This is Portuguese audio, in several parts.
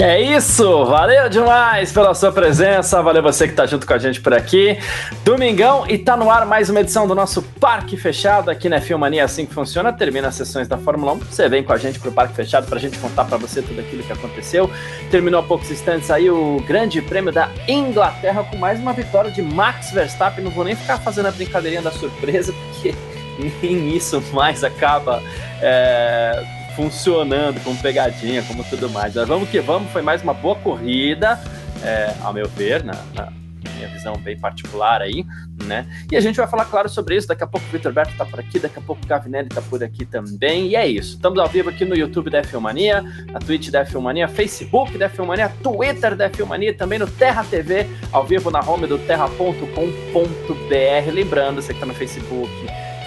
É isso, valeu demais pela sua presença, valeu você que tá junto com a gente por aqui. Domingão e tá no ar mais uma edição do nosso Parque Fechado aqui na Filmania, assim que funciona. Termina as sessões da Fórmula 1, você vem com a gente pro Parque Fechado pra gente contar para você tudo aquilo que aconteceu. Terminou há poucos instantes aí o Grande Prêmio da Inglaterra com mais uma vitória de Max Verstappen. Não vou nem ficar fazendo a brincadeirinha da surpresa, porque nem isso mais acaba. É funcionando como pegadinha, como tudo mais. Mas vamos que vamos, foi mais uma boa corrida, é, ao meu ver, na, na, minha visão bem particular aí, né? E a gente vai falar, claro, sobre isso. Daqui a pouco o Vitor Berto tá por aqui, daqui a pouco o Gavinelli tá por aqui também. E é isso. Estamos ao vivo aqui no YouTube da Filmania, na Twitch da Filmania, Facebook da Filmania, Twitter da Filmania, também no Terra TV, ao vivo na home do terra.com.br. Lembrando, você que tá no Facebook,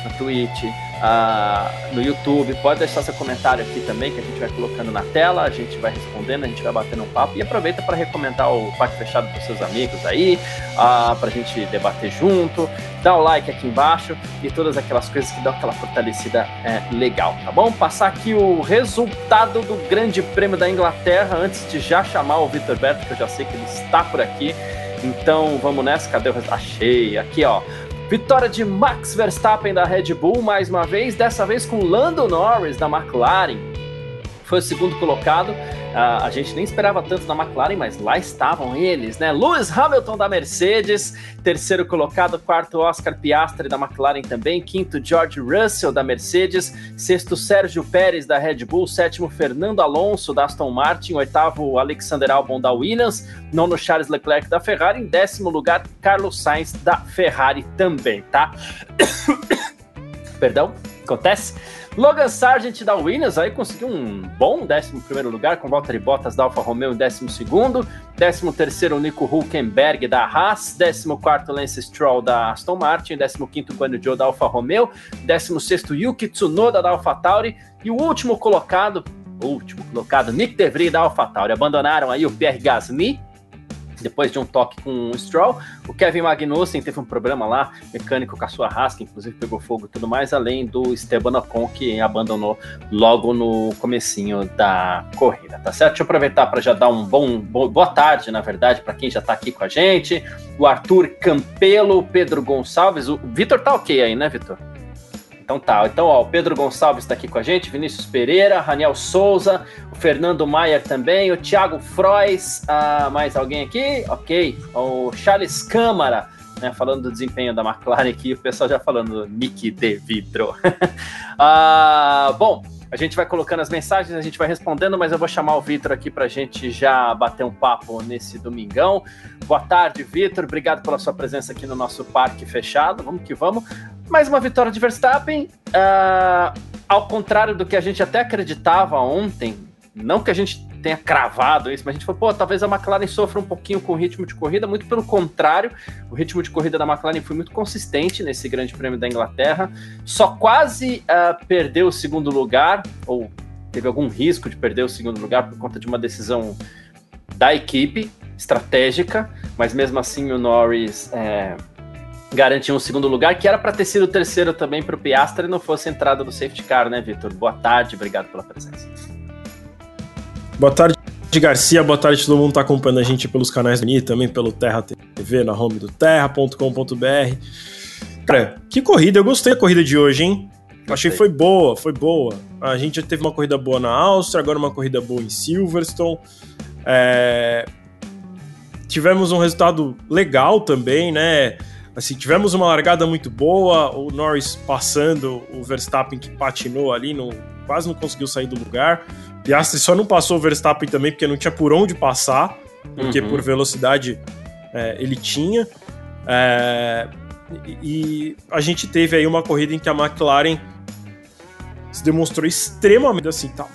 na Twitch, uh, no YouTube. Pode deixar seu comentário aqui também, que a gente vai colocando na tela, a gente vai respondendo, a gente vai batendo um papo. E aproveita para recomendar o Parque Fechado para seus amigos aí, uh, para a gente debater junto. Dá o like aqui embaixo e todas aquelas coisas que dão aquela fortalecida é, legal, tá bom? Passar aqui o resultado do Grande Prêmio da Inglaterra antes de já chamar o Vitor Berto, que eu já sei que ele está por aqui. Então vamos nessa, cadê o? Achei, aqui ó. Vitória de Max Verstappen da Red Bull mais uma vez, dessa vez com Lando Norris da McLaren. Foi o segundo colocado. Uh, a gente nem esperava tanto da McLaren, mas lá estavam eles, né? Lewis Hamilton da Mercedes, terceiro colocado, quarto Oscar Piastri da McLaren também, quinto George Russell da Mercedes, sexto Sérgio Pérez da Red Bull, sétimo Fernando Alonso da Aston Martin, oitavo Alexander Albon da Williams, nono Charles Leclerc da Ferrari, em décimo lugar Carlos Sainz da Ferrari também, tá? Perdão, acontece? Logan Sargent da Williams aí conseguiu um bom 11 lugar, com Valtteri Bottas da Alfa Romeo em 12. 13 Nico Hulkenberg da Haas. 14 Lance Stroll da Aston Martin. 15 Guanyu Zhou da Alfa Romeo. 16 Yuki Tsunoda da Alfa Tauri. E o último colocado, último colocado, Nick DeVries da Alfa Tauri. Abandonaram aí o Pierre Gasly depois de um toque com o Stroll. O Kevin Magnussen teve um problema lá, mecânico com a sua rasca, inclusive pegou fogo e tudo mais, além do Esteban Ocon, que abandonou logo no comecinho da corrida, tá certo? Deixa eu aproveitar para já dar um bom, boa tarde, na verdade, para quem já está aqui com a gente. O Arthur Campelo, o Pedro Gonçalves, o Vitor tá ok aí, né, Vitor? Então tá, então ó, o Pedro Gonçalves está aqui com a gente, Vinícius Pereira, Raniel Souza, o Fernando Maier também, o Thiago Frois, ah, mais alguém aqui? Ok, o Charles Câmara, né, falando do desempenho da McLaren aqui, o pessoal já falando Nick de Vidro. ah, bom, a gente vai colocando as mensagens, a gente vai respondendo, mas eu vou chamar o Vitor aqui para a gente já bater um papo nesse domingão. Boa tarde, Vitor. Obrigado pela sua presença aqui no nosso parque fechado. Vamos que vamos. Mais uma vitória de Verstappen. Uh, ao contrário do que a gente até acreditava ontem, não que a gente tenha cravado isso, mas a gente falou, pô, talvez a McLaren sofra um pouquinho com o ritmo de corrida, muito pelo contrário, o ritmo de corrida da McLaren foi muito consistente nesse grande prêmio da Inglaterra, só quase uh, perdeu o segundo lugar, ou teve algum risco de perder o segundo lugar por conta de uma decisão da equipe, estratégica, mas mesmo assim o Norris é, garantiu um segundo lugar, que era para ter sido o terceiro também para o Piastre e não fosse a entrada do safety car, né, Vitor? Boa tarde, obrigado pela presença. Boa tarde, Garcia. Boa tarde, todo mundo está acompanhando a gente pelos canais do NI, também pelo Terra TV, na home do terra.com.br. Cara, que corrida, eu gostei da corrida de hoje, hein? Gostei. Achei que foi boa, foi boa. A gente já teve uma corrida boa na Áustria, agora uma corrida boa em Silverstone. É... Tivemos um resultado legal também, né? Assim, tivemos uma largada muito boa, o Norris passando, o Verstappen que patinou ali, não, quase não conseguiu sair do lugar. Piastri só não passou o Verstappen também porque não tinha por onde passar, porque uhum. por velocidade é, ele tinha. É, e a gente teve aí uma corrida em que a McLaren se demonstrou extremamente assim, tá.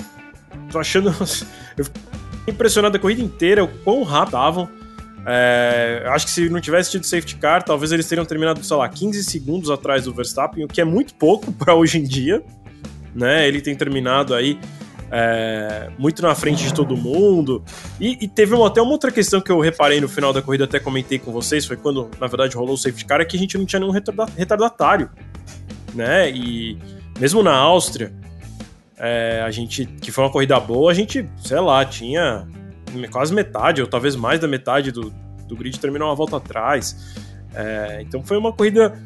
Tô achando. Eu fiquei impressionado a corrida inteira, o quão rápido estavam. É, acho que se não tivesse tido safety car, talvez eles teriam terminado, sei lá, 15 segundos atrás do Verstappen, o que é muito pouco para hoje em dia. Né? Ele tem terminado aí é, muito na frente de todo mundo. E, e teve uma, até uma outra questão que eu reparei no final da corrida, até comentei com vocês, foi quando, na verdade, rolou o safety car, é que a gente não tinha nenhum retardatário, né? E mesmo na Áustria, é, a gente, que foi uma corrida boa, a gente, sei lá, tinha quase metade, ou talvez mais da metade do, do grid terminou uma volta atrás. É, então foi uma corrida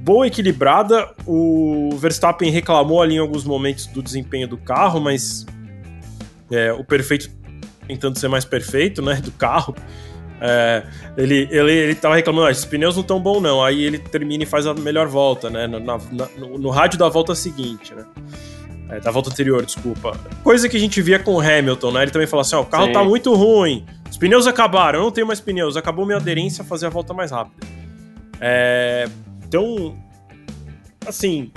boa, equilibrada. O Verstappen reclamou ali em alguns momentos do desempenho do carro, mas é, o perfeito tentando ser mais perfeito, né, do carro. É, ele, ele, ele tava reclamando, ah, esses pneus não tão bom não. Aí ele termina e faz a melhor volta, né, na, na, no, no, rádio da volta seguinte, né. É, da volta anterior, desculpa. Coisa que a gente via com o Hamilton, né? Ele também falou assim: ó, o carro Sim. tá muito ruim, os pneus acabaram, eu não tenho mais pneus, acabou minha aderência a fazer a volta mais rápida. É, então, assim,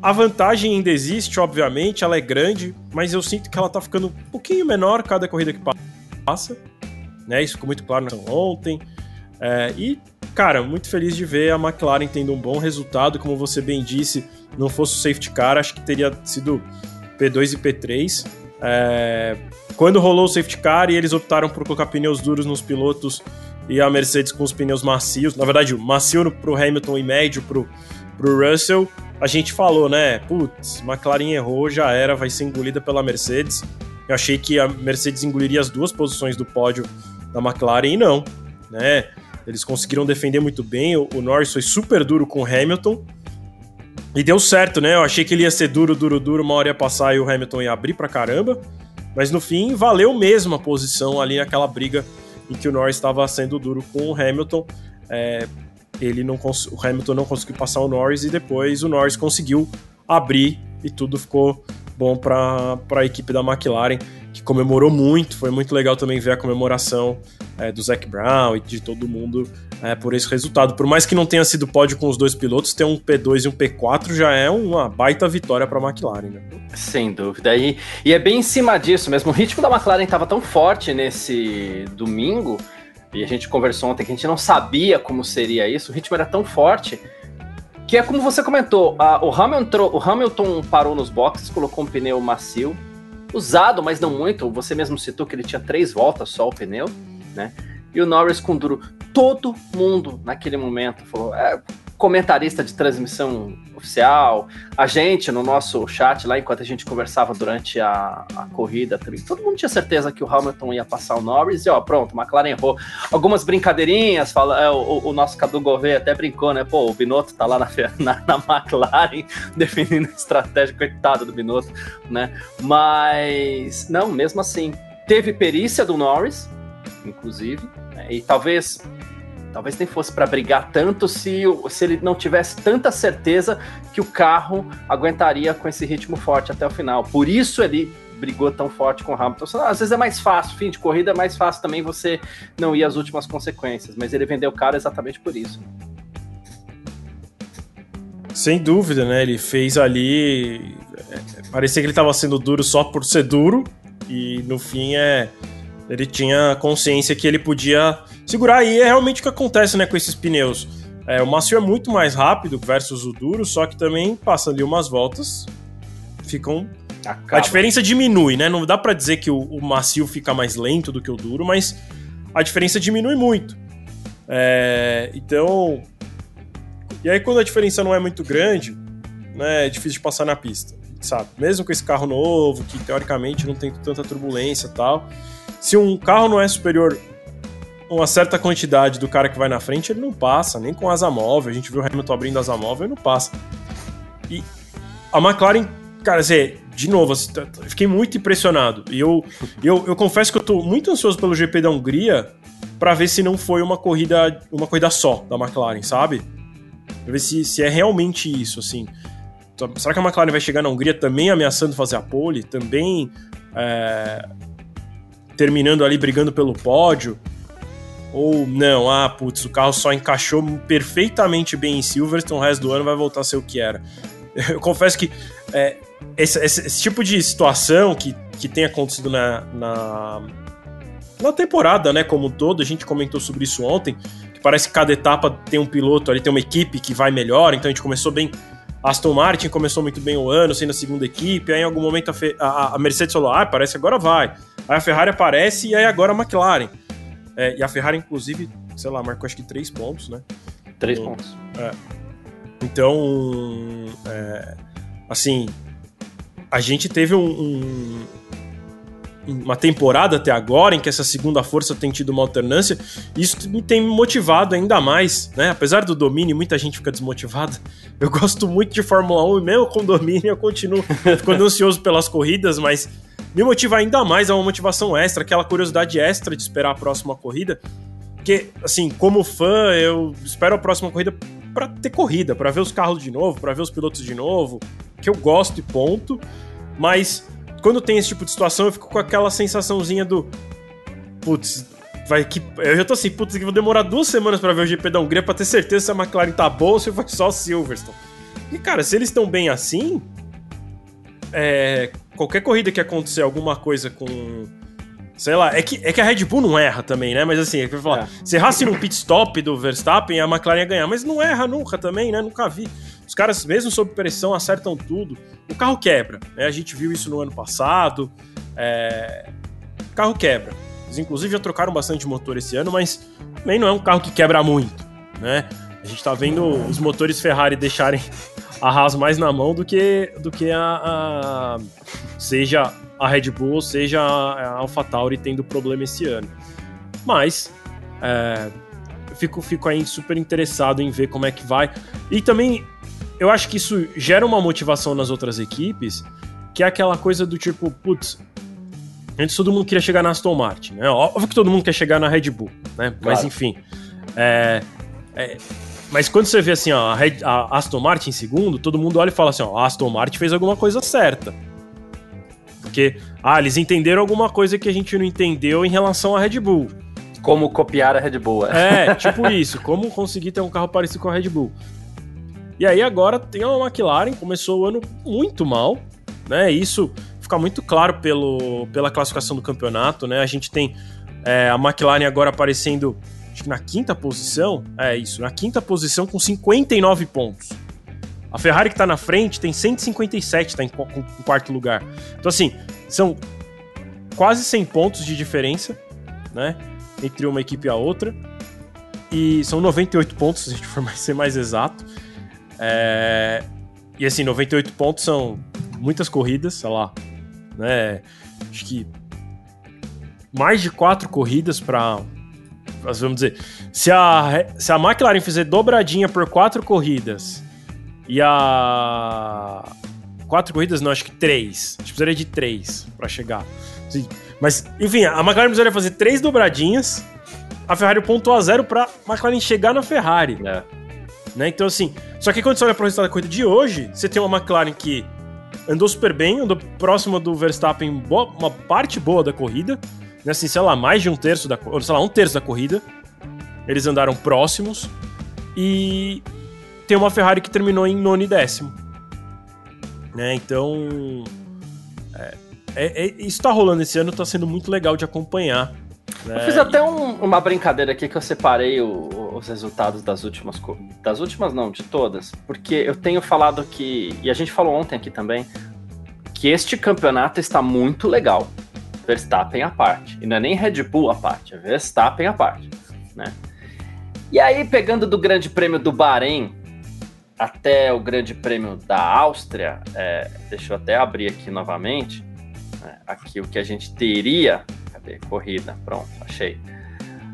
a vantagem ainda existe, obviamente, ela é grande, mas eu sinto que ela tá ficando um pouquinho menor cada corrida que passa. Né? Isso ficou muito claro ontem. É, e, cara, muito feliz de ver a McLaren tendo um bom resultado. Como você bem disse, não fosse o safety car, acho que teria sido P2 e P3. É, quando rolou o safety car e eles optaram por colocar pneus duros nos pilotos e a Mercedes com os pneus macios, na verdade, macio pro Hamilton e médio pro, pro Russell, a gente falou, né? Putz, McLaren errou, já era, vai ser engolida pela Mercedes. Eu achei que a Mercedes engoliria as duas posições do pódio da McLaren e não, né? Eles conseguiram defender muito bem. O, o Norris foi super duro com o Hamilton. E deu certo, né? Eu achei que ele ia ser duro, duro, duro, uma hora ia passar e o Hamilton ia abrir pra caramba. Mas no fim, valeu mesmo a posição ali naquela briga em que o Norris estava sendo duro com o Hamilton. É, ele não o Hamilton não conseguiu passar o Norris e depois o Norris conseguiu abrir e tudo ficou bom para a equipe da McLaren, que comemorou muito. Foi muito legal também ver a comemoração é, do Zac Brown e de todo mundo é, por esse resultado. Por mais que não tenha sido pódio com os dois pilotos, ter um P2 e um P4 já é uma baita vitória para a McLaren. Né? Sem dúvida. E, e é bem em cima disso mesmo. O ritmo da McLaren estava tão forte nesse domingo, e a gente conversou ontem que a gente não sabia como seria isso, o ritmo era tão forte. Que é como você comentou, a, o, Hamilton, o Hamilton parou nos boxes, colocou um pneu macio, usado, mas não muito. Você mesmo citou que ele tinha três voltas só o pneu, né? E o Norris com duro. Todo mundo naquele momento falou: é, comentarista de transmissão oficial, a gente no nosso chat lá, enquanto a gente conversava durante a, a corrida, também, todo mundo tinha certeza que o Hamilton ia passar o Norris e ó, pronto, McLaren errou. Algumas brincadeirinhas, fala, é, o, o, nosso Cadu Gouveia até brincou, né? Pô, o Binotto tá lá na, na, na McLaren definindo a estratégia, coitado do Binotto, né? Mas, não, mesmo assim, teve perícia do Norris, inclusive, né? e talvez Talvez nem fosse para brigar tanto se, se ele não tivesse tanta certeza que o carro aguentaria com esse ritmo forte até o final. Por isso ele brigou tão forte com o Hamilton. Às vezes é mais fácil, fim de corrida é mais fácil também você não ir às últimas consequências, mas ele vendeu o carro exatamente por isso. Sem dúvida, né? Ele fez ali. É, parecia que ele estava sendo duro só por ser duro, e no fim é. Ele tinha consciência que ele podia segurar. E é realmente o que acontece né, com esses pneus. É, o macio é muito mais rápido versus o duro, só que também passa ali umas voltas, ficam. Acaba. A diferença diminui, né? Não dá para dizer que o, o, macio fica mais lento do que o duro, mas a diferença diminui muito. É, então. E aí, quando a diferença não é muito grande, né, é difícil de passar na pista, sabe? Mesmo com esse carro novo, que teoricamente não tem tanta turbulência e tal. Se um carro não é superior uma certa quantidade do cara que vai na frente, ele não passa, nem com asa móvel. A gente viu o Hamilton abrindo asa móvel, ele não passa. E a McLaren, cara, dizer, de novo, assim, tá, tá, fiquei muito impressionado. E eu, eu, eu confesso que eu tô muito ansioso pelo GP da Hungria para ver se não foi uma corrida, uma corrida só da McLaren, sabe? Pra ver se, se é realmente isso, assim. Então, será que a McLaren vai chegar na Hungria também ameaçando fazer a pole? Também é, terminando ali brigando pelo pódio? Ou não, ah, putz, o carro só encaixou perfeitamente bem em Silverstone, o resto do ano vai voltar a ser o que era. Eu confesso que é, esse, esse, esse, tipo de situação que, que tem acontecido na, na, na, temporada, né, como um todo, a gente comentou sobre isso ontem, que parece que cada etapa tem um piloto ali, tem uma equipe que vai melhor, então a gente começou bem Aston Martin começou muito bem o ano, sendo a segunda equipe, aí em algum momento a, a, a Mercedes falou, ah, parece agora vai. Aí a Ferrari aparece e aí agora a McLaren. É, e a Ferrari, inclusive, sei lá, marcou acho que três pontos, né? Três então, pontos. É. Então, é, assim, a gente teve um, um uma temporada até agora, em que essa segunda força tem tido uma alternância, isso me tem motivado ainda mais, né? Apesar do domínio, muita gente fica desmotivada. Eu gosto muito de Fórmula 1 e mesmo com domínio eu continuo ficando ansioso pelas corridas, mas me motiva ainda mais, é uma motivação extra, aquela curiosidade extra de esperar a próxima corrida. Porque, assim, como fã, eu espero a próxima corrida para ter corrida, para ver os carros de novo, para ver os pilotos de novo, que eu gosto e ponto. Mas quando tem esse tipo de situação, eu fico com aquela sensaçãozinha do. Putz, vai que. Eu já tô assim, putz, que vou demorar duas semanas para ver o GP da Hungria pra ter certeza se a McLaren tá boa ou se foi só Silverstone. E, cara, se eles estão bem assim. É, qualquer corrida que acontecer alguma coisa com. Sei lá, é que, é que a Red Bull não erra também, né? Mas assim, é que eu falar, é. se errasse no pit stop do Verstappen, a McLaren ia ganhar. Mas não erra nunca também, né? Nunca vi. Os caras, mesmo sob pressão, acertam tudo. O carro quebra, né? A gente viu isso no ano passado. É... O carro quebra. Eles, inclusive, já trocaram bastante motor esse ano, mas também não é um carro que quebra muito, né? A gente tá vendo os motores Ferrari deixarem a Haas mais na mão do que, do que a, a seja a Red Bull, seja a AlphaTauri tendo problema esse ano. Mas é, fico, fico aí super interessado em ver como é que vai. E também eu acho que isso gera uma motivação nas outras equipes, que é aquela coisa do tipo, putz, antes todo mundo queria chegar na Aston Martin, né? Óbvio que todo mundo quer chegar na Red Bull, né? Claro. Mas enfim. É, é, mas quando você vê assim, ó, a, Aston Martin em segundo, todo mundo olha e fala assim, ó, a Aston Martin fez alguma coisa certa. Porque, ah, eles entenderam alguma coisa que a gente não entendeu em relação à Red Bull. Como copiar a Red Bull. É, é tipo isso, como conseguir ter um carro parecido com a Red Bull. E aí agora tem a McLaren, começou o ano muito mal, né? Isso fica muito claro pelo, pela classificação do campeonato, né? A gente tem é, a McLaren agora aparecendo acho que na quinta posição, é isso, na quinta posição com 59 pontos. A Ferrari que tá na frente tem 157, tá em, em quarto lugar. Então assim, são quase 100 pontos de diferença, né? Entre uma equipe e a outra. E são 98 pontos, se a gente for ser mais exato. É... E assim, 98 pontos são muitas corridas, sei lá, né? Acho que mais de quatro corridas para vamos dizer, se a, se a McLaren fizer dobradinha por quatro corridas e a. Quatro corridas, não, acho que três. A gente precisaria de três para chegar. Mas, enfim, a McLaren precisaria fazer três dobradinhas. A Ferrari pontuou a zero pra McLaren chegar na Ferrari. É. Né? Então, assim, só que quando você olha para o resultado da corrida de hoje, você tem uma McLaren que andou super bem, andou próximo do Verstappen boa, uma parte boa da corrida? Assim, sei lá, mais de um terço da, sei lá, um terço da corrida. Eles andaram próximos e tem uma Ferrari que terminou em nono e décimo. Né? Então, é, é, é, isso tá rolando esse ano, tá sendo muito legal de acompanhar. Né? Eu fiz até um, uma brincadeira aqui que eu separei o, os resultados das últimas das últimas não, de todas, porque eu tenho falado que e a gente falou ontem aqui também que este campeonato está muito legal. Verstappen à parte. E não é nem Red Bull à parte, é Verstappen à parte, né? E aí, pegando do Grande Prêmio do Bahrein até o Grande Prêmio da Áustria, é, deixa eu até abrir aqui novamente, né, aqui o que a gente teria Cadê? Corrida. Pronto, achei.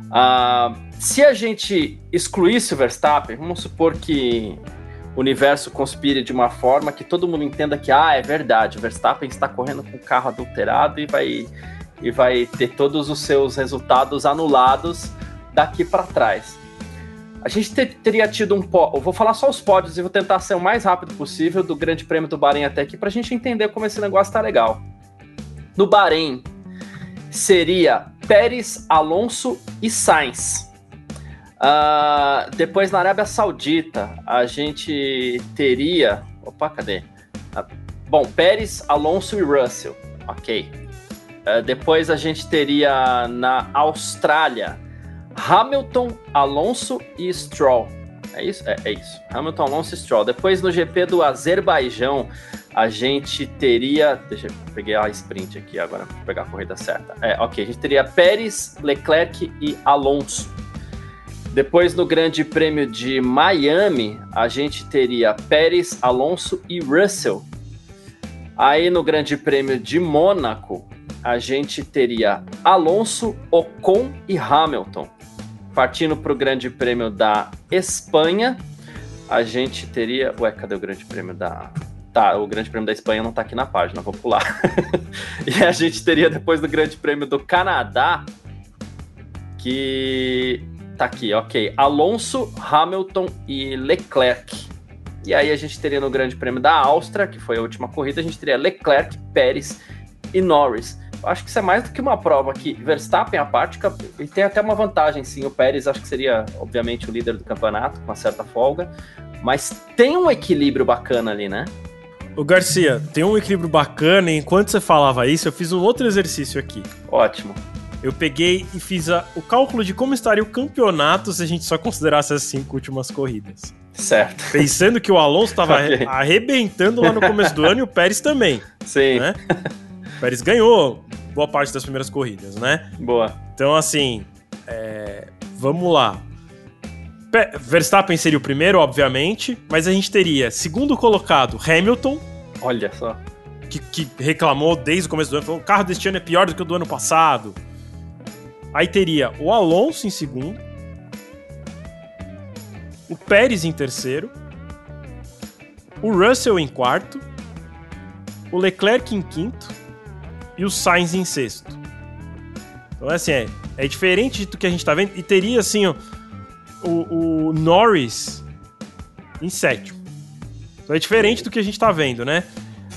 Uh, se a gente excluísse o Verstappen, vamos supor que o universo conspire de uma forma que todo mundo entenda que, ah, é verdade, o Verstappen está correndo com o carro adulterado e vai, e vai ter todos os seus resultados anulados daqui para trás. A gente ter, teria tido um pódio. Vou falar só os pódios e vou tentar ser o mais rápido possível do Grande Prêmio do Bahrein até aqui para a gente entender como esse negócio tá legal. No Bahrein, seria Pérez, Alonso e Sainz. Uh, depois na Arábia Saudita, a gente teria. Opa, cadê? Uh, bom, Pérez, Alonso e Russell. Ok. Uh, depois a gente teria na Austrália Hamilton, Alonso e Stroll. É isso? É, é isso. Hamilton, Alonso e Stroll. Depois no GP do Azerbaijão, a gente teria. Deixa eu pegar a sprint aqui agora, para pegar a corrida certa. É, ok. A gente teria Pérez, Leclerc e Alonso. Depois no Grande Prêmio de Miami, a gente teria Pérez, Alonso e Russell. Aí no Grande Prêmio de Mônaco, a gente teria Alonso, Ocon e Hamilton. Partindo para o Grande Prêmio da Espanha, a gente teria. Ué, cadê o Grande Prêmio da. Tá, o Grande Prêmio da Espanha não tá aqui na página, vou pular. e a gente teria depois do Grande Prêmio do Canadá, que Tá aqui, ok. Alonso, Hamilton e Leclerc. E aí a gente teria no Grande Prêmio da Áustria, que foi a última corrida, a gente teria Leclerc, Pérez e Norris. Eu acho que isso é mais do que uma prova que Verstappen, a parte, e tem até uma vantagem, sim. O Pérez acho que seria, obviamente, o líder do campeonato, com uma certa folga. Mas tem um equilíbrio bacana ali, né? O Garcia, tem um equilíbrio bacana. E enquanto você falava isso, eu fiz um outro exercício aqui. Ótimo eu peguei e fiz a, o cálculo de como estaria o campeonato se a gente só considerasse as cinco últimas corridas. Certo. Pensando que o Alonso estava okay. arrebentando lá no começo do ano e o Pérez também. Sim. Né? O Pérez ganhou boa parte das primeiras corridas, né? Boa. Então, assim, é... vamos lá. Verstappen seria o primeiro, obviamente, mas a gente teria segundo colocado Hamilton. Olha só. Que, que reclamou desde o começo do ano, falou: o carro deste ano é pior do que o do ano passado. Aí teria o Alonso em segundo, o Pérez em terceiro, o Russell em quarto, o Leclerc em quinto e o Sainz em sexto. Então, assim, é, é diferente do que a gente tá vendo. E teria, assim, ó, o, o Norris em sétimo. Então é diferente do que a gente tá vendo, né?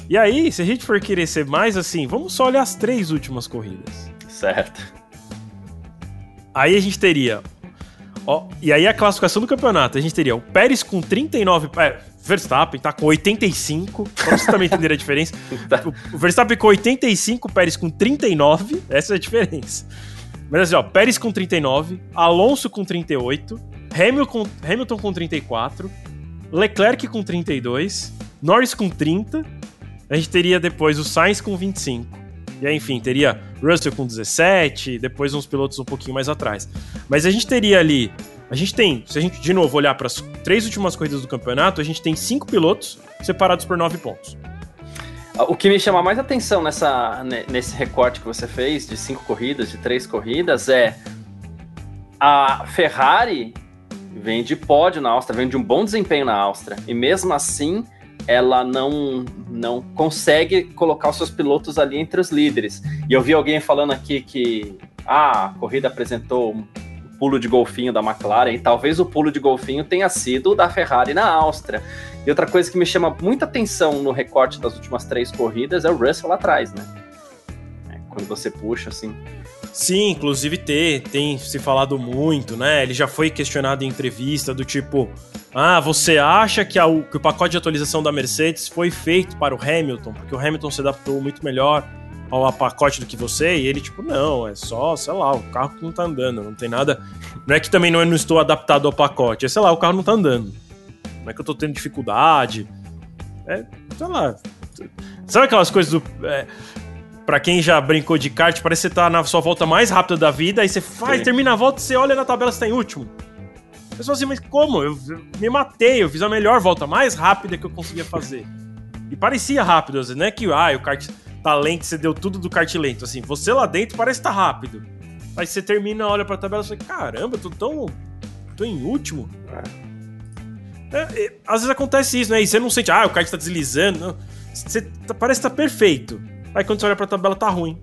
E aí, se a gente for querer ser mais assim, vamos só olhar as três últimas corridas. Certo. Aí a gente teria. Ó, e aí a classificação do campeonato, a gente teria o Pérez com 39. É, Verstappen tá com 85, pra você também entender a diferença. Tá. O Verstappen com 85, o Pérez com 39, essa é a diferença. Mas assim, ó, Pérez com 39, Alonso com 38, Hamilton, Hamilton com 34, Leclerc com 32, Norris com 30, a gente teria depois o Sainz com 25. E aí, enfim, teria Russell com 17, depois uns pilotos um pouquinho mais atrás. Mas a gente teria ali. A gente tem, se a gente de novo olhar para as três últimas corridas do campeonato, a gente tem cinco pilotos separados por nove pontos. O que me chama mais atenção nessa, nesse recorte que você fez de cinco corridas, de três corridas, é a Ferrari vem de pódio na Áustria, vem de um bom desempenho na Áustria. E mesmo assim, ela não, não consegue colocar os seus pilotos ali entre os líderes. E eu vi alguém falando aqui que ah, a corrida apresentou um pulo de golfinho da McLaren, e talvez o pulo de golfinho tenha sido da Ferrari na Áustria. E outra coisa que me chama muita atenção no recorte das últimas três corridas é o Russell lá atrás, né? É, quando você puxa assim. Sim, inclusive tem, tem se falado muito, né? Ele já foi questionado em entrevista do tipo, ah, você acha que, a, que, o pacote de atualização da Mercedes foi feito para o Hamilton, porque o Hamilton se adaptou muito melhor ao pacote do que você? E ele, tipo, não, é só, sei lá, o carro que não tá andando, não tem nada. Não é que também não, não estou adaptado ao pacote, é sei lá, o carro não tá andando. Não é que eu tô tendo dificuldade. É, sei lá. Sabe aquelas coisas do. É, pra quem já brincou de kart, parece que você tá na sua volta mais rápida da vida, aí você faz, Sim. termina a volta, você olha na tabela, você tá em último. Só assim, mas como? Eu, me matei, eu fiz a melhor volta, mais rápida que eu conseguia fazer. E parecia rápido, assim, não é que ah, o kart tá lento, você deu tudo do kart lento. Assim, você lá dentro parece que tá rápido. Aí você termina, olha pra tabela e fala, caramba, eu tô tão. tô em último. É, é, às vezes acontece isso, né? E você não sente, ah, o kart tá deslizando. Você tá, parece que tá perfeito. Aí quando você olha pra tabela, tá ruim.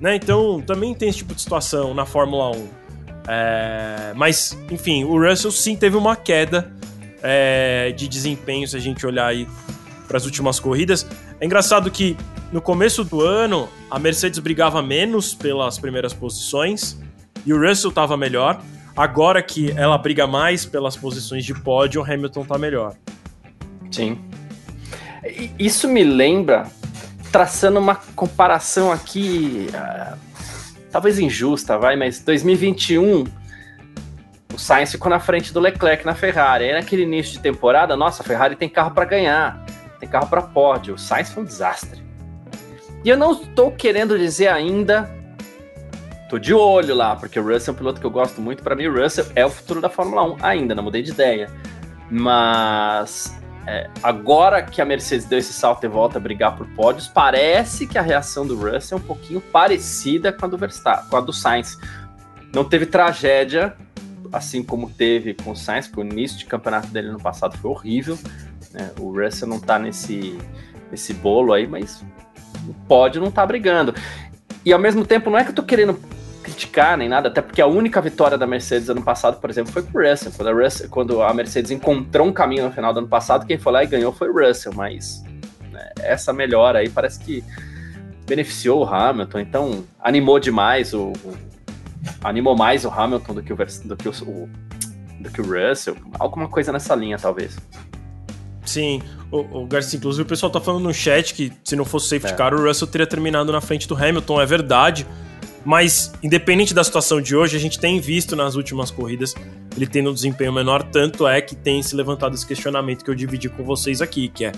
Né? Então também tem esse tipo de situação na Fórmula 1. É, mas, enfim, o Russell sim teve uma queda é, de desempenho se a gente olhar aí para as últimas corridas. É engraçado que no começo do ano a Mercedes brigava menos pelas primeiras posições e o Russell estava melhor. Agora que ela briga mais pelas posições de pódio, o Hamilton está melhor. Sim. Isso me lembra, traçando uma comparação aqui. Uh talvez injusta, vai, mas 2021 O Sainz ficou na frente do Leclerc na Ferrari. Aí naquele início de temporada, nossa, a Ferrari tem carro para ganhar, tem carro para pódio. O Sainz foi um desastre. E eu não estou querendo dizer ainda, tô de olho lá, porque o Russell é um piloto que eu gosto muito. Para mim, o Russell é o futuro da Fórmula 1 ainda, não mudei de ideia. Mas é, agora que a Mercedes deu esse salto e volta a brigar por pódios, parece que a reação do Russell é um pouquinho parecida com a do Verstappen, com a do Sainz. Não teve tragédia, assim como teve com o Sainz, porque o início de campeonato dele no passado foi horrível. Né? O Russell não tá nesse, nesse bolo aí, mas o pódio não tá brigando. E ao mesmo tempo, não é que eu tô querendo criticar nem nada, até porque a única vitória da Mercedes ano passado, por exemplo, foi com o Russell. Quando a, Russell, quando a Mercedes encontrou um caminho no final do ano passado, quem foi lá e ganhou foi o Russell, mas né, essa melhora aí parece que beneficiou o Hamilton, então animou demais o, o animou mais o Hamilton do que o, do que o, do que o Russell, alguma coisa nessa linha talvez. Sim, o, o Garcia, inclusive o pessoal tá falando no chat que se não fosse safety é. car, o Russell teria terminado na frente do Hamilton, é verdade. Mas, independente da situação de hoje, a gente tem visto nas últimas corridas ele tendo um desempenho menor, tanto é que tem se levantado esse questionamento que eu dividi com vocês aqui, que é,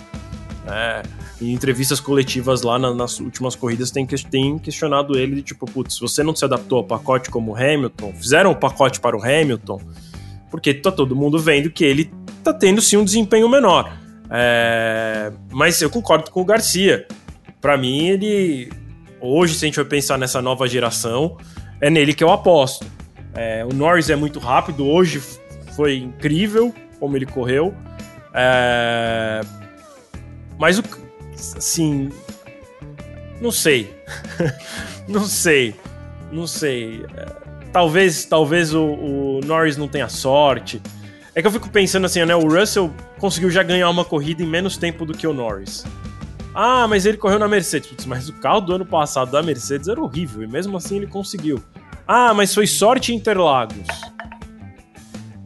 é em entrevistas coletivas lá na, nas últimas corridas tem, tem questionado ele de tipo, putz, você não se adaptou ao pacote como o Hamilton, fizeram o um pacote para o Hamilton, porque tá todo mundo vendo que ele tá tendo sim um desempenho menor. É, mas eu concordo com o Garcia. Para mim, ele Hoje, se a gente vai pensar nessa nova geração, é nele que eu aposto. É, o Norris é muito rápido, hoje foi incrível como ele correu. É, mas o. Assim. Não sei. não sei. Não sei. É, talvez talvez o, o, Norris não tenha sorte. É que eu fico pensando assim, né? O Russell conseguiu já ganhar uma corrida em menos tempo do que o Norris. Ah, mas ele correu na Mercedes. Putz, mas o carro do ano passado da Mercedes era horrível e mesmo assim ele conseguiu. Ah, mas foi sorte em Interlagos.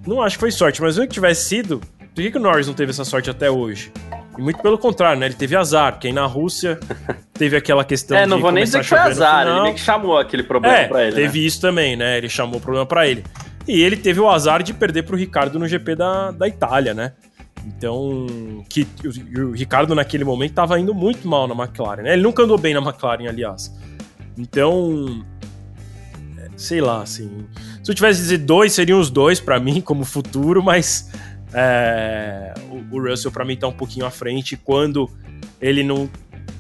Não acho que foi sorte, mas se tivesse sido, por que, que o Norris não teve essa sorte até hoje? E muito pelo contrário, né? Ele teve azar, porque aí na Rússia teve aquela questão é, não vou nem dizer que foi azar, ele nem que chamou aquele problema é, pra ele. Teve né? isso também, né? Ele chamou o problema para ele. E ele teve o azar de perder pro Ricardo no GP da, da Itália, né? Então, que o, o Ricardo naquele momento estava indo muito mal na McLaren, né? Ele nunca andou bem na McLaren, aliás. Então, é, sei lá, assim. Se eu tivesse dizer dois, seriam os dois para mim como futuro, mas é, o, o, Russell para mim tá um pouquinho à frente. Quando ele não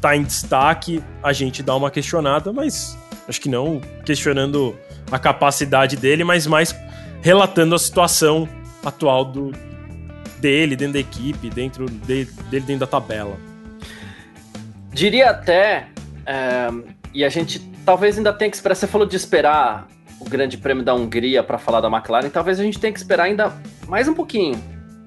tá em destaque, a gente dá uma questionada, mas acho que não questionando a capacidade dele, mas mais relatando a situação atual do, dele dentro da equipe, dentro de, dele dentro da tabela. Diria até, é, e a gente talvez ainda tenha que esperar. Você falou de esperar o Grande Prêmio da Hungria para falar da McLaren, talvez a gente tenha que esperar ainda mais um pouquinho,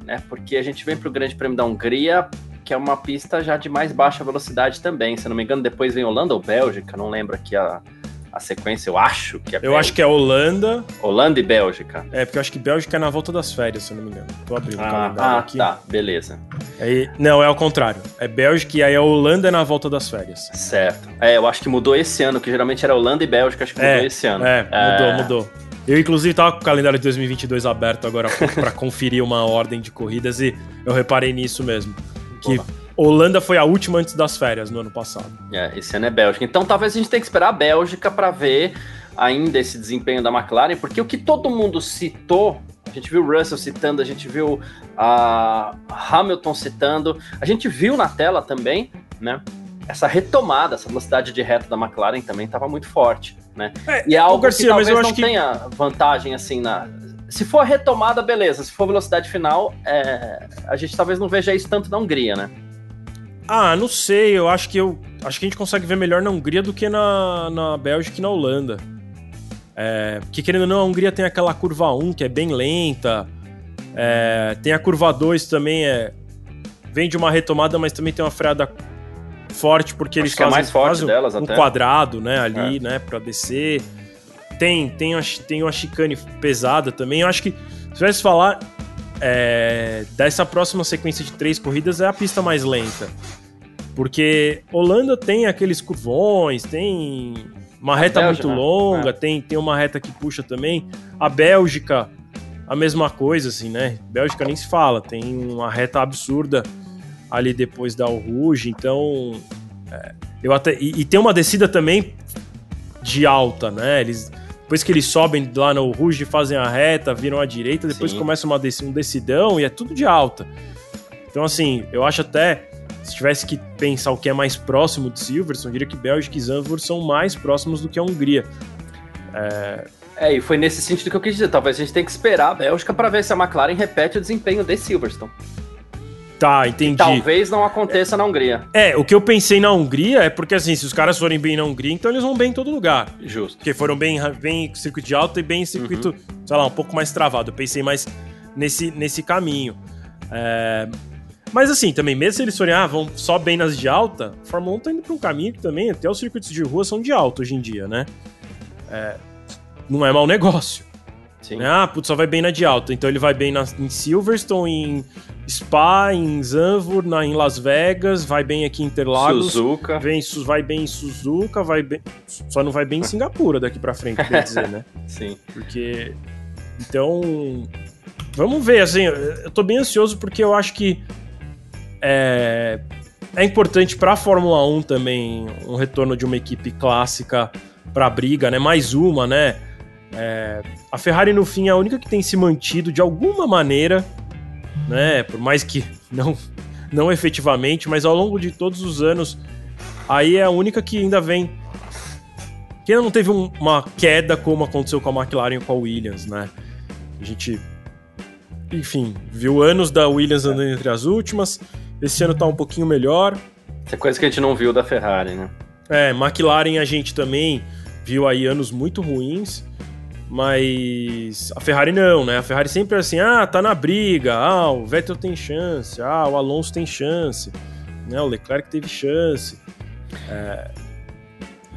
né? Porque a gente vem para o Grande Prêmio da Hungria, que é uma pista já de mais baixa velocidade também. Se não me engano, depois vem Holanda ou Bélgica, não lembro aqui a, a sequência, eu acho que é. Eu Bélgica. acho que é Holanda. Holanda e Bélgica. É, porque eu acho que Bélgica é na volta das férias, se eu não me engano. Tô abrindo ah, o calendário ah, aqui. tá, beleza. Aí, não, é ao contrário. É Bélgica e aí a Holanda é na volta das férias. Certo. É, eu acho que mudou esse ano, que geralmente era Holanda e Bélgica, acho que mudou é, esse ano. É, mudou, é... mudou. Eu, inclusive, tava com o calendário de 2022 aberto agora para conferir uma ordem de corridas e eu reparei nisso mesmo. Que Holanda foi a última antes das férias no ano passado. É, esse ano é Bélgica. Então talvez a gente tenha que esperar a Bélgica para ver ainda esse desempenho da McLaren, porque o que todo mundo citou, a gente viu Russell citando, a gente viu a Hamilton citando, a gente viu na tela também, né? Essa retomada, essa velocidade de reta da McLaren também estava muito forte, né? É, e é algo Garcia, que talvez mas eu não acho tenha que... vantagem assim na. Se for retomada, beleza. Se for velocidade final, é... a gente talvez não veja isso tanto na Hungria, né? Ah, não sei. Eu acho que eu acho que a gente consegue ver melhor na Hungria do que na, na Bélgica e na Holanda. É, porque querendo ou não, a Hungria tem aquela curva 1 que é bem lenta. É, tem a curva 2 também, é, vem de uma retomada, mas também tem uma freada forte, porque Acho eles fazem, é mais forte delas um até. quadrado, né, ali, é. né, pra descer. Tem, tem, tem uma chicane pesada também. Eu acho que, se tivesse falar, é, dessa próxima sequência de três corridas é a pista mais lenta. Porque Holanda tem aqueles curvões, tem uma reta Bélgica, muito longa, é. tem, tem uma reta que puxa também. A Bélgica a mesma coisa, assim, né? Bélgica nem se fala, tem uma reta absurda ali depois da Rouge, então. É, eu até, e, e, tem uma descida também de alta, né? Eles, depois que eles sobem lá no Rouge, fazem a reta, viram à direita, depois Sim. começa uma, um decidão e é tudo de alta. Então, assim, eu acho até. Se tivesse que pensar o que é mais próximo de Silverstone, eu diria que Bélgica e Zandvoort são mais próximos do que a Hungria. É, é, e foi nesse sentido que eu quis dizer. Talvez a gente tenha que esperar a Bélgica para ver se a McLaren repete o desempenho de Silverstone. Tá, entendi. E talvez não aconteça é, na Hungria. É, o que eu pensei na Hungria é porque, assim, se os caras forem bem na Hungria, então eles vão bem em todo lugar. Justo. Porque foram bem, bem em circuito de alta e bem em circuito, uhum. sei lá, um pouco mais travado. Eu pensei mais nesse, nesse caminho. É... Mas assim, também, mesmo se eles forem, ah, vão só bem nas de alta, a Fórmula 1 tá indo pra um caminho que também, até os circuitos de rua são de alta hoje em dia, né? É, não é mau negócio. Sim. Né? Ah, putz, só vai bem na de alta. Então ele vai bem na, em Silverstone, em Spa, em Zandvoort, na, em Las Vegas, vai bem aqui em Interlagos. Suzuka. Vem, vai bem em Suzuka, vai bem... Só não vai bem em Singapura daqui pra frente, quer dizer, né? Sim. Porque... Então... Vamos ver, assim, eu tô bem ansioso porque eu acho que é, é importante para a Fórmula 1 também um retorno de uma equipe clássica para a briga, né? Mais uma, né? É, a Ferrari, no fim, é a única que tem se mantido de alguma maneira, né? Por mais que não, não efetivamente, mas ao longo de todos os anos, aí é a única que ainda vem. Que ainda não teve um, uma queda como aconteceu com a McLaren e com a Williams, né? A gente, enfim, viu anos da Williams andando entre as últimas. Esse ano tá um pouquinho melhor. Essa é coisa que a gente não viu da Ferrari, né? É, McLaren a gente também viu aí anos muito ruins, mas a Ferrari não, né? A Ferrari sempre é assim, ah, tá na briga, ah, o Vettel tem chance, ah, o Alonso tem chance, né? O Leclerc teve chance. É,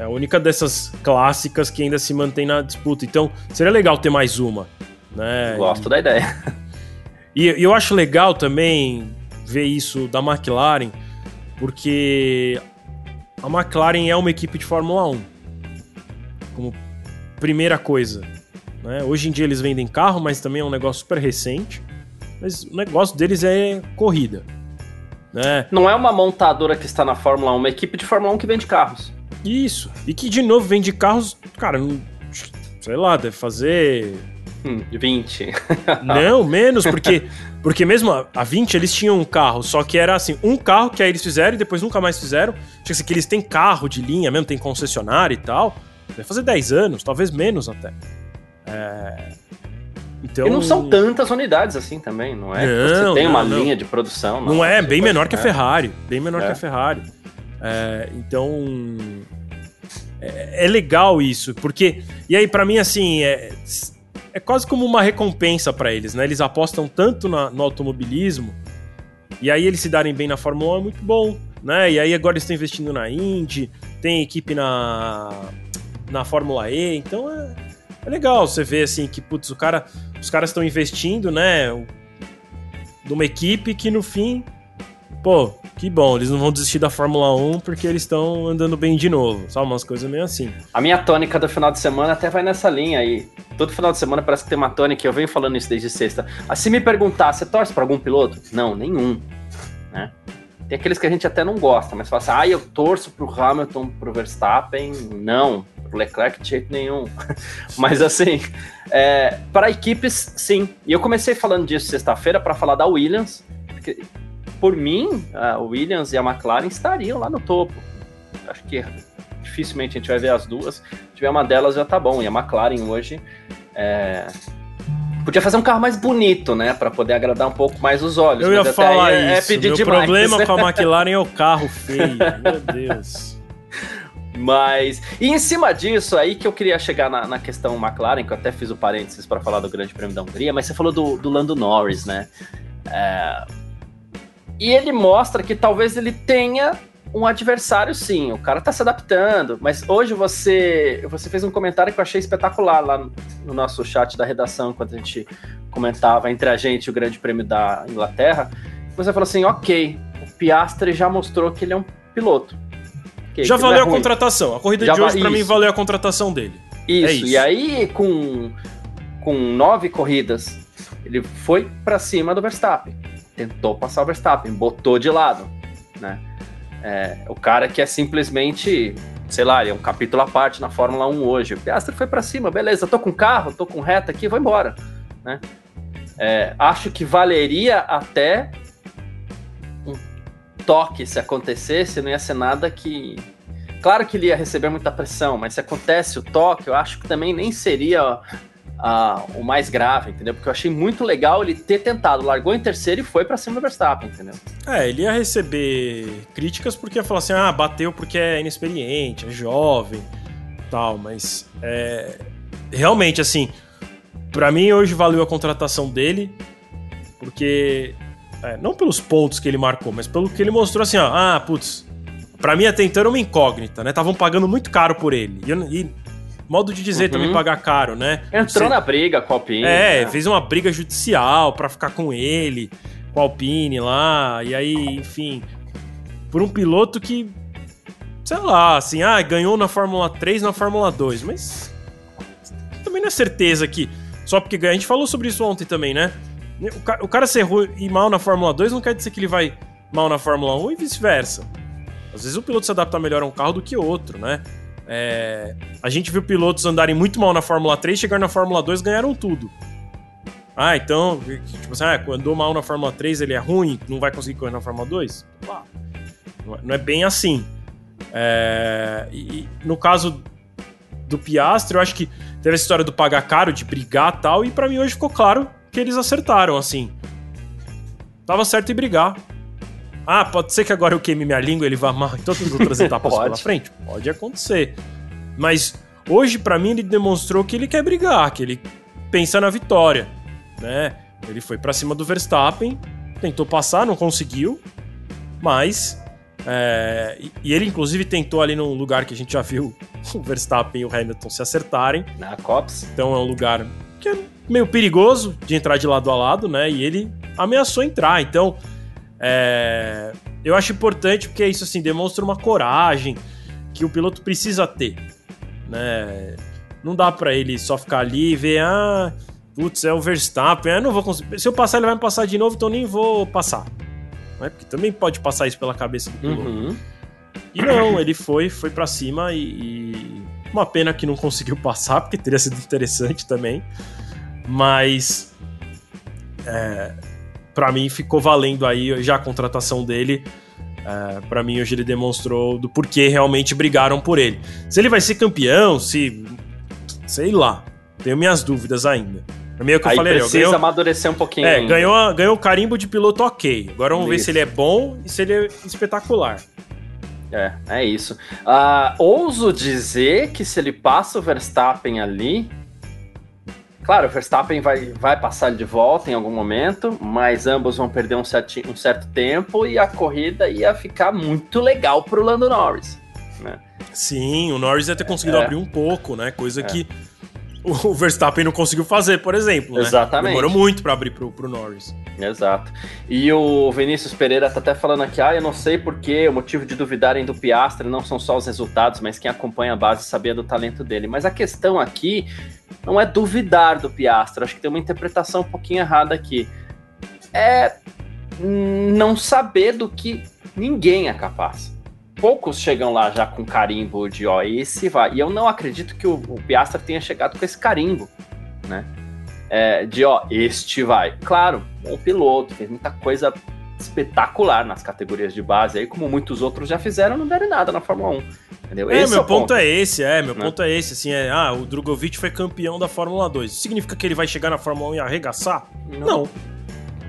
é a única dessas clássicas que ainda se mantém na disputa. Então, seria legal ter mais uma, né? Gosto da ideia. E, e eu acho legal também ver isso da McLaren, porque a McLaren é uma equipe de Fórmula 1 como primeira coisa. Né? Hoje em dia eles vendem carro, mas também é um negócio super recente. Mas o negócio deles é corrida. Né? Não é uma montadora que está na Fórmula 1, uma equipe de Fórmula 1 que vende carros. Isso. E que de novo vende carros, cara, sei lá, deve fazer. Hum, 20. não, menos, porque, porque mesmo a, a 20 eles tinham um carro, só que era assim, um carro que aí eles fizeram e depois nunca mais fizeram. Tipo assim, que eles têm carro de linha mesmo, tem concessionário e tal. Deve fazer 10 anos, talvez menos até. É... Então... E não são tantas unidades assim também, não é? Não, Você tem não, uma não. linha de produção. Não, é, bem menor que a Ferrari. Bem menor é. que a Ferrari. É, então. É, é, legal isso, porque. E aí, para mim, assim, é, quase como uma recompensa para eles, né? Eles apostam tanto na, no automobilismo, e aí eles se darem bem na Fórmula 1 é muito bom, né? E aí agora eles estão investindo na Indy, tem equipe na na Fórmula E, então é, é legal você ver assim que putz, o cara, os caras estão investindo, né, numa equipe que no fim, pô, que bom, eles não vão desistir da Fórmula 1 porque eles estão andando bem de novo, sabe? Umas coisas meio assim. A minha tônica do final de semana até vai nessa linha aí. Todo final de semana parece que tem uma tônica, eu venho falando isso desde sexta. Ah, se me perguntar, você torce para algum piloto? Não, nenhum. Né? Tem aqueles que a gente até não gosta, mas fala assim, ah, eu torço pro Hamilton, pro Verstappen. Não, pro Leclerc de jeito nenhum. mas assim, é, para equipes, sim. E eu comecei falando disso sexta-feira para falar da Williams. Porque, por mim, a Williams e a McLaren estariam lá no topo. Acho que dificilmente a gente vai ver as duas. Se tiver uma delas já tá bom. E a McLaren hoje é, Podia fazer um carro mais bonito, né? para poder agradar um pouco mais os olhos. Eu ia falar é, isso. É Meu demais. problema com a McLaren é o carro feio. Meu Deus. Mas. E em cima disso, aí que eu queria chegar na, na questão McLaren, que eu até fiz o parênteses para falar do Grande Prêmio da Hungria, mas você falou do, do Lando Norris, né? É... E ele mostra que talvez ele tenha um adversário, sim. O cara tá se adaptando. Mas hoje você, você fez um comentário que eu achei espetacular lá no nosso chat da redação, quando a gente comentava entre a gente o Grande Prêmio da Inglaterra. Você falou assim: ok, o Piastri já mostrou que ele é um piloto. Okay, já valeu é a contratação. A corrida já de hoje, para mim, valeu a contratação dele. Isso. É isso. E aí, com, com nove corridas Ele foi para cima do Verstappen, tentou passar o Verstappen, botou de lado, né? É, o cara que é simplesmente, sei lá, é um capítulo à parte na Fórmula 1 hoje. O Piastri foi para cima, beleza, tô com carro, tô com reta aqui, vou embora, né? É, acho que valeria até um toque se acontecesse, não ia ser nada que. Claro que ele ia receber muita pressão, mas se acontece o toque, eu acho que também nem seria o mais grave, entendeu? Porque eu achei muito legal ele ter tentado, largou em terceiro e foi para cima do Verstappen, entendeu? É, ele ia receber críticas porque ia falar assim: ah, bateu porque é inexperiente, é jovem, tal, mas é, realmente, assim, para mim, hoje valeu a contratação dele, porque. É, não pelos pontos que ele marcou, mas pelo que ele mostrou assim, ó. Ah, putz. Pra mim até então era uma incógnita, né? Estavam pagando muito caro por ele. E, e modo de dizer uhum. também pagar caro, né? Entrou Você, na briga com o Alpine. É, né? fez uma briga judicial para ficar com ele, com o Alpine lá. E aí, enfim. Por um piloto que. Sei lá, assim, ah, ganhou na Fórmula 3, na Fórmula 2, mas. Também não é certeza que só porque ganha. A gente falou sobre isso ontem também, né? O cara, o cara ser ruim e mal na Fórmula 2 não quer dizer que ele vai mal na Fórmula 1 e vice-versa. Às vezes o piloto se adapta melhor a um carro do que outro, né? É, a gente viu pilotos andarem muito mal na Fórmula 3, chegar na Fórmula 2 ganharam tudo. Ah, então, tipo assim, ah, andou mal na Fórmula 3, ele é ruim, não vai conseguir correr na Fórmula 2? É, não é bem assim. É, e no caso do Piastri, eu acho que teve essa história do pagar caro, de brigar tal, e para mim hoje ficou claro que eles acertaram, assim. Tava certo em brigar. Ah, pode ser que agora eu queime minha língua e ele vá mal em todas as outras etapas pela frente? Pode acontecer. Mas hoje, para mim, ele demonstrou que ele quer brigar, que ele pensa na vitória, né? Ele foi para cima do Verstappen, tentou passar, não conseguiu, mas é, e ele, inclusive, tentou ali num lugar que a gente já viu o Verstappen e o Hamilton se acertarem. Na Cops. Então é um lugar que é meio perigoso de entrar de lado a lado, né? E ele ameaçou entrar. Então, é, eu acho importante porque isso, assim, demonstra uma coragem que o piloto precisa ter, né? Não dá para ele só ficar ali e ver, ah, putz, é o Verstappen, eu não vou conseguir. Se eu passar, ele vai me passar de novo, então nem vou passar né? Porque também pode passar isso pela cabeça do piloto. Uhum. E não, ele foi, foi para cima e, e, Uma pena que não conseguiu passar, porque teria sido interessante também. Mas. É, para mim ficou valendo aí já a contratação dele. É, para mim hoje ele demonstrou do porquê realmente brigaram por ele. Se ele vai ser campeão, se. Sei lá. Tenho minhas dúvidas ainda. É meio que eu Aí falei, precisa ganhou, amadurecer um pouquinho. É, ganhou, ganhou o carimbo de piloto ok. Agora vamos isso. ver se ele é bom e se ele é espetacular. É, é isso. Uh, ouso dizer que se ele passa o Verstappen ali. Claro, o Verstappen vai, vai passar de volta em algum momento, mas ambos vão perder um, certi, um certo tempo e a corrida ia ficar muito legal pro Lando Norris. Né? Sim, o Norris ia ter conseguido é. abrir um pouco, né? Coisa é. que o Verstappen não conseguiu fazer, por exemplo. Né? Exatamente. Demorou muito para abrir pro, pro Norris. Exato. E o Vinícius Pereira tá até falando aqui, ah, eu não sei porque o motivo de duvidarem do Piastre não são só os resultados, mas quem acompanha a base sabia do talento dele. Mas a questão aqui não é duvidar do Piastre, acho que tem uma interpretação um pouquinho errada aqui. É não saber do que ninguém é capaz poucos chegam lá já com carimbo de ó, esse vai. E eu não acredito que o, o Piastra tenha chegado com esse carimbo, né? É, de ó, este vai. Claro, bom piloto, fez muita coisa espetacular nas categorias de base aí, como muitos outros já fizeram, não deram nada na Fórmula 1. Entendeu? É, esse meu é ponto, ponto, é esse, é, meu né? ponto é esse, assim, é, ah, o Drogovic foi campeão da Fórmula 2. Significa que ele vai chegar na Fórmula 1 e arregaçar? Não. não.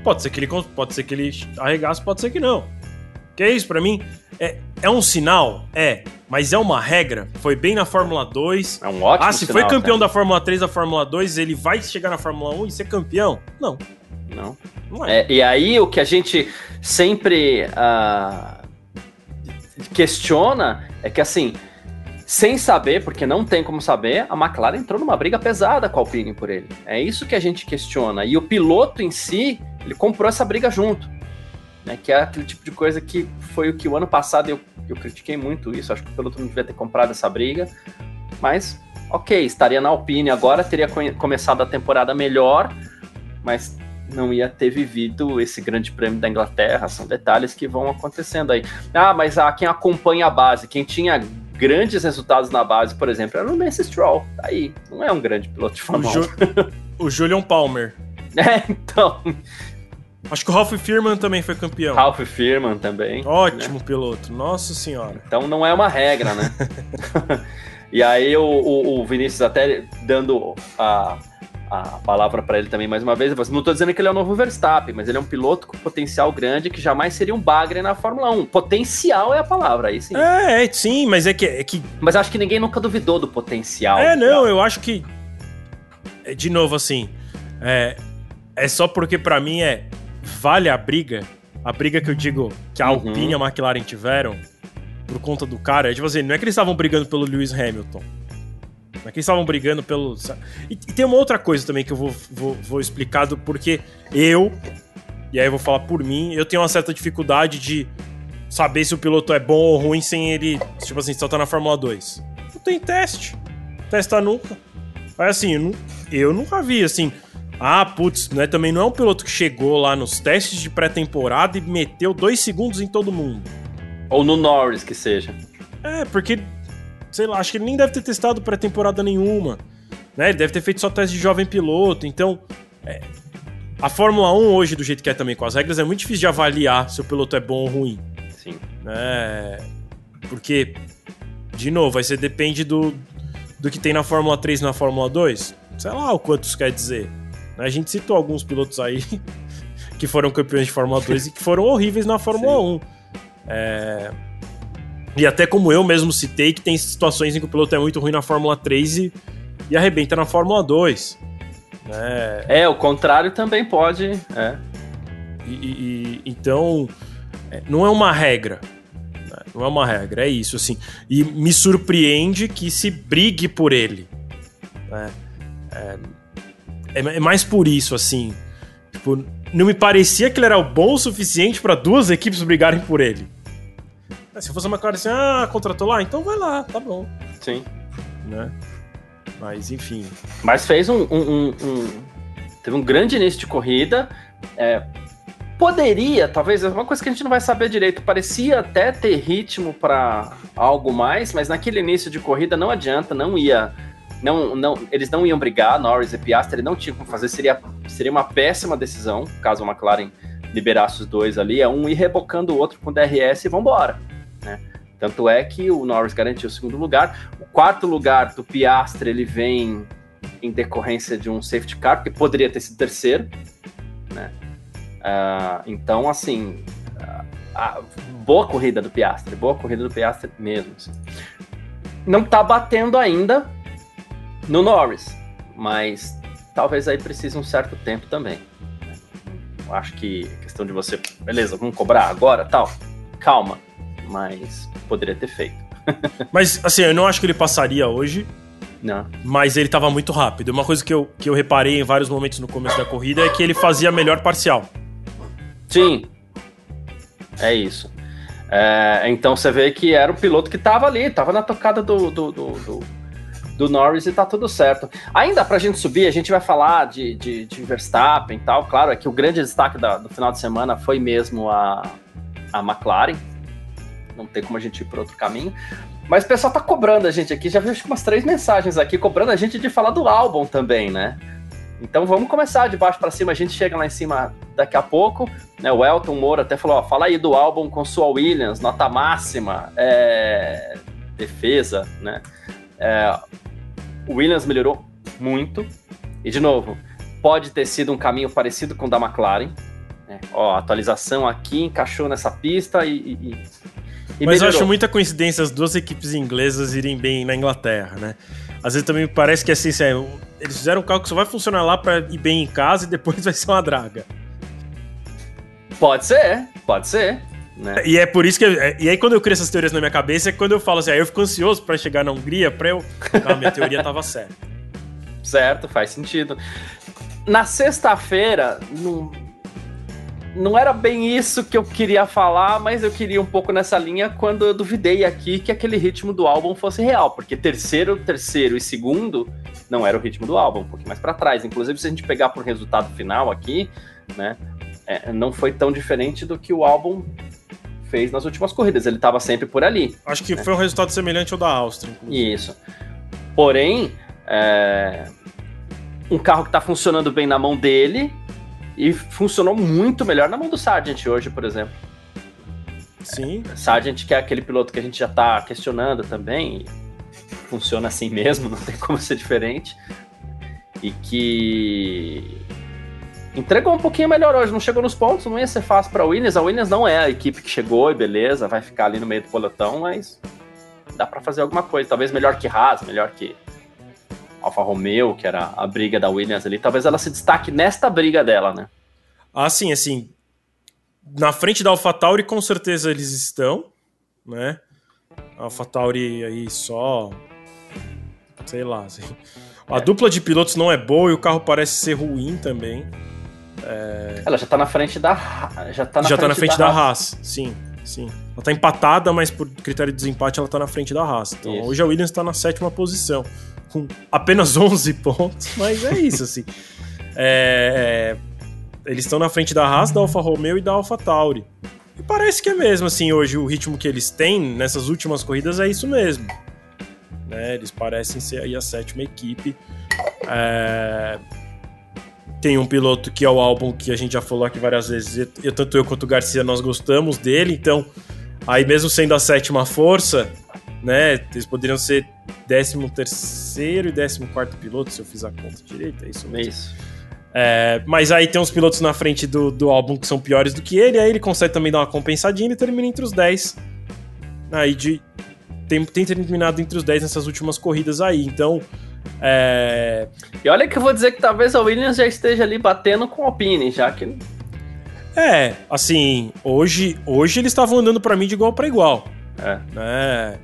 Pode ser que ele pode ser que ele arregasse, pode ser que não. Que é isso, para mim, é, é um sinal? É. Mas é uma regra? Foi bem na Fórmula 2. É um ótimo Ah, se sinal, foi campeão cara. da Fórmula 3 da Fórmula 2, ele vai chegar na Fórmula 1 e ser campeão? Não. Não. Não é. é e aí o que a gente sempre uh, questiona é que assim, sem saber, porque não tem como saber, a McLaren entrou numa briga pesada com a Alpine por ele. É isso que a gente questiona. E o piloto em si, ele comprou essa briga junto né? Que é aquele tipo de coisa que foi o que o ano passado eu, eu critiquei muito isso. Acho que o piloto não devia ter comprado essa briga. Mas, ok, estaria na Alpine agora, teria começado a temporada melhor, mas não ia ter vivido esse grande prêmio da Inglaterra. São detalhes que vão acontecendo aí. Ah, mas ah, quem acompanha a base, quem tinha grandes resultados na base, por exemplo, era o Lance Stroll. Tá aí, não é um grande piloto de Fórmula 1. O, Julian Palmer. É, então. Acho que o Ralph Firman também foi campeão. Ralph Firman também. Ótimo né? piloto, nossa senhora. Então não é uma regra, né? e aí o, o, o Vinícius até dando a a palavra para ele também mais uma vez. Não estou dizendo que ele é o novo Verstappen, mas ele é um piloto com potencial grande que jamais seria um bagre na Fórmula 1. Potencial é a palavra, aí sim. É, é sim, mas é que, é que. Mas acho que ninguém nunca duvidou do potencial. É, não, eu acho que. É, de novo, assim. É, é só porque para mim é. Vale a briga. A briga que eu digo que a uhum. Alpine e a McLaren tiveram por conta do cara. É tipo assim, não é que eles estavam brigando pelo Lewis Hamilton. Né? Que estavam brigando pelo. E, e, tem uma outra coisa também que eu vou, vou, vou explicar do porque eu, e aí eu vou falar por mim, eu tenho uma certa dificuldade de saber se o piloto é bom ou ruim sem ele, tipo assim, só tá na Fórmula 2. Não tem teste. Testa nunca. Mas assim, eu, eu nunca vi assim. Ah, putz, né, também não é um piloto que chegou lá nos testes de pré-temporada e meteu dois segundos em todo mundo. Ou no Norris, que seja. É, porque sei lá, acho que ele nem deve ter testado pré-temporada nenhuma. Né? Ele deve ter feito só teste de jovem piloto. Então, é, a Fórmula 1 hoje, do jeito que é também com as regras, é muito difícil de avaliar se o piloto é bom ou ruim. Sim. Né? Porque, de novo, aí você depende do, do que tem na Fórmula 3 e na Fórmula 2. Sei lá o quanto isso quer dizer. A gente citou alguns pilotos aí que foram campeões de Fórmula 2 e que foram horríveis na Fórmula Sim. 1. É, e até como eu mesmo citei, que tem situações em que o piloto é muito ruim na Fórmula 3 e, e arrebenta na Fórmula 2. Né? É, o contrário também pode. É. E, e, então, é, não é uma regra. Né? Não é uma regra, é isso, assim. E me surpreende que se brigue por ele. Né? É, é, é mais por isso, assim. Tipo, não me parecia que ele era bom o suficiente para duas equipes brigarem por ele. É, se fosse uma McLaren assim, ah, contratou lá, então vai lá, tá bom. Sim. Né? Mas, enfim. Mas fez um. um, um, um teve um grande início de corrida. É, poderia, talvez, é uma coisa que a gente não vai saber direito. Parecia até ter ritmo para algo mais, mas naquele início de corrida não adianta, não ia. Não, não, eles não iam brigar, Norris e Piastri não tinham como fazer, seria, seria uma péssima decisão, caso a McLaren liberasse os dois ali, é um ir rebocando o outro com DRS e vambora. Né? Tanto é que o Norris garantiu o segundo lugar. O quarto lugar do Piastre ele vem em decorrência de um safety car, que poderia ter sido terceiro. Né? Uh, então, assim, uh, boa corrida do Piastre, boa corrida do Piastre mesmo. Assim. Não está batendo ainda no Norris, mas talvez aí precise um certo tempo também. Né? Acho que questão de você, beleza, vamos cobrar agora, tal. Calma, mas poderia ter feito. mas, assim, eu não acho que ele passaria hoje. Não. Mas ele tava muito rápido. Uma coisa que eu, que eu reparei em vários momentos no começo da corrida é que ele fazia melhor parcial. Sim. É isso. É, então você vê que era o piloto que tava ali, tava na tocada do, do, do, do, do Norris e tá tudo certo. Ainda pra gente subir, a gente vai falar de, de, de Verstappen e tal. Claro, é que o grande destaque da, do final de semana foi mesmo a, a McLaren, não tem como a gente ir por outro caminho. Mas o pessoal tá cobrando a gente aqui, já vi umas três mensagens aqui, cobrando a gente de falar do álbum também, né? Então vamos começar de baixo para cima, a gente chega lá em cima daqui a pouco. Né? O Elton Moura até falou: ó, fala aí do álbum com sua Williams, nota máxima, é... defesa, né? É... O Williams melhorou muito, e de novo, pode ter sido um caminho parecido com o da McLaren. Né? Ó, atualização aqui encaixou nessa pista e, e, e Mas melhorou. eu acho muita coincidência as duas equipes inglesas irem bem na Inglaterra, né? Às vezes também parece que assim, é, eles fizeram um carro que só vai funcionar lá para ir bem em casa e depois vai ser uma draga. Pode ser, pode ser. Né? E é por isso que. É, e aí, quando eu crio essas teorias na minha cabeça, é quando eu falo assim, aí eu fico ansioso para chegar na Hungria pra eu. Ah, minha teoria tava certa. Certo, faz sentido. Na sexta-feira, não não era bem isso que eu queria falar, mas eu queria um pouco nessa linha quando eu duvidei aqui que aquele ritmo do álbum fosse real, porque terceiro, terceiro e segundo não era o ritmo do álbum, um pouquinho mais para trás. Inclusive, se a gente pegar por resultado final aqui, né, é, não foi tão diferente do que o álbum fez nas últimas corridas. Ele estava sempre por ali. Acho que né? foi um resultado semelhante ao da Áustria. Inclusive. Isso. Porém, é... um carro que está funcionando bem na mão dele e funcionou muito melhor na mão do Sargent hoje, por exemplo. Sim. É, Sargent, que é aquele piloto que a gente já está questionando também, funciona assim mesmo, não tem como ser diferente. E que entregou um pouquinho melhor hoje, não chegou nos pontos, não ia ser fácil para a Williams. A Williams não é a equipe que chegou e beleza, vai ficar ali no meio do pelotão, mas dá para fazer alguma coisa. Talvez melhor que Haas, melhor que Alfa Romeo, que era a briga da Williams ali. Talvez ela se destaque nesta briga dela, né? Ah, sim, assim. Na frente da AlphaTauri, com certeza eles estão, né? A AlphaTauri aí só. Sei lá, assim. A é. dupla de pilotos não é boa e o carro parece ser ruim também. É... Ela já tá na frente da já tá na já frente, tá na frente da, da Haas. Haas. Sim, sim. Ela tá empatada, mas por critério de desempate ela tá na frente da Haas. Então isso. hoje a Williams tá na sétima posição, com apenas 11 pontos, mas é isso, assim. É, é, eles estão na frente da Haas, da Alfa Romeo e da Alfa Tauri. E parece que é mesmo, assim, hoje o ritmo que eles têm nessas últimas corridas é isso mesmo. Né? Eles parecem ser aí a sétima equipe. É... Tem um piloto que é o álbum que a gente já falou aqui várias vezes. Eu, tanto eu quanto o Garcia nós gostamos dele, então aí mesmo sendo a sétima força, né? Eles poderiam ser 13 terceiro e 14 quarto piloto, se eu fiz a conta direito, é isso mesmo. Isso. É, mas aí tem uns pilotos na frente do, do álbum que são piores do que ele, aí ele consegue também dar uma compensadinha e termina entre os 10. Aí de, tem, tem terminado entre os 10 nessas últimas corridas aí. Então. É... E olha que eu vou dizer que talvez a Williams já esteja ali batendo com o Alpine, já que. É, assim, hoje, hoje eles estavam andando para mim de igual para igual. É. Né?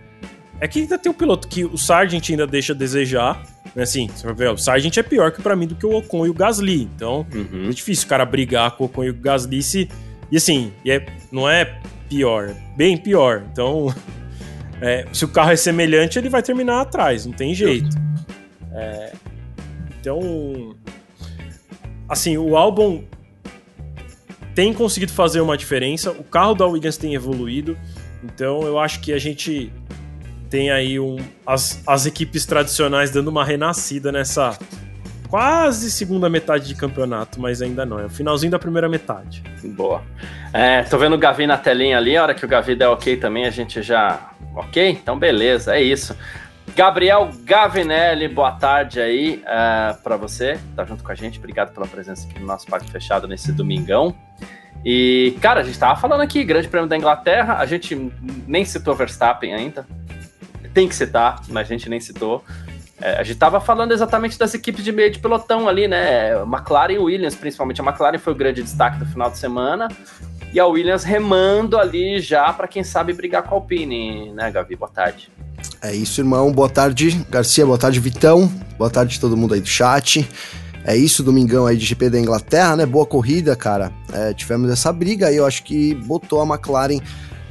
É que ainda tem um piloto que o Sargent ainda deixa a desejar. Né? Assim, você vai ver, o Sargent é pior que para mim do que o Ocon e o Gasly. Então, uhum. é difícil o cara brigar com o Ocon e o Gasly se. E assim, e é, não é pior, é bem pior. Então, é, se o carro é semelhante, ele vai terminar atrás, não tem jeito. É, então, assim, o álbum tem conseguido fazer uma diferença. O carro da Williams tem evoluído. Então, eu acho que a gente tem aí um, as, as equipes tradicionais dando uma renascida nessa quase segunda metade de campeonato, mas ainda não. É o finalzinho da primeira metade. Boa. É, tô vendo o Gavi na telinha ali. A hora que o Gavi der ok também, a gente já Ok? Então, beleza, é isso. Gabriel Gavinelli, boa tarde aí uh, é, para você, tá junto com a gente. Obrigado pela presença aqui no nosso parque fechado nesse domingão. E, cara, a gente tava falando aqui, Grande Prêmio da Inglaterra, a gente nem citou Verstappen ainda. Tem que citar, mas a gente nem citou. É, a gente tava falando exatamente das equipes de meio de pelotão ali, né? McLaren e Williams, principalmente. A McLaren foi o grande destaque do final de semana e a Williams remando ali já para quem sabe brigar com a Alpine, né, Gavi? Boa tarde. É isso, irmão. Boa tarde, Garcia. Boa tarde, Vitão. Boa tarde todo mundo aí do chat. É isso, domingão aí de GP da Inglaterra, né? Boa corrida, cara. É, tivemos essa briga aí, eu acho que botou a McLaren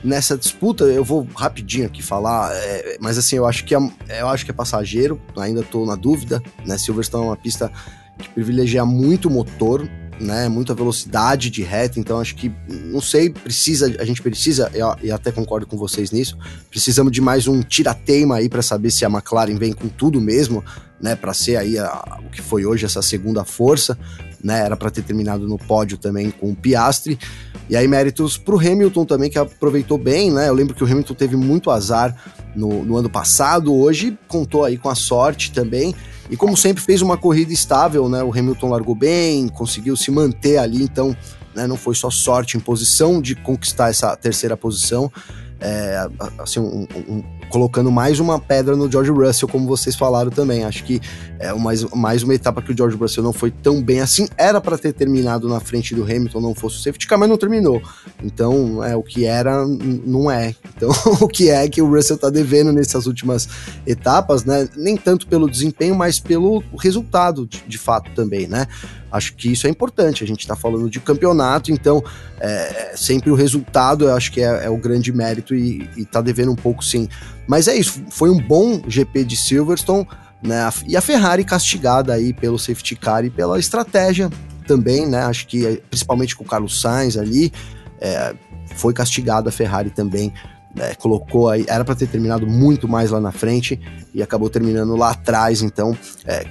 nessa disputa. Eu vou rapidinho aqui falar, é, mas assim, eu acho que é, eu acho que é passageiro, ainda tô na dúvida, né? Silverstone é uma pista que privilegia muito o motor, né? Muita velocidade de reta, então acho que, não sei, precisa, a gente precisa, e até concordo com vocês nisso, precisamos de mais um tirateima aí para saber se a McLaren vem com tudo mesmo, né? Para ser aí a, o que foi hoje essa segunda força, né? Era para ter terminado no pódio também com o Piastri. E aí méritos para o Hamilton também, que aproveitou bem, né? Eu lembro que o Hamilton teve muito azar no, no ano passado, hoje contou aí com a sorte também. E como sempre fez uma corrida estável, né? O Hamilton largou bem, conseguiu se manter ali, então né, não foi só sorte em posição de conquistar essa terceira posição. é, assim, um, um, colocando mais uma pedra no George Russell, como vocês falaram também. Acho que é mais, mais uma etapa que o George Russell não foi tão bem assim. Era para ter terminado na frente do Hamilton, não fosse o safety car, mas não terminou. Então, é o que era, não é. Então, o que é que o Russell tá devendo nessas últimas etapas, né? Nem tanto pelo desempenho, mas pelo resultado, de, de fato, também, né? Acho que isso é importante. A gente está falando de campeonato, então é, sempre o resultado eu acho que é, é o grande mérito e, está devendo um pouco sim. Mas é isso, foi um bom GP de Silverstone, né? E a Ferrari castigada aí pelo safety car e pela estratégia também, né? Acho que principalmente com o Carlos Sainz ali, é, foi castigado a Ferrari também é, colocou aí, era para ter terminado muito mais lá na frente e acabou terminando lá atrás. Então, é,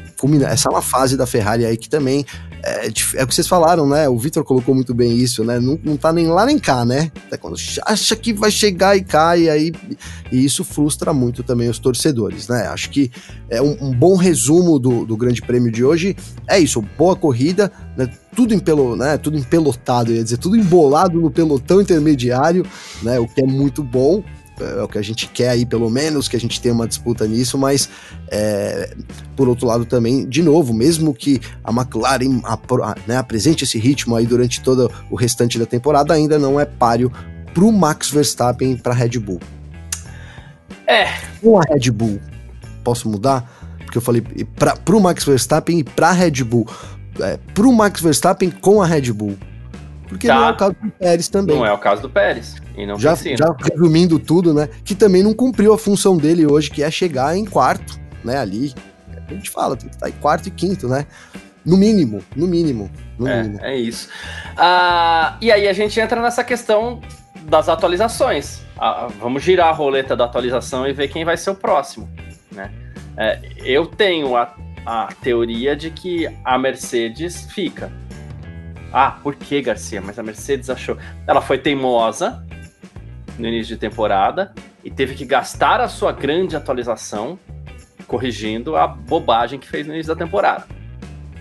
essa é uma fase da Ferrari aí que também é, é o que vocês falaram, né? O Vitor colocou muito bem isso, né? Não, não tá nem lá nem cá, né? Até quando acha que vai chegar e cai, aí, e isso frustra muito também os torcedores, né? Acho que é um, um bom resumo do, do Grande Prêmio de hoje. É isso, boa corrida, né? tudo, pelo né, tudo empelotado, ia dizer, tudo embolado no pelotão intermediário, né, o que é muito bom, é o que a gente quer aí, pelo menos, que a gente tenha uma disputa nisso, mas é, por outro lado também, de novo, mesmo que a McLaren né, apresente esse ritmo aí durante todo o restante da temporada, ainda não é páreo para o Max Verstappen para Red Bull. É. Com a Red Bull, posso mudar? Porque eu falei para o Max Verstappen e para Red Bull é, pro Max Verstappen com a Red Bull. Porque tá. não é o caso do Pérez também. Não é o caso do Pérez. E não já, já resumindo tudo, né? Que também não cumpriu a função dele hoje, que é chegar em quarto, né? Ali. A gente fala, tem que estar em quarto e quinto, né? No mínimo, no mínimo. No é, mínimo. é isso. Ah, e aí a gente entra nessa questão das atualizações. Ah, vamos girar a roleta da atualização e ver quem vai ser o próximo. Né? É, eu tenho a a teoria de que a Mercedes fica. Ah, por que, Garcia? Mas a Mercedes achou. Ela foi teimosa no início de temporada e teve que gastar a sua grande atualização corrigindo a bobagem que fez no início da temporada.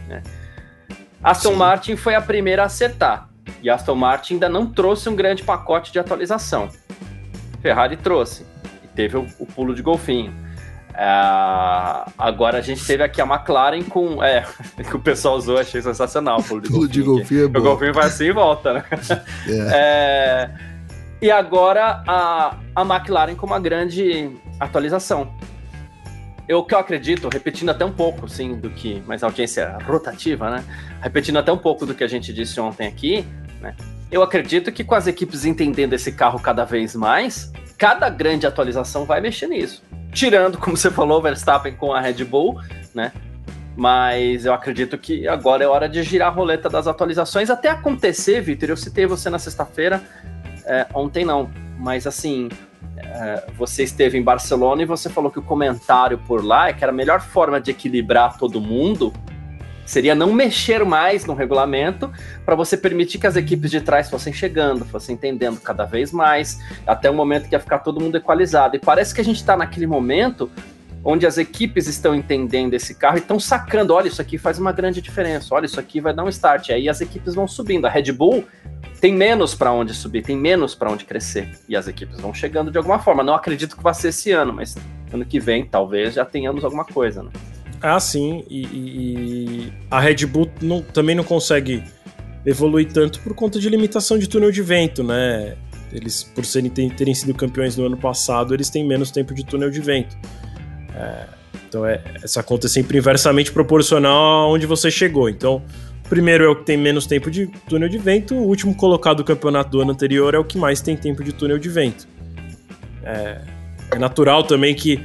Né? Aston Sim. Martin foi a primeira a acertar. E a Aston Martin ainda não trouxe um grande pacote de atualização. Ferrari trouxe. E teve o, o pulo de golfinho. É, agora a gente teve aqui a McLaren com. É, que o pessoal usou, achei sensacional. O de, de golfinho é bom. O golfinho vai assim e volta, né? É. É, e agora a, a McLaren com uma grande atualização. Eu, que eu acredito, repetindo até um pouco, sim, do que. Mas a audiência rotativa, né? Repetindo até um pouco do que a gente disse ontem aqui, né? Eu acredito que com as equipes entendendo esse carro cada vez mais, cada grande atualização vai mexer nisso tirando, como você falou, Verstappen com a Red Bull, né? Mas eu acredito que agora é hora de girar a roleta das atualizações até acontecer, Vitor. Eu citei você na sexta-feira, é, ontem não, mas assim, é, você esteve em Barcelona e você falou que o comentário por lá é que era a melhor forma de equilibrar todo mundo Seria não mexer mais no regulamento para você permitir que as equipes de trás fossem chegando, fossem entendendo cada vez mais, até o momento que ia ficar todo mundo equalizado. E parece que a gente está naquele momento onde as equipes estão entendendo esse carro e estão sacando, olha, isso aqui faz uma grande diferença, olha, isso aqui vai dar um start. Aí as equipes vão subindo. A Red Bull tem menos para onde subir, tem menos para onde crescer. E as equipes vão chegando de alguma forma. Não acredito que vai ser esse ano, mas ano que vem talvez já tenhamos alguma coisa, né? Ah, sim. E, e a Red Bull não, também não consegue evoluir tanto por conta de limitação de túnel de vento, né? Eles, por serem, terem sido campeões no ano passado, eles têm menos tempo de túnel de vento. É, então é, essa conta é sempre inversamente proporcional a onde você chegou. Então, o primeiro é o que tem menos tempo de túnel de vento, o último colocado do campeonato do ano anterior é o que mais tem tempo de túnel de vento. É, é natural também que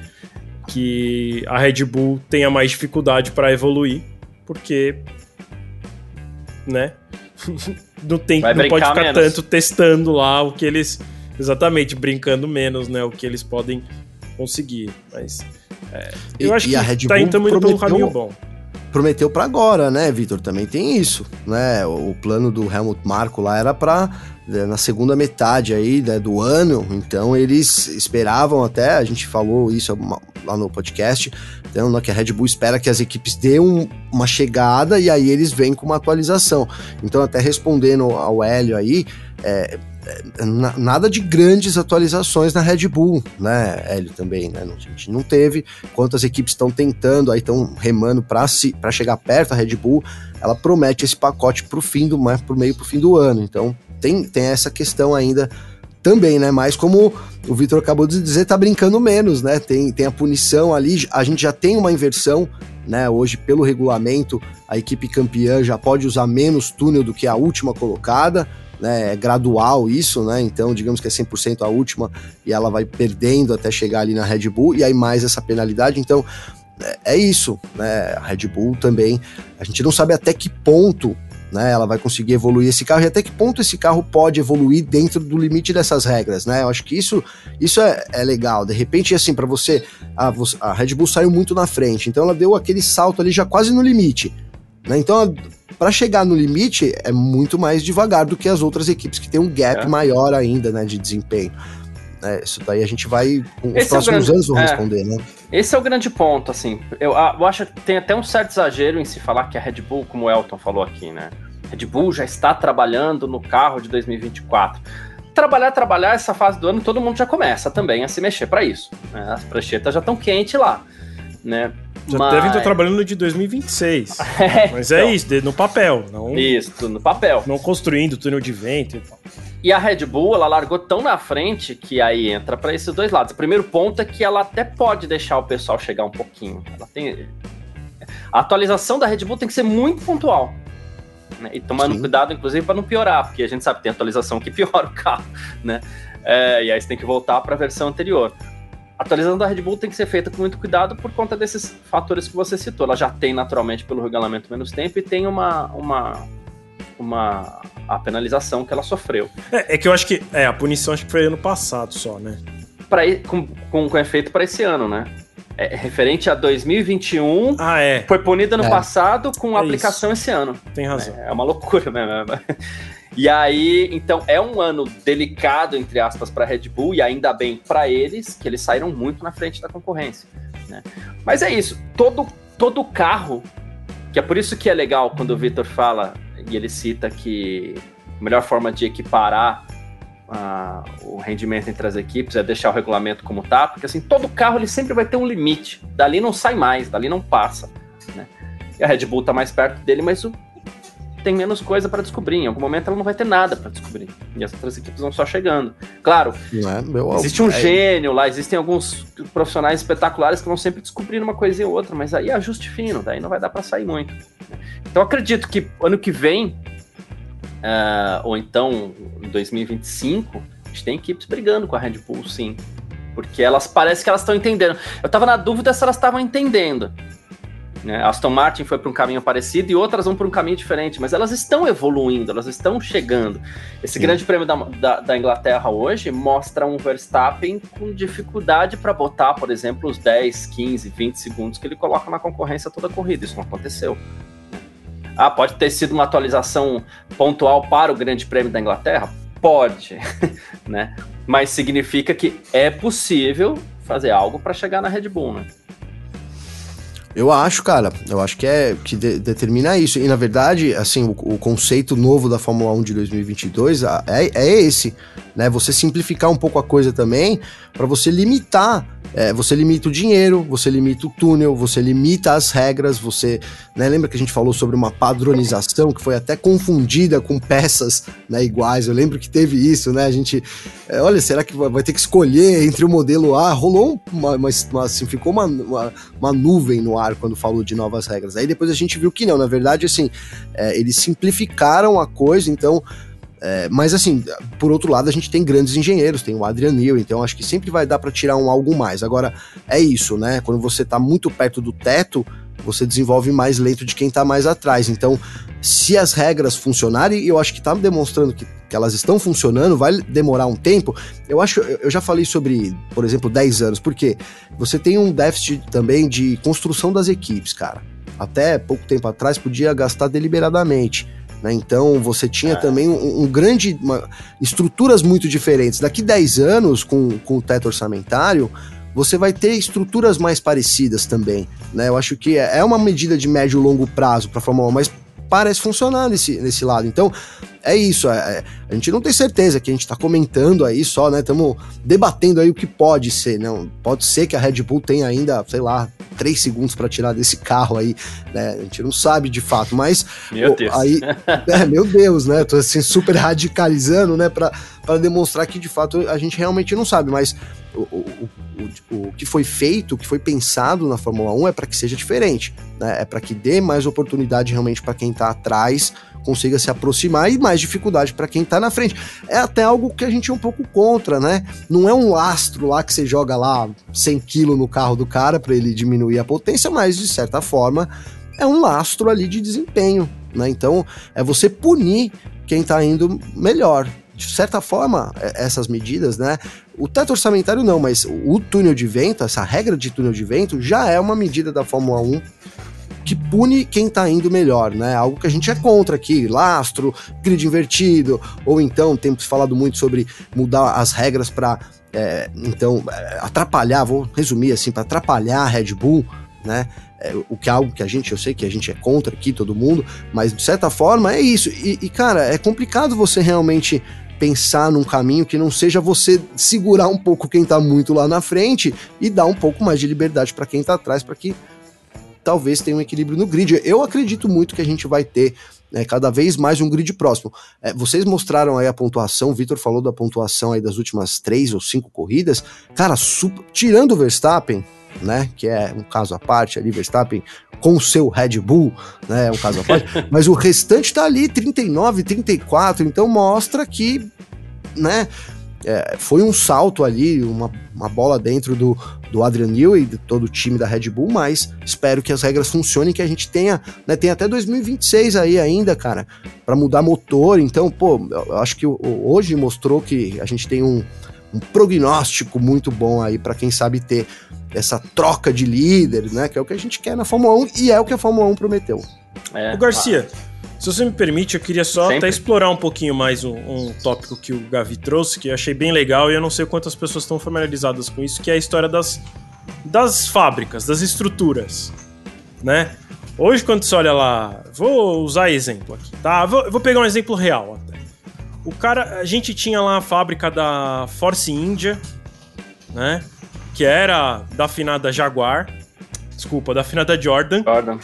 que a Red Bull tenha mais dificuldade para evoluir, porque, né? não, tem, não pode ficar menos. tanto testando lá o que eles. Exatamente, brincando menos, né? O que eles podem conseguir. Mas. É, eu acho que a Red tá indo pelo caminho bom prometeu para agora, né, Vitor? Também tem isso, né? O plano do Helmut Marko lá era para na segunda metade aí né, do ano, então eles esperavam até, a gente falou isso lá no podcast, então, né, que a Red Bull espera que as equipes dêem um, uma chegada e aí eles vêm com uma atualização. Então, até respondendo ao Hélio aí, é, é, nada de grandes atualizações na Red Bull, né, Hélio, também, né, a gente não teve, quantas equipes estão tentando, aí estão remando para chegar perto, a Red Bull, ela promete esse pacote para o fim do, mais pro meio pro fim do ano, então tem, tem essa questão ainda também, né, mas como o Vitor acabou de dizer, tá brincando menos, né, tem, tem a punição ali, a gente já tem uma inversão, né, hoje pelo regulamento, a equipe campeã já pode usar menos túnel do que a última colocada, né, é gradual isso, né? Então, digamos que é 100% a última e ela vai perdendo até chegar ali na Red Bull e aí mais essa penalidade. Então, é, é isso, né? A Red Bull também, a gente não sabe até que ponto né, ela vai conseguir evoluir esse carro e até que ponto esse carro pode evoluir dentro do limite dessas regras, né? Eu acho que isso, isso é, é legal. De repente, assim, para você a, a Red Bull saiu muito na frente, então ela deu aquele salto ali já quase no limite. Né? Então, para chegar no limite é muito mais devagar do que as outras equipes que tem um gap é. maior ainda, né, de desempenho. É, isso daí a gente vai, os Esse próximos é grande, anos vão é, responder, né? Esse é o grande ponto, assim. Eu, eu acho que tem até um certo exagero em se falar que a Red Bull, como o Elton falou aqui, né? Red Bull já está trabalhando no carro de 2024 trabalhar, trabalhar, essa fase do ano todo mundo já começa também a se mexer para isso. Né? As pranchetas já estão quentes lá, né? Já mas... devem estar trabalhando de 2026. é, mas é então... isso, no papel. Não... Isso, no papel. Não construindo túnel de vento e tal. E a Red Bull, ela largou tão na frente que aí entra para esses dois lados. O primeiro ponto é que ela até pode deixar o pessoal chegar um pouquinho. Ela tem... A atualização da Red Bull tem que ser muito pontual. Né? E tomando Sim. cuidado, inclusive, para não piorar, porque a gente sabe que tem atualização que piora o carro, né? É, e aí você tem que voltar para a versão anterior. A atualização da Red Bull tem que ser feita com muito cuidado por conta desses fatores que você citou. Ela já tem naturalmente pelo regulamento menos tempo e tem uma, uma, uma a penalização que ela sofreu. É, é que eu acho que é a punição acho que foi ano passado só, né? Pra, com, com, com efeito para esse ano, né? É, referente a 2021. Ah, é. Foi punida no é. passado com é aplicação isso. esse ano. Tem razão. É, é uma loucura mesmo. E aí, então, é um ano delicado, entre aspas, para a Red Bull, e ainda bem para eles, que eles saíram muito na frente da concorrência. Né? Mas é isso, todo, todo carro, que é por isso que é legal quando o Victor fala, e ele cita que a melhor forma de equiparar uh, o rendimento entre as equipes é deixar o regulamento como tá, porque assim, todo carro ele sempre vai ter um limite, dali não sai mais, dali não passa. Né? E a Red Bull está mais perto dele, mas o tem menos coisa para descobrir. Em algum momento ela não vai ter nada para descobrir. E as outras equipes vão só chegando. Claro, é, meu, existe um é... gênio lá, existem alguns profissionais espetaculares que vão sempre descobrir uma coisinha ou outra, mas aí é ajuste fino, daí não vai dar para sair muito. Então acredito que ano que vem, uh, ou então em 2025, a gente tem equipes brigando com a Red Bull, sim. Porque elas parece que elas estão entendendo. Eu tava na dúvida se elas estavam entendendo. Né? Aston Martin foi para um caminho parecido e outras vão para um caminho diferente, mas elas estão evoluindo, elas estão chegando. Esse Sim. grande prêmio da, da, da, Inglaterra hoje mostra um Verstappen com dificuldade para botar, por exemplo, os 10, 15, 20 segundos que ele coloca na concorrência toda a corrida. Isso não aconteceu. Ah, pode ter sido uma atualização pontual para o Grande Prêmio da Inglaterra? Pode, né? Mas significa que é possível fazer algo para chegar na Red Bull, né? Eu acho, cara, eu acho que é que de, determina isso. E na verdade, assim, o, o, conceito novo da Fórmula 1 de 2022 é, é esse, né? Você simplificar um pouco a coisa também para você limitar é, você limita o dinheiro, você limita o túnel, você limita as regras, você. Né, lembra que a gente falou sobre uma padronização que foi até confundida com peças né, iguais? Eu lembro que teve isso, né? A gente. É, olha, será que vai ter que escolher entre o modelo A? Rolou uma. uma, uma assim, ficou uma, uma, uma, nuvem no ar quando falou de novas regras. Aí depois a gente viu que não, na verdade, assim, é, eles simplificaram a coisa, então é, mas assim, por outro lado, a gente tem grandes engenheiros, tem o Adrian Newey, então acho que sempre vai dar para tirar um algo mais. Agora, é isso, né? Quando você está muito perto do teto, você desenvolve mais lento de quem está mais atrás. Então, se as regras funcionarem, e eu acho que está demonstrando que, que, elas estão funcionando, vai demorar um tempo. Eu acho, eu já falei sobre, por exemplo, 10 anos, porque você tem um déficit também de construção das equipes, cara. Até pouco tempo atrás podia gastar deliberadamente. Né? Então você tinha é. também um, um grande. Uma, estruturas muito diferentes. Daqui 10 anos, com, com o teto orçamentário, você vai ter estruturas mais parecidas também. Né? Eu acho que é, é uma medida de médio e longo prazo para a Fórmula 1, mas parece funcionar nesse, nesse lado. Então, é isso. É, é a gente não tem certeza que a gente está comentando aí só, né? Estamos debatendo aí o que pode ser. Não, pode ser que a Red Bull tenha ainda, sei lá, três segundos para tirar desse carro aí, né? A gente não sabe de fato, mas meu Deus. aí, é, meu Deus, né? Tô assim super radicalizando, né? Para demonstrar que de fato a gente realmente não sabe, mas o, o, o, o, que foi feito, o que foi pensado na Fórmula 1 é para que seja diferente, né? É para que dê mais oportunidade realmente para quem está atrás consiga se aproximar e mais dificuldade para quem está na frente. É até algo que a gente é um pouco contra, né? Não é um lastro lá que você joga lá 100 kg no carro do cara para ele diminuir a potência, mas de certa forma é um lastro ali de desempenho, né? Então é você punir quem está indo melhor de certa forma, é, essas medidas, né? O teto orçamentário não, mas o túnel de vento, essa regra de túnel de vento, já é uma medida da Fórmula 1 que pune quem tá indo melhor, né? Algo que a gente é contra aqui, lastro, grid invertido, ou então temos falado muito sobre mudar as regras para é, então é, atrapalhar, vou resumir assim, para atrapalhar a Red Bull, né? É, o que é algo que a gente, eu sei que a gente é contra aqui, todo mundo, mas de certa forma é isso. E, e cara, é complicado você realmente pensar num caminho que não seja você segurar um pouco quem tá muito lá na frente e dar um pouco mais de liberdade para quem tá atrás, para que talvez tenha um equilíbrio no grid. Eu acredito muito que a gente vai ter né, cada vez mais um grid próximo. É, vocês mostraram aí a pontuação, o Vitor falou da pontuação aí das últimas três ou cinco corridas. Cara, super, tirando o Verstappen, né, que é um caso à parte ali, Verstappen com o seu Red Bull, né? É um caso à parte. mas o restante tá ali, 39, 34, então mostra que, né? É, foi um salto ali, uma, uma bola dentro do, do Adrian Newey e de todo o time da Red Bull, mas espero que as regras funcionem, que a gente tenha, né, tem até 2026 aí ainda, cara, para mudar motor. Então, pô, eu acho que hoje mostrou que a gente tem um, um prognóstico muito bom aí para quem sabe ter essa troca de líderes, né? Que é o que a gente quer na Fórmula 1 e é o que a Fórmula 1 prometeu. É, o Garcia, ah. se você me permite, eu queria só Sempre. até explorar um pouquinho mais um, um, tópico que o Gavi trouxe, que eu achei bem legal e eu não sei quantas pessoas estão familiarizadas com isso, que é a história das, das fábricas, das estruturas, né? Hoje, quando você olha lá, vou usar exemplo aqui, tá? Vou, vou pegar um exemplo real. O cara, a gente tinha lá a fábrica da Force India, né? que era da finada Jaguar. Desculpa, da finada Jordan. Jordan.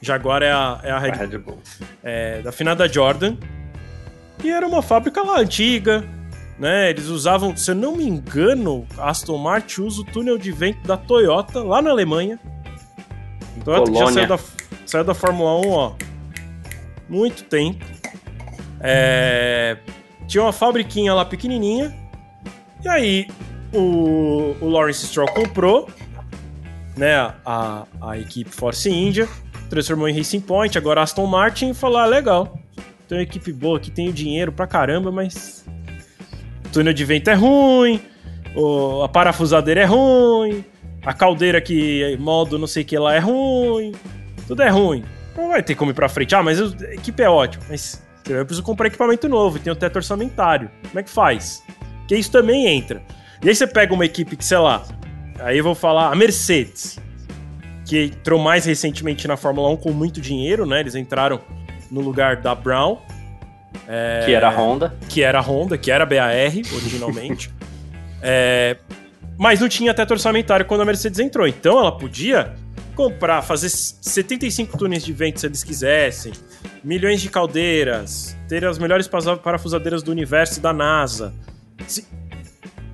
Jaguar é a, é a Red, Red Bull. É, da finada Jordan. E era uma fábrica lá antiga, né? Eles usavam, se eu não me engano, a Aston Martin usa o túnel de vento da Toyota lá na Alemanha. Toyota que já saiu da, saiu da Fórmula 1, ó. Muito tempo. É, tinha uma fabriquinha lá pequenininha. E aí, o, o Lawrence Stroll comprou né, a, a equipe Force India, transformou em Racing Point, agora Aston Martin falou: ah, legal, tem uma equipe boa aqui, tenho dinheiro pra caramba, mas o túnel de vento é ruim, o, a parafusadeira é ruim, a caldeira que modo não sei o que lá é ruim, tudo é ruim. Não vai ter como ir pra frente. Ah, mas a equipe é ótima, mas eu preciso comprar equipamento novo, tem o teto orçamentário. Como é que faz? Porque isso também entra. E aí você pega uma equipe que, sei lá, aí eu vou falar a Mercedes, que entrou mais recentemente na Fórmula 1 com muito dinheiro, né? Eles entraram no lugar da Brown. É, que era a Honda. Que era a Honda, que era a BAR originalmente. é, mas não tinha teto orçamentário quando a Mercedes entrou. Então ela podia comprar, fazer 75 túneis de vento se eles quisessem, milhões de caldeiras, ter as melhores parafusadeiras do universo e da NASA. Se,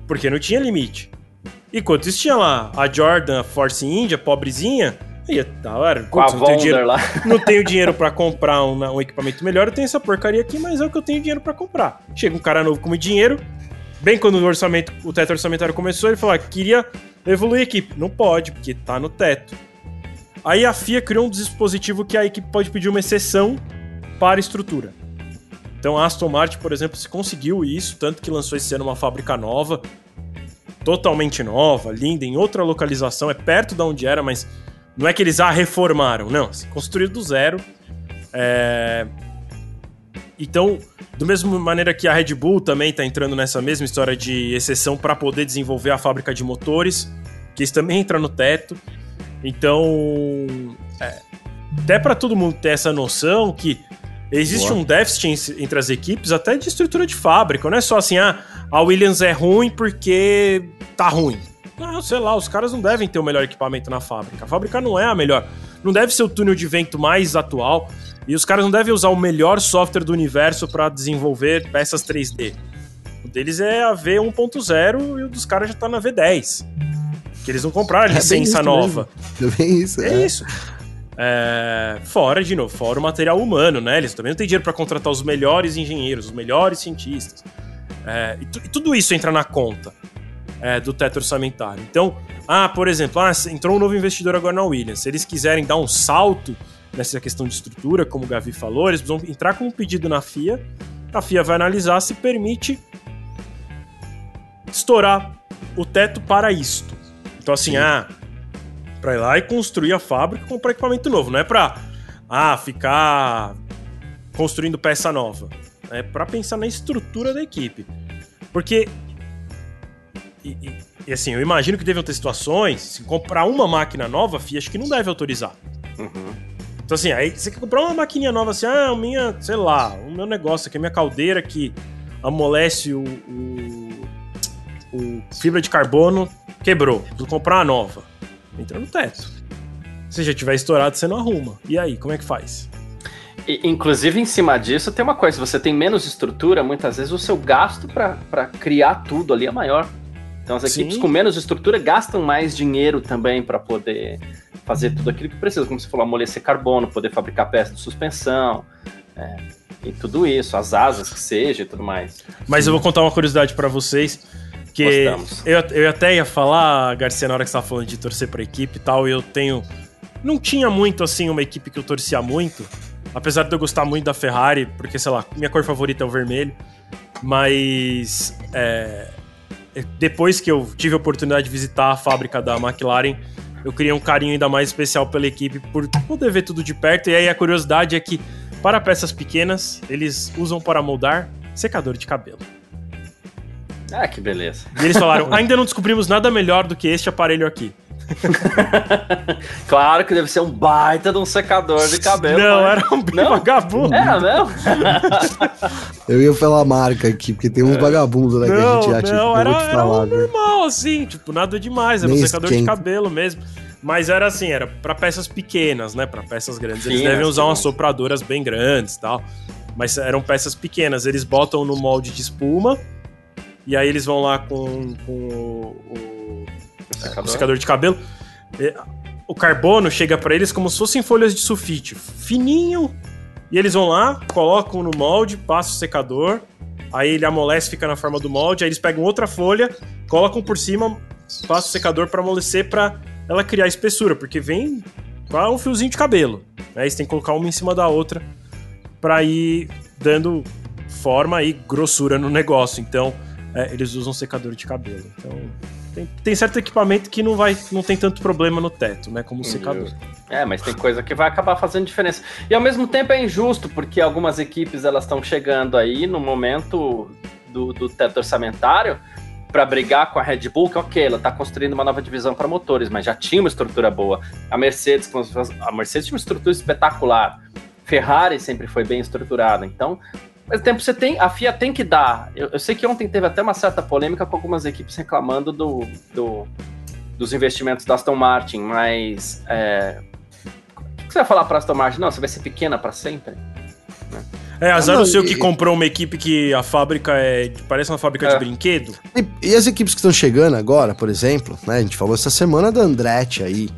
porque não tinha limite. Enquanto isso tinha lá a Jordan a Force India, pobrezinha, aí da hora. Com a não, tenho dinheiro, lá. não tenho dinheiro para comprar um, um, equipamento melhor, eu tenho essa porcaria aqui, mas é o que eu tenho dinheiro para comprar. Chega um cara novo com muito dinheiro, bem quando o orçamento, o teto orçamentário começou, ele falou: ah, queria evoluir a equipe. Não pode, porque tá no teto. Aí a FIA criou um dispositivo que a equipe pode pedir uma exceção para a estrutura. Então a Aston Martin, por exemplo, se conseguiu isso, tanto que lançou esse ano uma fábrica nova, totalmente nova, linda, em outra localização, é perto de onde era, mas não é que eles a reformaram, não, se construiu do zero. É... Então, da mesma maneira que a Red Bull também está entrando nessa mesma história de exceção para poder desenvolver a fábrica de motores, que isso também entra no teto. Então, é... até para todo mundo ter essa noção que Existe Boa. um déficit entre as equipes até de estrutura de fábrica. Não é só assim, ah, a Williams é ruim porque tá ruim. Não, sei lá, os caras não devem ter o melhor equipamento na fábrica. A fábrica não é a melhor. Não deve ser o túnel de vento mais atual. E os caras não devem usar o melhor software do universo para desenvolver peças 3D. O deles é a V1.0 e o dos caras já tá na V10. Que eles não compraram a licença é nova. Mesmo. É bem isso. É, é. isso. É, fora, de novo, fora o material humano, né? Eles também não têm dinheiro para contratar os melhores engenheiros, os melhores cientistas. É, e, e, tudo isso entra na conta é, do teto orçamentário. Então, ah, por exemplo, ah, entrou um novo investidor agora na Williams. Se eles quiserem dar um salto nessa questão de estrutura, como o Gavi falou, eles precisam entrar com um pedido na FIA. A FIA vai analisar se permite estourar o teto para isto. Então, assim, Sim. ah, para ir lá e construir a fábrica com equipamento novo. Não é para ah, ficar construindo peça nova. É para pensar na estrutura da equipe. Porque. E, e, e, assim, eu imagino que devem ter situações. Se comprar uma máquina nova, FIA acho que não deve autorizar. Uhum. Então, assim, aí você quer comprar uma maquininha nova assim, ah, minha, sei lá, o meu negócio aqui, a minha caldeira que amolece o, o, o fibra de carbono quebrou. Preciso comprar uma nova entra no teto. Se já tiver estourado, você não arruma. E aí, como é que faz? E, inclusive, em cima disso, tem uma coisa: se você tem menos estrutura, muitas vezes o seu gasto para criar tudo ali é maior. Então, as equipes Sim. com menos estrutura gastam mais dinheiro também para poder fazer tudo aquilo que precisa, como você falou, amolecer carbono, poder fabricar peças de suspensão. É, e tudo isso, as asas que seja e tudo mais. Mas Sim. eu vou contar uma curiosidade para vocês. Que eu, eu até ia falar, Garcia, na hora que você tava falando de torcer pra equipe e tal, eu tenho. Não tinha muito, assim, uma equipe que eu torcia muito. Apesar de eu gostar muito da Ferrari, porque, sei lá, minha cor favorita é o vermelho. Mas. É, depois que eu tive a oportunidade de visitar a fábrica da McLaren, eu criei um carinho ainda mais especial pela equipe por poder ver tudo de perto. E aí a curiosidade é que, para peças pequenas, eles usam para moldar secador de cabelo. Ah, que beleza. E eles falaram: ainda não descobrimos nada melhor do que este aparelho aqui. claro que deve ser um baita de um secador de cabelo. Não, mas... era um bem não? vagabundo. Era mesmo? Eu ia pela marca aqui, porque tem uns é. vagabundos né, não, que a gente acha não, era, era um normal, assim, tipo, nada demais. Era Nem um secador esquenta. de cabelo mesmo. Mas era assim, era para peças pequenas, né? Para peças grandes. Eles devem usar umas sopradoras bem grandes e tal. Mas eram peças pequenas. Eles botam no molde de espuma e aí eles vão lá com, com o, o, secador. o secador de cabelo. O carbono chega para eles como se fossem folhas de sulfite, fininho. E eles vão lá, colocam no molde, passa o secador. Aí ele amolece, fica na forma do molde. Aí eles pegam outra folha, colocam por cima, passa o secador para amolecer para ela criar espessura, porque vem um fiozinho de cabelo. Aí você tem que colocar uma em cima da outra para ir dando forma e grossura no negócio. Então, é, eles usam secador de cabelo. Então, tem, tem, certo equipamento que não vai não tem tanto problema no teto, né? Como o secador. É, mas tem coisa que vai acabar fazendo diferença. E ao mesmo tempo é injusto, porque algumas equipes elas estão chegando aí no momento do, do teto orçamentário para brigar com a Red Bull, que ok, ela está construindo uma nova divisão para motores, mas já tinha uma estrutura boa. A Mercedes, a Mercedes tinha uma estrutura espetacular. Ferrari sempre foi bem estruturada. Então, mas tempo você tem, a FIA tem que dar. Eu, eu, sei que ontem teve até uma certa polêmica com algumas equipes reclamando do, do dos investimentos da Aston Martin, mas é, o que você vai falar para Aston Martin? Não, você vai ser pequena para sempre. Né? É, azar o seu que comprou uma equipe que a fábrica é. parece uma fábrica é. de brinquedo. E, e, as equipes que estão chegando agora, por exemplo, né? A gente falou essa semana da Andretti aí.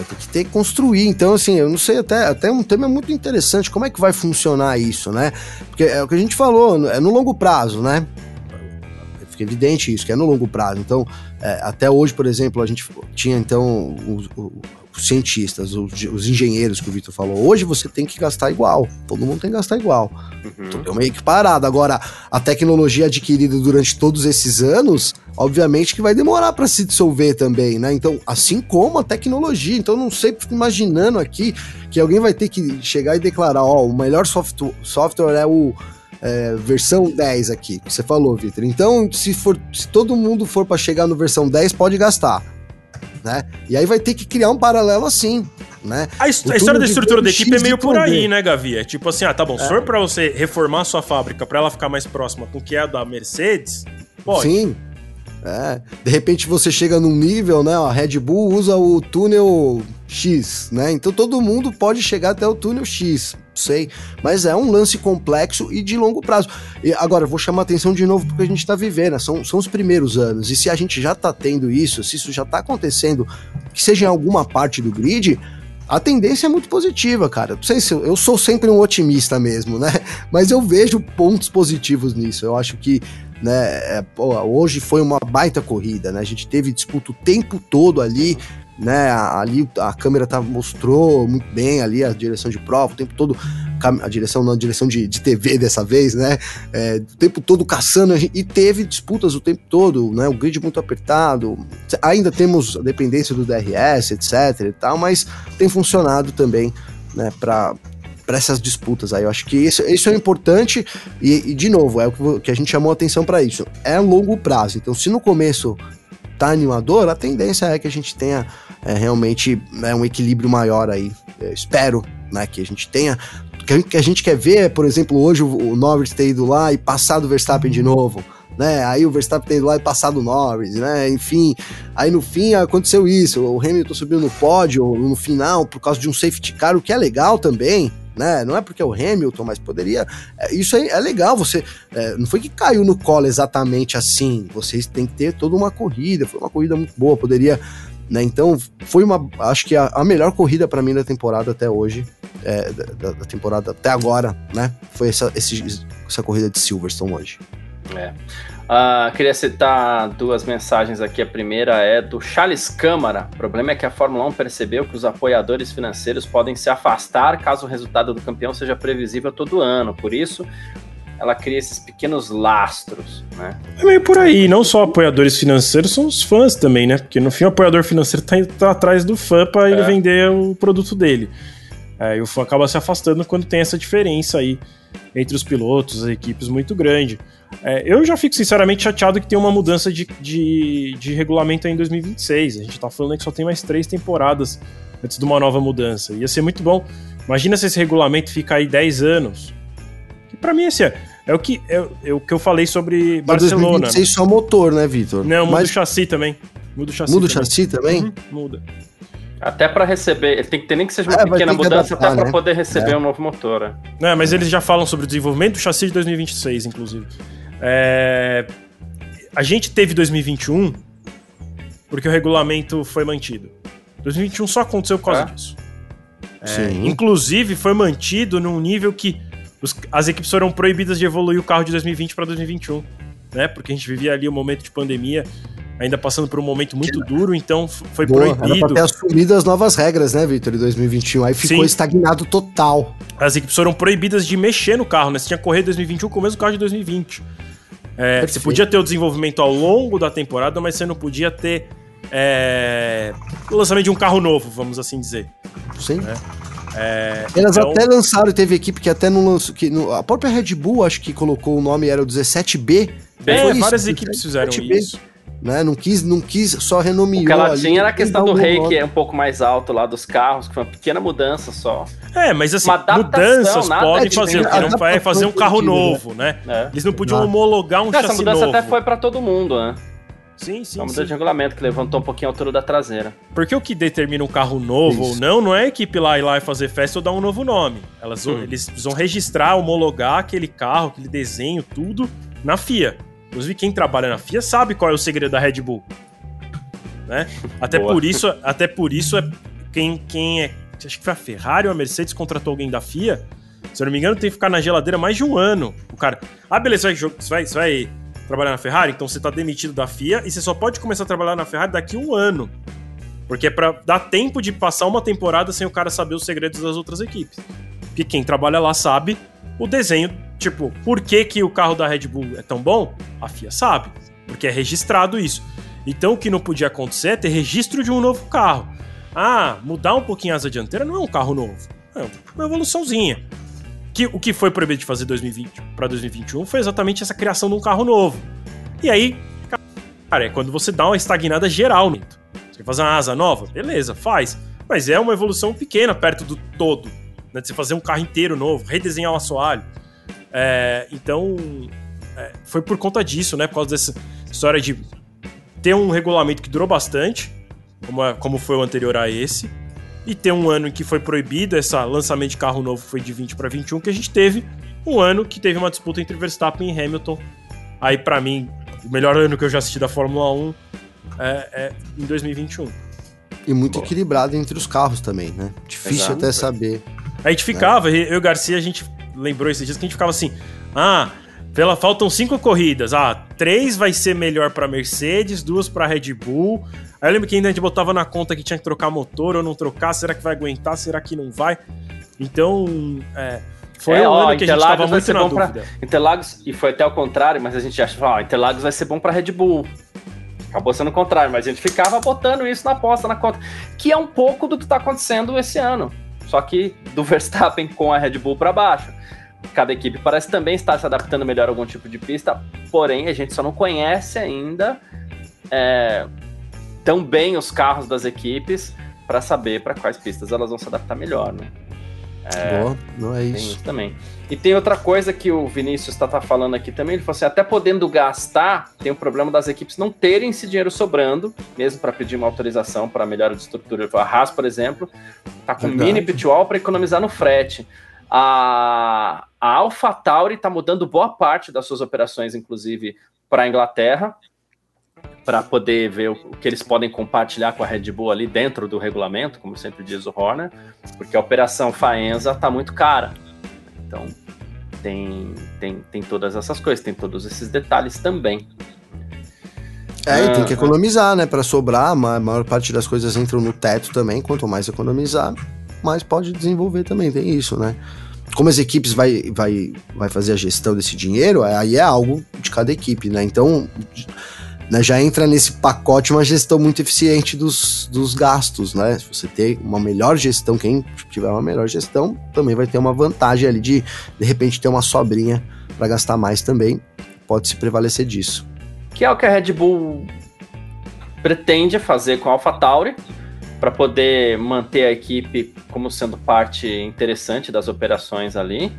Vai ter que ter que construir. Então, assim, eu não sei, até, até um tema muito interessante. Como é que vai funcionar isso, né? Porque é o que a gente falou, é no longo prazo, né? Fica evidente isso, que é no longo prazo. Então, é, até hoje, por exemplo, a gente tinha então o, o os cientistas, os, os, engenheiros que o Vitor falou. Hoje você tem que gastar igual. Todo mundo tem que gastar igual. Uhum. Tudo é meio que parado. Agora, a tecnologia adquirida durante todos esses anos, obviamente que vai demorar para se dissolver também, né? Então, assim como a tecnologia. Então, não sei, fico imaginando aqui que alguém vai ter que chegar e declarar: ó, o melhor software, software é o. É, versão 10 aqui, que você falou, Vitor. Então, se, for, se todo mundo for para chegar no versão 10, pode gastar né? E aí vai ter que criar um paralelo assim. né? A, a história da estrutura da equipe é meio por aí, né, Gavi? É tipo assim, ah, tá bom, se for pra você reformar a sua fábrica pra ela ficar mais próxima com o que é a da Mercedes, pode. Sim. É. De repente você chega num nível, né? A Red Bull usa o túnel X, né? Então todo mundo pode chegar até o túnel X, sei. Mas é um lance complexo e de longo prazo. E agora, vou chamar atenção de novo porque a gente tá vivendo, né? são, são os primeiros anos. E se a gente já tá tendo isso, se isso já tá acontecendo, que seja em alguma parte do grid, a tendência é muito positiva, cara. Não sei se eu, eu sou sempre um otimista mesmo, né? Mas eu vejo pontos positivos nisso. Eu acho que né, é, pô, hoje foi uma baita corrida, né? A gente teve disputa o tempo todo ali, né? Ali a câmera tá, mostrou muito bem ali a direção de prova, o tempo todo, a direção não, a direção de, de TV dessa vez, né? É, o tempo todo caçando e teve disputas o tempo todo, né? O grid muito apertado. Ainda temos a dependência do DRS, etc e tal, mas tem funcionado também, né? Para essas disputas aí. Eu acho que isso, isso é importante e, e, de novo, é o que a gente chamou atenção para isso. É longo prazo. Então, se no começo tá animador, a tendência é que a gente tenha é, realmente né, um equilíbrio maior aí. Eu espero né, que a gente tenha. O que a gente- quer ver é, por exemplo, hoje o, Norris ter ido lá e passado o Verstappen de novo. Né? Aí o Verstappen ter ido lá e passado o Norris, né? Enfim, aí no fim aconteceu isso. O Hamilton subiu no pódio no final por causa de um safety car, o que é legal também, né? Não é porque é o Hamilton, mas poderia. é, Isso aí é legal. Você é, não foi que caiu no colo exatamente assim. Vocês têm que ter toda uma corrida. Foi uma corrida muito boa. Poderia, né? Então foi uma, acho que a, a melhor corrida para mim da temporada até hoje, é, da, da- da temporada até agora, né? Foi essa, esse- essa corrida de Silverstone hoje. É. Ah, queria citar duas mensagens aqui. A primeira é do Charles Câmara. O problema é que a Fórmula 1 percebeu que os apoiadores financeiros podem se afastar caso o resultado do campeão seja previsível todo ano. Por isso, ela cria esses pequenos lastros, né? É meio por aí, não só apoiadores financeiros, são os fãs também, né? Porque no fim o apoiador financeiro tá, tá atrás do fã ele É. vender o produto dele. É, e o fã acaba se afastando quando tem essa diferença aí entre os pilotos, as equipes muito grande. É, eu já fico sinceramente chateado que tem uma mudança de, de, de regulamento aí em 2026. A gente tá falando aí que só tem mais três temporadas antes de uma nova mudança. Ia ser muito bom. Imagina se esse regulamento fica aí 10 anos. Que pra mim esse é, é o que é, é o que eu falei sobre Barcelona. 2026 só motor, né, Vitor? Não, muda Mas o chassi também. Muda o chassi. muda o também. chassi também? Uhum, muda. Até para receber, tem que ter nem que seja uma É, pequena mudança, adaptar, até para né? poder receber um novo motor. né? Não, mas eles já falam sobre o desenvolvimento do chassi de 2026, inclusive. É, A gente teve 2021 porque o regulamento foi mantido. 2021 só aconteceu por causa É? disso. Sim. Inclusive, foi mantido num nível que os- as equipes foram proibidas de evoluir o carro de 2020 para 2021. Né? Porque a gente vivia ali um momento de pandemia, ainda passando por um momento muito duro, então foi Boa, era proibido. pra ter assumido as novas regras, né, Vitor, em 2021. Aí ficou Sim. estagnado total. as equipes foram proibidas de mexer no carro, né? Você tinha que correr 2021 com o mesmo carro de 2020. É, você podia ter o desenvolvimento ao longo da temporada, mas você não podia ter é, o lançamento de um carro novo, vamos assim dizer. Sim. É, Elas então- até lançaram, teve equipe que até não lançou. Que no- a própria Red Bull, acho que colocou o nome, era o 17B. É, Foi isso, várias 17B, equipes fizeram isso. Né? Não quis, não quis, só renomeou. O que ela ali, tinha era a questão do rei, que é um pouco mais alto lá dos carros, que foi uma pequena mudança só. É, mas assim, mudanças podem de fazer, o que não vai fazer um carro né? novo, né? É. Eles não podiam homologar um Essa chassi mudança novo. até foi pra todo mundo, né? Sim, sim, Uma mudança sim. de regulamento que levantou um pouquinho a altura da traseira. Porque o que determina um carro novo Isso. ou não, não é a equipe lá ir lá e fazer festa ou dar um novo nome. Elas, Hum. Eles precisam registrar, homologar aquele carro, aquele desenho, tudo na FIA. Inclusive, quem trabalha na FIA sabe qual é o segredo da Red Bull. Né? Até, Boa. por isso, até por isso, é quem, quem é. Acho que foi a Ferrari ou a Mercedes contratou alguém da FIA. Se eu não me engano, tem que ficar na geladeira mais de um ano. O cara. Ah, beleza, você vai, você vai, você vai trabalhar na Ferrari? Então você tá demitido da FIA e você só pode começar a trabalhar na Ferrari daqui um ano. Porque é pra dar tempo de passar uma temporada sem o cara saber os segredos das outras equipes. Porque quem trabalha lá sabe o desenho, tipo, por que, que o carro da Red Bull é tão bom? A FIA sabe, porque é registrado isso. Então o que não podia acontecer é ter registro de um novo carro. Ah, mudar um pouquinho a asa dianteira não é um carro novo, é uma evoluçãozinha. Que, o que foi proibido de fazer 2020 para 2021 foi exatamente essa criação de um carro novo. E aí, cara, é quando você dá uma estagnada geral. Você quer fazer uma asa nova? Beleza, faz. mas é uma evolução pequena perto do todo, né? De você fazer um carro inteiro novo, redesenhar o assoalho. É, então, é, foi por conta disso, né? Por causa dessa história de ter um regulamento que durou bastante, como, é, como foi o anterior a esse, e ter um ano em que foi proibido esse lançamento de carro novo foi de 20 para 21, que a gente teve um ano que teve uma disputa entre Verstappen e Hamilton. Aí, para mim, o melhor ano que eu já assisti da Fórmula 1 é, é em 2021. E muito Boa. equilibrado entre os carros também, né? Difícil Exato. até saber. A gente ficava, né? eu e o Garcia, a gente lembrou esses dias que a gente ficava assim: ah, pela, faltam cinco corridas. Ah, três vai ser melhor para Mercedes, duas para Red Bull. Aí eu lembro que ainda a gente botava na conta que tinha que trocar motor ou não trocar. Será que vai aguentar? Será que não vai? Então, é, foi é, um ó, ano que a gente tava muito na dúvida. Pra, Interlagos, e foi até o contrário, mas a gente acha, ó, Interlagos vai ser bom para Red Bull. Acabou sendo o contrário, mas a gente ficava botando isso na aposta, na conta. Que é um pouco do que está acontecendo esse ano. Só que do Verstappen com a Red Bull para baixo. Cada equipe parece também estar se adaptando melhor a algum tipo de pista, porém a gente só não conhece ainda é, tão bem os carros das equipes para saber para quais pistas elas vão se adaptar melhor, né? É, Boa, não é isso. isso. também. E tem outra coisa que o Vinícius está tá falando aqui também, ele falou assim, até podendo gastar, tem o problema das equipes não terem esse dinheiro sobrando, mesmo para pedir uma autorização para melhora de estrutura. A Haas, por exemplo, tá com Verdade. mini pitwall para economizar no frete. A, a AlphaTauri está mudando boa parte das suas operações, inclusive, para a Inglaterra, para poder ver o, que eles podem compartilhar com a Red Bull ali dentro do regulamento, como sempre diz o Horner, porque a operação Faenza está muito cara. Então, tem, tem, tem todas essas coisas, tem todos esses detalhes também. É, e tem que economizar, né? Para sobrar, a maior parte das coisas entram no teto também. Quanto mais economizar, mais pode desenvolver também. Tem isso, né? Como as equipes vai, vai, vai fazer a gestão desse dinheiro, aí é algo de cada equipe, né? Então, né, já entra nesse pacote uma gestão muito eficiente dos, dos gastos, né? Se você ter uma melhor gestão, quem tiver uma melhor gestão, também vai ter uma vantagem ali de, de repente, ter uma sobrinha para gastar mais também. Pode se prevalecer disso. Que é o que a Red Bull pretende fazer com a AlphaTauri, para poder manter a equipe como sendo parte interessante das operações ali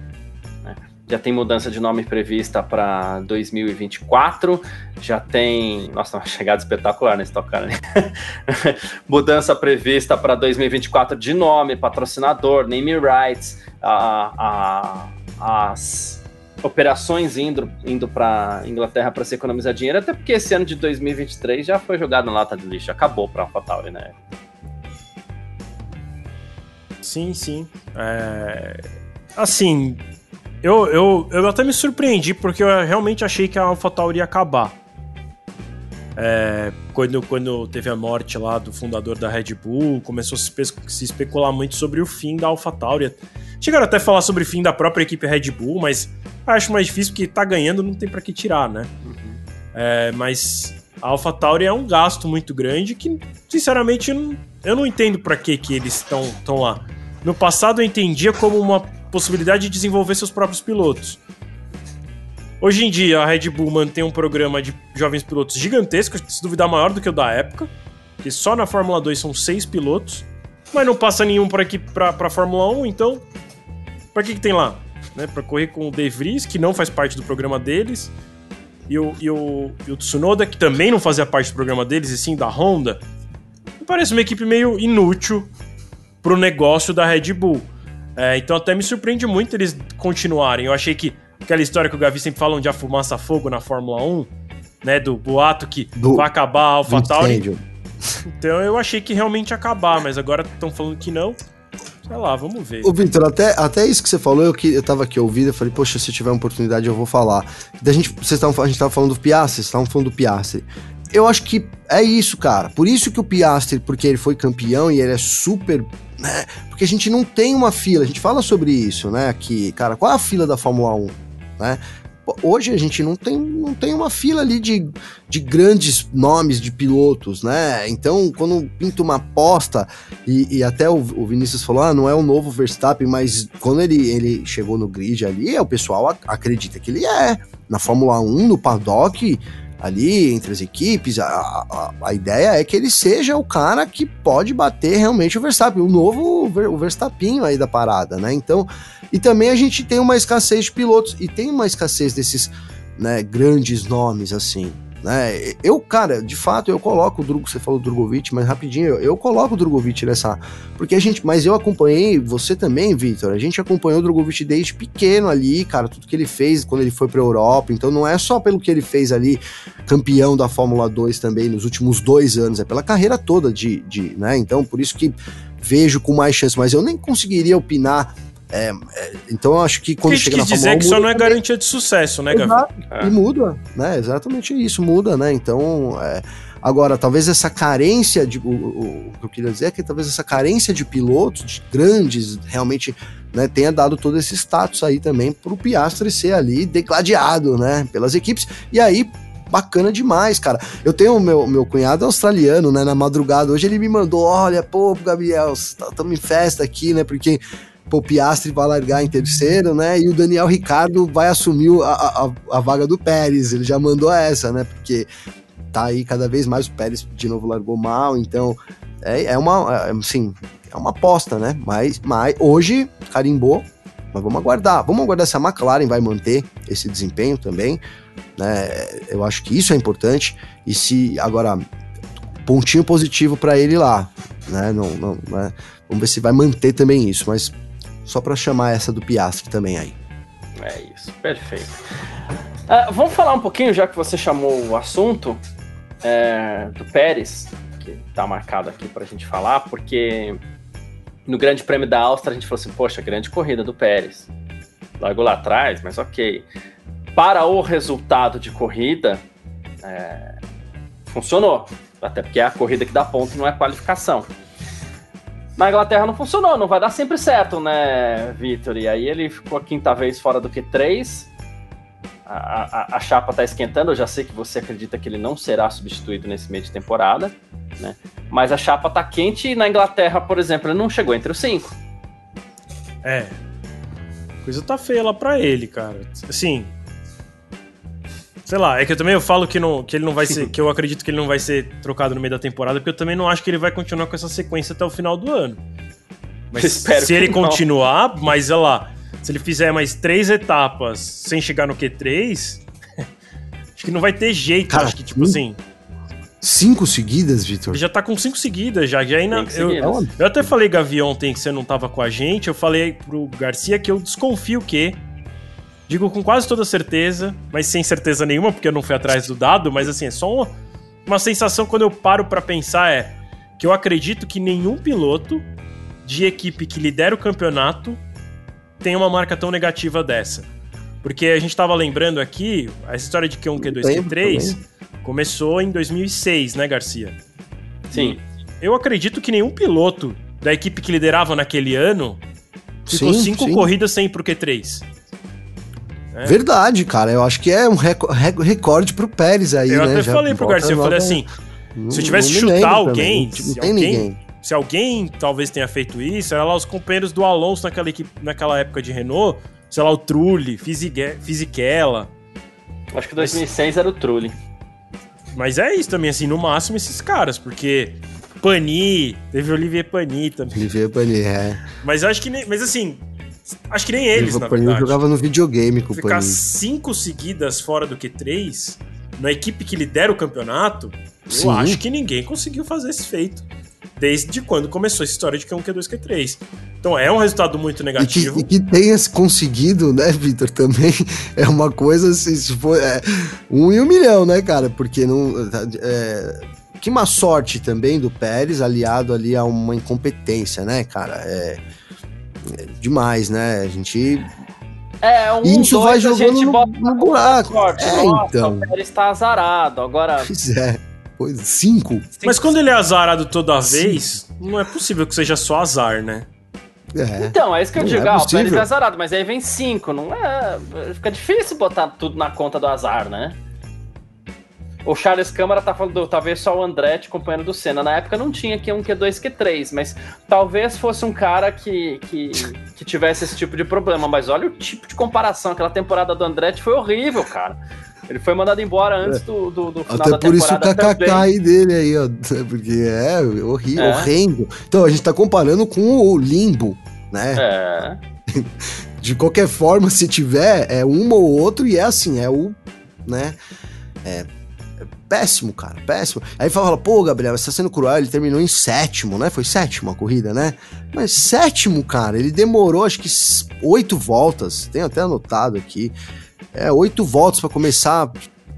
já tem mudança de nome prevista para 2024, já tem. Nossa, uma chegada espetacular nesse tocar, né? mudança prevista para 2024 de nome, patrocinador, name rights, a, a, as operações indo, indo para Inglaterra para se economizar dinheiro, até porque esse ano de 2023 já foi jogado na lata de lixo, acabou para a AlphaTauri, né? Sim, sim. É... Assim, eu, eu, eu até me surpreendi, porque eu realmente achei que a AlphaTauri ia acabar. É, quando, quando teve a morte lá do fundador da Red Bull, começou a se, se especular muito sobre o fim da AlphaTauri. Chegaram até a falar sobre o fim da própria equipe Red Bull, mas acho mais difícil porque tá ganhando, não tem para que tirar, né? Uhum. É, mas a AlphaTauri é um gasto muito grande que, sinceramente, eu não, eu não entendo para que, que eles estão lá. No passado eu entendia como uma possibilidade de desenvolver seus próprios pilotos. Hoje em dia, a Red Bull mantém um programa de jovens pilotos gigantesco, se duvidar maior do que o da época, que só na Fórmula 2 são seis pilotos, mas não passa nenhum para aqui para Fórmula 1, então para que que tem lá? Né, para correr com o De Vries, que não faz parte do programa deles, e o, e, o, e o Tsunoda, que também não fazia parte do programa deles, e sim da Honda. Me parece uma equipe meio inútil pro negócio da Red Bull. É, então até me surpreende muito eles continuarem. Eu achei que aquela história que o Gavi sempre fala onde a fumaça fogo na Fórmula 1, né? Do boato que do, vai acabar a AlphaTauri. Então eu achei que realmente ia acabar, mas agora estão falando que não. Sei lá, vamos ver. Ô, Victor, até, até isso que você falou, eu, que, eu tava aqui ouvindo, eu falei, poxa, se tiver oportunidade eu vou falar. Da gente, vocês tavam, a gente tava falando do Piastri, vocês estavam falando do Piastri. Eu acho que é isso, cara. Por isso que o Piastri, porque ele foi campeão e ele é super né? Porque a gente não tem uma fila, a gente fala sobre isso, né? Aqui, cara, qual é a fila da Fórmula 1, né? Hoje a gente não tem, não tem uma fila ali de, de grandes nomes de pilotos, né? Então, quando pinta uma aposta, e, e até o, o, Vinícius falou, ah, não é o novo Verstappen, mas quando ele, ele chegou no grid ali, o pessoal acredita que ele é. Na Fórmula 1, no paddock, ali entre as equipes. A, a, a, ideia é que ele seja o cara que pode bater realmente o Verstappen, o novo o Verstappinho aí da parada, né? Então, e também a gente tem uma escassez de pilotos e tem uma escassez desses né, grandes nomes assim. Né? Eu, cara, de fato, eu coloco o Drugo, você falou Drogovic, mas rapidinho, eu, eu, coloco o Drogovic nessa. Porque a gente. Mas eu acompanhei, você também, Victor. A gente acompanhou o Drogovic desde pequeno ali, cara, tudo que ele fez quando ele foi pra Europa. Então não é só pelo que ele fez ali, campeão da Fórmula 2 também nos últimos dois anos, é pela carreira toda de. de né? Então, por isso que vejo com mais chance, mas eu nem conseguiria opinar é, é, então eu acho que quando chega na dizer que só não é garantia de sucesso, né, Gavi? É. E muda, né? Exatamente isso, muda, né? Então, é, agora, talvez essa carência de. O, o, o, que eu queria dizer é que talvez essa carência de pilotos de grandes realmente né, tenha dado todo esse status aí também para o Piastri ser ali degladiado, né? Pelas equipes. E aí, bacana demais, cara. Eu tenho meu, meu cunhado australiano, né? Na madrugada, hoje ele me mandou: olha, pô, Gabriel, estamos tá, em festa aqui, né? Porque o Piastri vai largar em terceiro, né? E o Daniel Ricardo vai assumir a, a, a vaga do Pérez. Ele já mandou essa, né? Porque tá aí cada vez mais o Pérez de novo largou mal, então é, é uma, é, assim, é uma aposta, né? Mas, mas hoje carimbou, mas vamos aguardar. Vamos aguardar se a McLaren vai manter esse desempenho também, né? Eu acho que isso é importante e se agora pontinho positivo para ele lá, né? Não, não, né? Vamos ver se vai manter também isso, mas só para chamar essa do Piastri também aí. É isso, perfeito. Uh, vamos falar um pouquinho, já que você chamou o assunto, é, do Pérez, que está marcado aqui para a gente falar, porque no Grande Prêmio da Áustria a gente falou assim: poxa, grande corrida do Pérez. Largou lá atrás, mas ok. Para o resultado de corrida, é, funcionou. Até porque é a corrida que dá ponto, não é qualificação. Na Inglaterra não funcionou, não vai dar sempre certo, né, Vitor? E aí ele ficou a quinta vez fora do Q3. A, a, a, chapa tá esquentando, eu já sei que você acredita que ele não será substituído nesse meio de temporada, né? Mas a chapa tá quente e na Inglaterra, por exemplo, ele não chegou entre os cinco. É. Coisa tá feia lá pra ele, cara. Assim, Sei lá, é que eu também eu falo que, não, que ele não vai ser. que eu acredito que ele não vai ser trocado no meio da temporada, porque eu também não acho que ele vai continuar com essa sequência até o final do ano. Mas Espero se ele não. continuar, mas sei lá, se ele fizer mais três etapas sem chegar no Q3, acho que não vai ter jeito. Cara, acho que, tipo assim. Cinco seguidas, Vitor? Já tá com cinco seguidas já. já ainda, eu, eu até falei, Gavi, ontem que você não tava com a gente. Eu falei pro Garcia que eu desconfio que Digo com quase toda certeza, mas sem certeza nenhuma, porque eu não fui atrás do dado, mas assim, é só uma, uma sensação quando eu paro para pensar é que eu acredito que nenhum piloto de equipe que lidera o campeonato tem uma marca tão negativa dessa. Porque a gente tava lembrando aqui, a história de Q1, Q2, Q3 começou em 2006, né, Garcia? Sim. Eu acredito que nenhum piloto da equipe que liderava naquele ano ficou sim, cinco sim. corridas sem ir pro Q3. É. Verdade, cara. Eu acho que é um recorde pro Pérez aí, eu né? Eu até Já falei pro Garcia, eu falei assim, se eu tivesse que chutar alguém, não tem alguém, ninguém. Se alguém talvez tenha feito isso, era lá os companheiros do Alonso naquela, equipe, naquela época de Renault, sei lá, o Trulli, Fisichella. Acho que 2006 era o Trulli. Mas é isso também, assim, no máximo esses caras, porque Pani, teve Olivier Pani também. Olivier Pani, é. Mas eu acho que nem. Mas assim, Acho que nem eles, na verdade. jogava no videogame com Ficar o cinco seguidas fora do Q3, na equipe que lidera o campeonato, Sim. eu acho que ninguém conseguiu fazer esse feito. Desde quando começou essa história de Q1, Q2, Q3. Então é um resultado muito negativo. E que, e que tenha conseguido, né, Vitor, também é uma coisa assim, se for é, um e um milhão, né, cara? Porque não. É, que má sorte também do Pérez, aliado ali a uma incompetência, né, cara? É demais, né? A gente. É, um Isso dois, vai jogando a gente no, bota no buraco. Sorte. É, Nossa, então. O Pérez tá azarado. Agora. Pois é. Pois, cinco. Mas quando ele é azarado toda vez, não é possível que seja só azar, né? É. Então, é isso que eu não digo. É ah, o Pérez é azarado, mas aí vem cinco. Não é. Fica difícil botar tudo na conta do azar, né? O Charles Câmara tá falando, talvez só o Andretti, companheiro do Senna. Na época não tinha Q1, Q2, Q3, mas talvez fosse um cara que, que, que tivesse esse tipo de problema. Mas olha o tipo de comparação. Aquela temporada do Andretti foi horrível, cara. Ele foi mandado embora antes do, do, do final Até da por isso o KKK aí dele aí, ó. Porque é horrível, É. horrendo. Então, a gente tá comparando com o limbo, né? É. De qualquer forma, se tiver, é um ou outro e é assim, é o, né? É, é péssimo, cara, péssimo. Aí fala, pô, Gabriel, você tá sendo cruel, ele terminou em sétimo, né? Foi sétimo a corrida, né? Mas sétimo, cara, ele demorou acho que oito voltas, tenho até anotado aqui. É, oito voltas pra começar a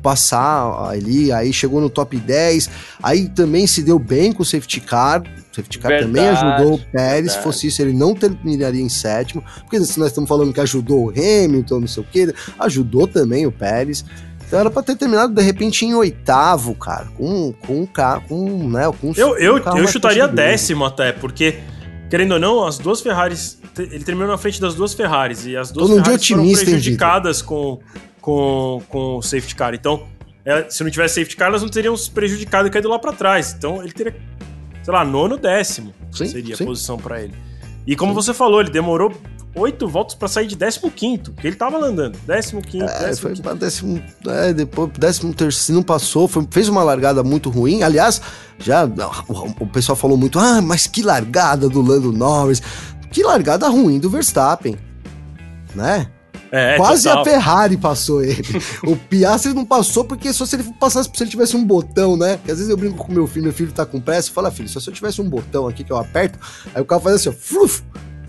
passar ali, aí chegou no top 10, aí também se deu bem com o safety car, o safety car também Verdade, ajudou o Pérez, se verdade. fosse isso ele não terminaria em sétimo, porque se nós estamos falando que ajudou o Hamilton, não sei o que, ajudou também o Pérez, então era pra ter terminado de repente em oitavo, cara, com, com um carro, com, né, com um Eu, eu, eu chutaria décimo até, porque, querendo ou não, as duas Ferraris. Ele terminou na frente das duas Ferraris. E as duas dia Ferraris foram prejudicadas com, com, com o safety car. Então, é, se não tivesse safety car, elas não teriam se prejudicado e caído lá pra trás. Então, ele teria, sei lá, nono, décimo Sim, seria sim. a posição pra ele. E como Sim. você falou, ele demorou oito voltas pra sair de décimo quinto, porque ele tava andando. Décimo quinto, É, décimo foi quinto. pra décimo, é, depois décimo terceiro não passou, foi- fez uma largada muito ruim. Aliás, já o, o pessoal falou muito, ah, mas que largada do Lando Norris, que largada ruim do Verstappen, né? É, Quase total. a Ferrari passou ele. o Piastri não passou porque só se ele passasse, se ele tivesse um botão, né? Porque às vezes eu brinco com meu filho, meu filho tá com pressa, eu falo, ah, filho, só se eu tivesse um botão aqui que eu aperto, aí o carro faz assim, ó, fluf,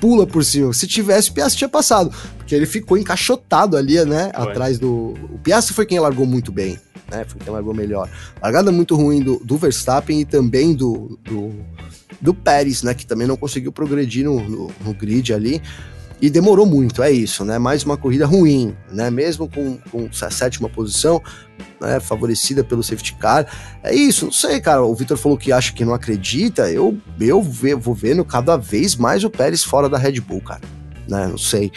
pula por cima. Se tivesse, o Piastri tinha passado. Porque ele ficou encaixotado ali, né? Foi. Atrás do. O Piastri foi quem largou muito bem, né? Foi quem largou melhor. Largada muito ruim do, do Verstappen e também do, do, do Pérez, né? Que também não conseguiu progredir no, no, no grid ali. E demorou muito, é isso, né? Mais uma corrida ruim, né? Mesmo com, com essa sétima posição, né? favorecida pelo safety car. É isso, não sei, cara. O Vitor falou que acha que não acredita. Eu, eu vou vendo cada vez mais o Pérez fora da Red Bull, cara. Né? Não sei.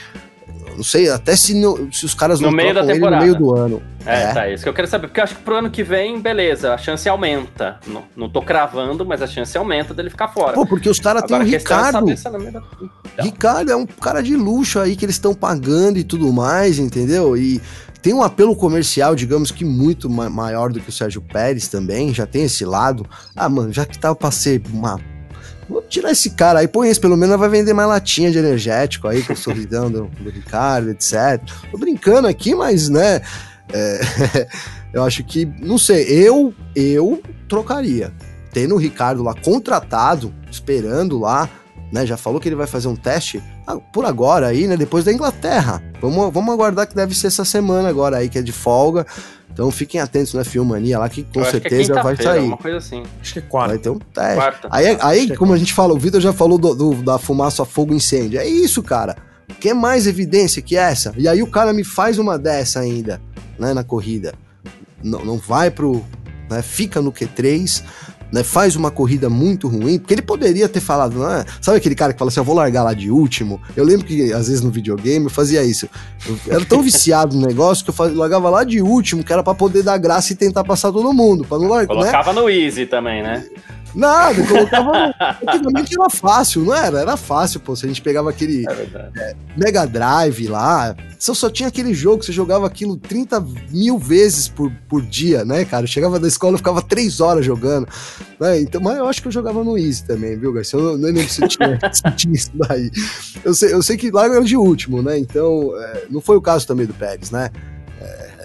Não sei, até se, não- se os caras No não meio da ele no temporada. meio do ano. É, É. tá, isso que eu quero saber. Porque eu acho que pro ano que vem, beleza, a chance aumenta. Não, não tô cravando, mas a chance aumenta dele ficar fora. Pô, porque os caras têm o é Ricardo. é no da... Então. Ricardo é um cara de luxo aí que eles estão pagando e tudo mais, entendeu? E tem um apelo comercial, digamos que muito ma- maior do que o Sérgio Pérez também, já tem esse lado. Ah, mano, já que tava pra ser uma. Vou tirar esse cara aí, põe esse, pelo menos vai vender mais latinha de energético aí, com o sorridão do, do Ricardo, etc. Tô brincando aqui, mas, né, é, eu acho que, não sei, eu, eu trocaria. Tendo o Ricardo lá contratado, esperando lá, né? Já falou que ele vai fazer um teste ah, por agora aí, né? Depois da Inglaterra. Vamos, vamos aguardar que deve ser essa semana agora aí, que é de folga. Então fiquem atentos na Filmania lá, que com acho que é certeza vai sair. Uma coisa assim. Acho que é Vai quarto. ter um teste. Quarta. Aí, aí é como a gente fala, o Vitor já falou do, do- da fumaça, fogo, incêndio. É isso, cara. Quer mais evidência que essa? E aí o cara me faz uma dessa ainda, né, na corrida. Não, não vai pro. Né, fica no Q3, né, faz uma corrida muito ruim, porque ele poderia ter falado, é? Sabe aquele cara que fala assim, eu vou largar lá de último? Eu lembro que às vezes no videogame eu fazia isso. Eu era tão viciado no negócio que eu fazia, largava lá de último, que era pra poder dar graça e tentar passar todo mundo, pra não largar, né? Colocava no Easy também, né? Nada, colocava. Antigamente era fácil, não era? Era fácil, pô. Se a gente pegava aquele É verdade. Mega Drive lá, você só tinha aquele jogo, você jogava aquilo 30 mil vezes por, por dia, né, cara? Eu chegava da escola e ficava três horas jogando. Né? Então, mas eu acho que eu jogava no Easy também, viu, Garcia? Eu não, não lembro se tinha, se tinha isso daí. Eu sei, eu sei que lá era de último, né? Então, é, não foi o caso também do Pérez, né?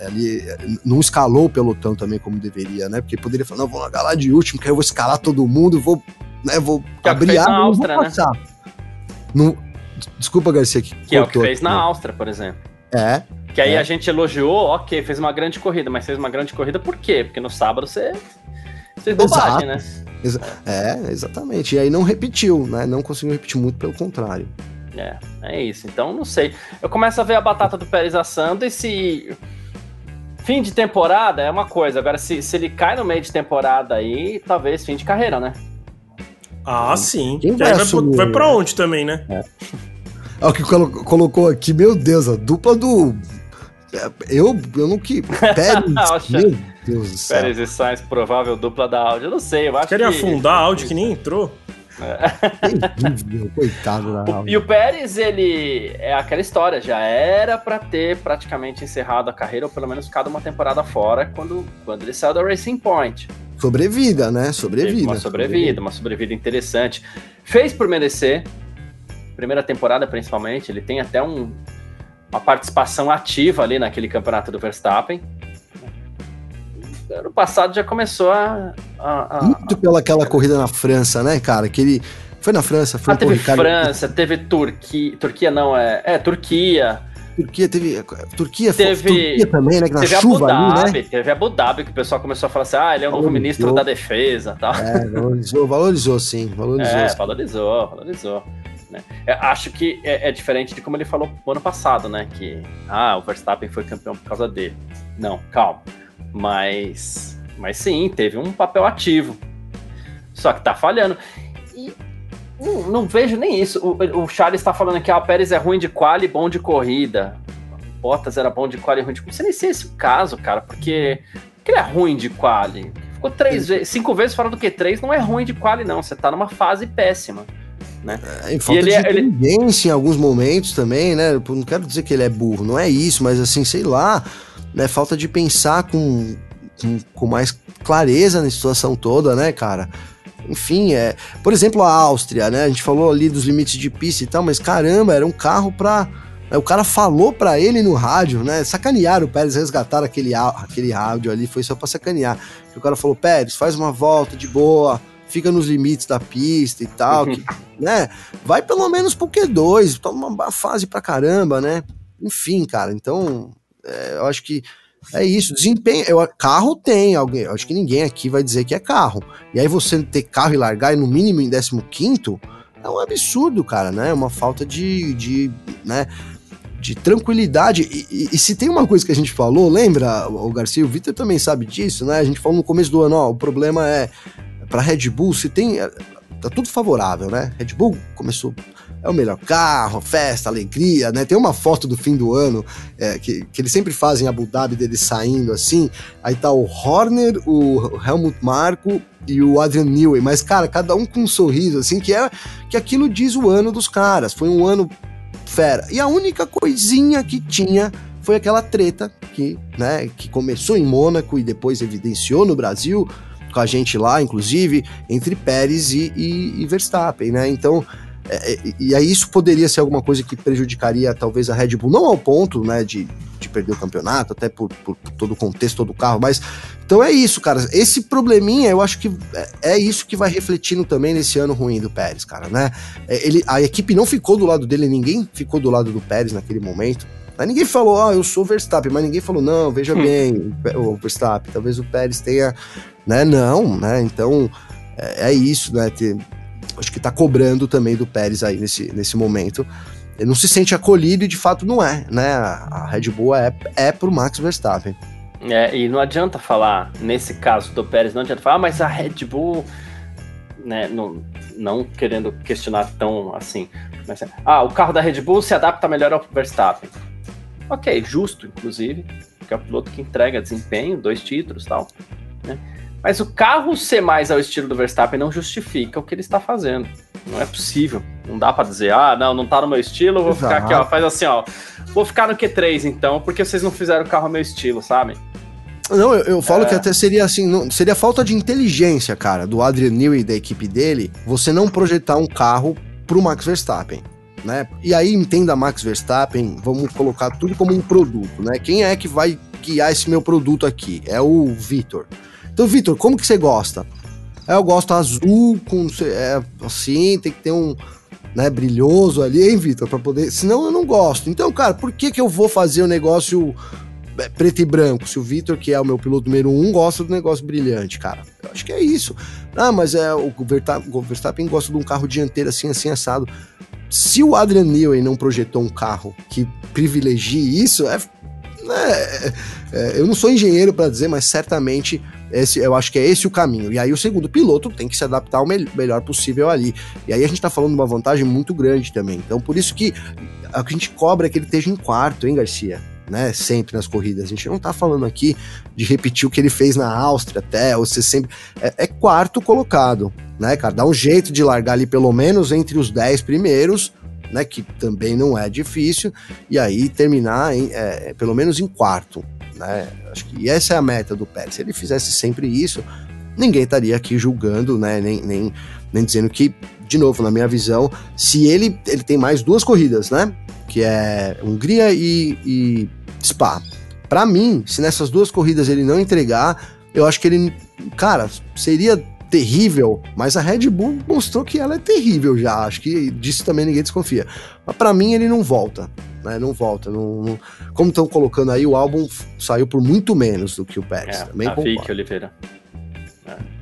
Ali não escalou o pelotão também como deveria, né? Porque poderia falar, não, vou largar lá de último, que aí eu vou escalar todo mundo, vou, né, vou Que é na e não vou Áustria, né? passar. Não- Desculpa, Garcia, que, Que é o que fez aqui, na né? Áustria, por exemplo. É, Que aí É. a gente elogiou, ok, fez uma grande corrida, mas fez uma grande corrida por quê? Porque no sábado você fez bobagem, né? é, exatamente. E aí não repetiu, né? Não conseguiu repetir muito, pelo contrário. É, é isso. Então, não sei. Eu começo a ver a batata do Pérez assando e se. Fim de temporada é uma coisa. Agora, se, se ele cai no meio de temporada aí, talvez fim de carreira, né? Ah, sim. Quem vai vai, vai pra onde também, né? É o que colo- colocou aqui, meu Deus, a dupla do. é, Eu, eu não que. Pérez, meu Deus do céu. Pérez e Sainz, provável dupla da Audi. Eu não sei, eu acho Querem que... afundar a Audi que nem entrou. Terrível, Coitado da O-. E o Pérez, ele é aquela história, já era pra ter praticamente encerrado a carreira, ou pelo menos ficado uma temporada fora, quando, quando ele saiu da Racing Point. Sobrevida, né? Sobrevida. uma sobrevida, uma sobrevida interessante. Fez por merecer, primeira temporada principalmente, ele tem até um- uma participação ativa ali naquele campeonato do Verstappen. Ano passado já começou a. a- a- Muito pela aquela corrida na França, né, cara? Que ele. Foi na França, foi Ah, teve Ricardo- França, teve Turquia. Turquia não, é. É, Turquia. Turquia teve. Turquia, Teve- Turquia também, né? Que na teve chuva Abu ali, Dhabi, né? teve Abu Dhabi, que o pessoal começou a falar assim: ah, ele é o novo ministro da defesa tal. É, valorizou, valorizou sim, valorizou. É, sim. valorizou, valorizou. Né? Eu acho que é, é diferente de como ele falou no ano passado, né? Que ah, o Verstappen foi campeão por causa dele. Não, calma. Mas, mas sim, teve um papel ativo. Só que tá falhando. E não, não vejo nem isso. O, o Charles está falando que ah, o Pérez é ruim de quali e bom de corrida. Bottas era bom de quali e ruim de corrida. Sei nem se é esse o caso, cara, porque, porque ele é ruim de quali. Ficou três vezes, cinco vezes fora do que três, não é ruim de quali, não. Você tá numa fase péssima. É, e falta ele de é- ele- inteligência em alguns momentos também, né? Não quero dizer que ele é burro, não é isso, mas assim, sei lá, né? Falta de pensar com, com, com mais clareza na situação toda, né, cara? Enfim, é. Por exemplo, a Áustria, né? A gente falou ali dos limites de pista e tal, mas caramba, era um carro pra. né, O cara falou pra ele no rádio, né? Sacanearam o Pérez, resgataram aquele, aquele rádio ali, foi só pra sacanear. O cara falou: Pérez, faz uma volta de boa, fica nos limites da pista e tal, que, né? Vai pelo menos pro Q2, toma uma fase pra caramba, né? Enfim, cara, então é, eu acho que é isso. Desempenho, eu, carro tem alguém, acho que ninguém aqui vai dizer que é carro. E aí você ter carro e largar no mínimo em 15 é um absurdo, cara, né? É uma falta de, de né? De tranquilidade. E, e- e se tem uma coisa que a gente falou, lembra, o Garcia, o Vitor também sabe disso, né? A gente falou no começo do ano, ó, o problema é para Red Bull, se tem. Tá tudo favorável, né? Red Bull começou. É o melhor carro, festa, alegria, né? Tem uma foto do fim do ano é, que, que eles sempre fazem em Abu Dhabi deles saindo assim. Aí tá o Horner, o Helmut Marko e o Adrian Newey. Mas, cara, cada um com um sorriso, assim, que é que aquilo diz o ano dos caras. Foi um ano fera. E a única coisinha que tinha foi aquela treta que, né, que começou em Mônaco e depois evidenciou no Brasil, com a gente lá, inclusive, entre Pérez e, e- e Verstappen, né? Então, é, é, e aí isso poderia ser alguma coisa que prejudicaria talvez a Red Bull, não ao ponto, né, de, de perder o campeonato, até por, por- por todo o contexto do carro, mas então é isso, cara. Esse probleminha, eu acho que é, é isso que vai refletindo também nesse ano ruim do Pérez, cara, né? É, Ele, a equipe não ficou do lado dele, ninguém ficou do lado do Pérez naquele momento. Aí ninguém falou, ah, eu sou o Verstappen, mas ninguém falou, não, veja Hum. bem, o Verstappen, talvez o Pérez tenha, né? Não, né? Então é, é isso, né? Ter- acho que tá cobrando também do Pérez aí nesse, nesse momento. Ele não se sente acolhido e de fato não é, né? A Red Bull é, é pro Max Verstappen. É, e não adianta falar, nesse caso do Pérez, não adianta falar, ah, mas a Red Bull, né, não, não querendo questionar tão assim, mas, ah, o carro da Red Bull se adapta melhor ao Verstappen. Ok, justo, inclusive, porque é o piloto que entrega desempenho, dois títulos tal, né? Mas o carro ser mais ao estilo do Verstappen não justifica o que ele está fazendo. Não é possível. Não dá pra dizer, ah, não, não tá no meu estilo, vou ficar aqui, ó. Exato. Faz assim, ó. Vou ficar no Q3 então, porque vocês não fizeram o carro ao meu estilo, sabe? Não, eu, eu falo É. que até seria assim, não- seria falta de inteligência, cara, do Adrian Newey e da equipe dele, você não projetar um carro pro Max Verstappen, né? E aí entenda Max Verstappen, vamos colocar tudo como um produto, né? Quem é que vai guiar esse meu produto aqui? É o Vitor. Então, Vitor, como que você gosta? É, eu gosto azul, com é, assim, tem que ter um né, brilhoso ali, hein, Vitor, para poder. Senão eu não gosto. Então, cara, por que que eu vou fazer o negócio é, preto e branco? Se o Vitor, que é o meu piloto número um, gosta do negócio brilhante, cara. Eu acho que é isso. Ah, mas é o o Verstappen gosta de um carro dianteiro assim, assim, assado. Se o Adrian Newey não projetou um carro que privilegie isso, é. É- é, eu não sou engenheiro para dizer, mas certamente esse, eu acho que é esse o caminho. E aí o segundo piloto tem que se adaptar o mel- melhor possível ali. E aí a gente tá falando de uma vantagem muito grande também. Então por isso que a gente cobra é que ele esteja em quarto, hein, Garcia? né? Sempre nas corridas. A gente não tá falando aqui de repetir o que ele fez na Áustria até, ou você sempre. É, é quarto colocado, né, cara? Dá um jeito de largar ali pelo menos entre os 10 primeiros, né? Que também não é difícil, e aí terminar em, é, pelo menos em quarto. Né? Acho que essa é a meta do Pérez. Se ele fizesse sempre isso, ninguém estaria aqui julgando, né? Nem, nem, nem dizendo que, de novo, na minha visão, se ele, ele tem mais duas corridas, né? Que é Hungria e, e Spa. Para mim, se nessas duas corridas ele não entregar, eu acho que ele, cara, seria terrível, mas a Red Bull mostrou que ela é terrível já. Acho que disso também ninguém desconfia. Mas para mim ele não volta né? Não volta. Não, não... Como estão colocando aí, o álbum saiu por muito menos do que o Pérez. É, também a Oliveira.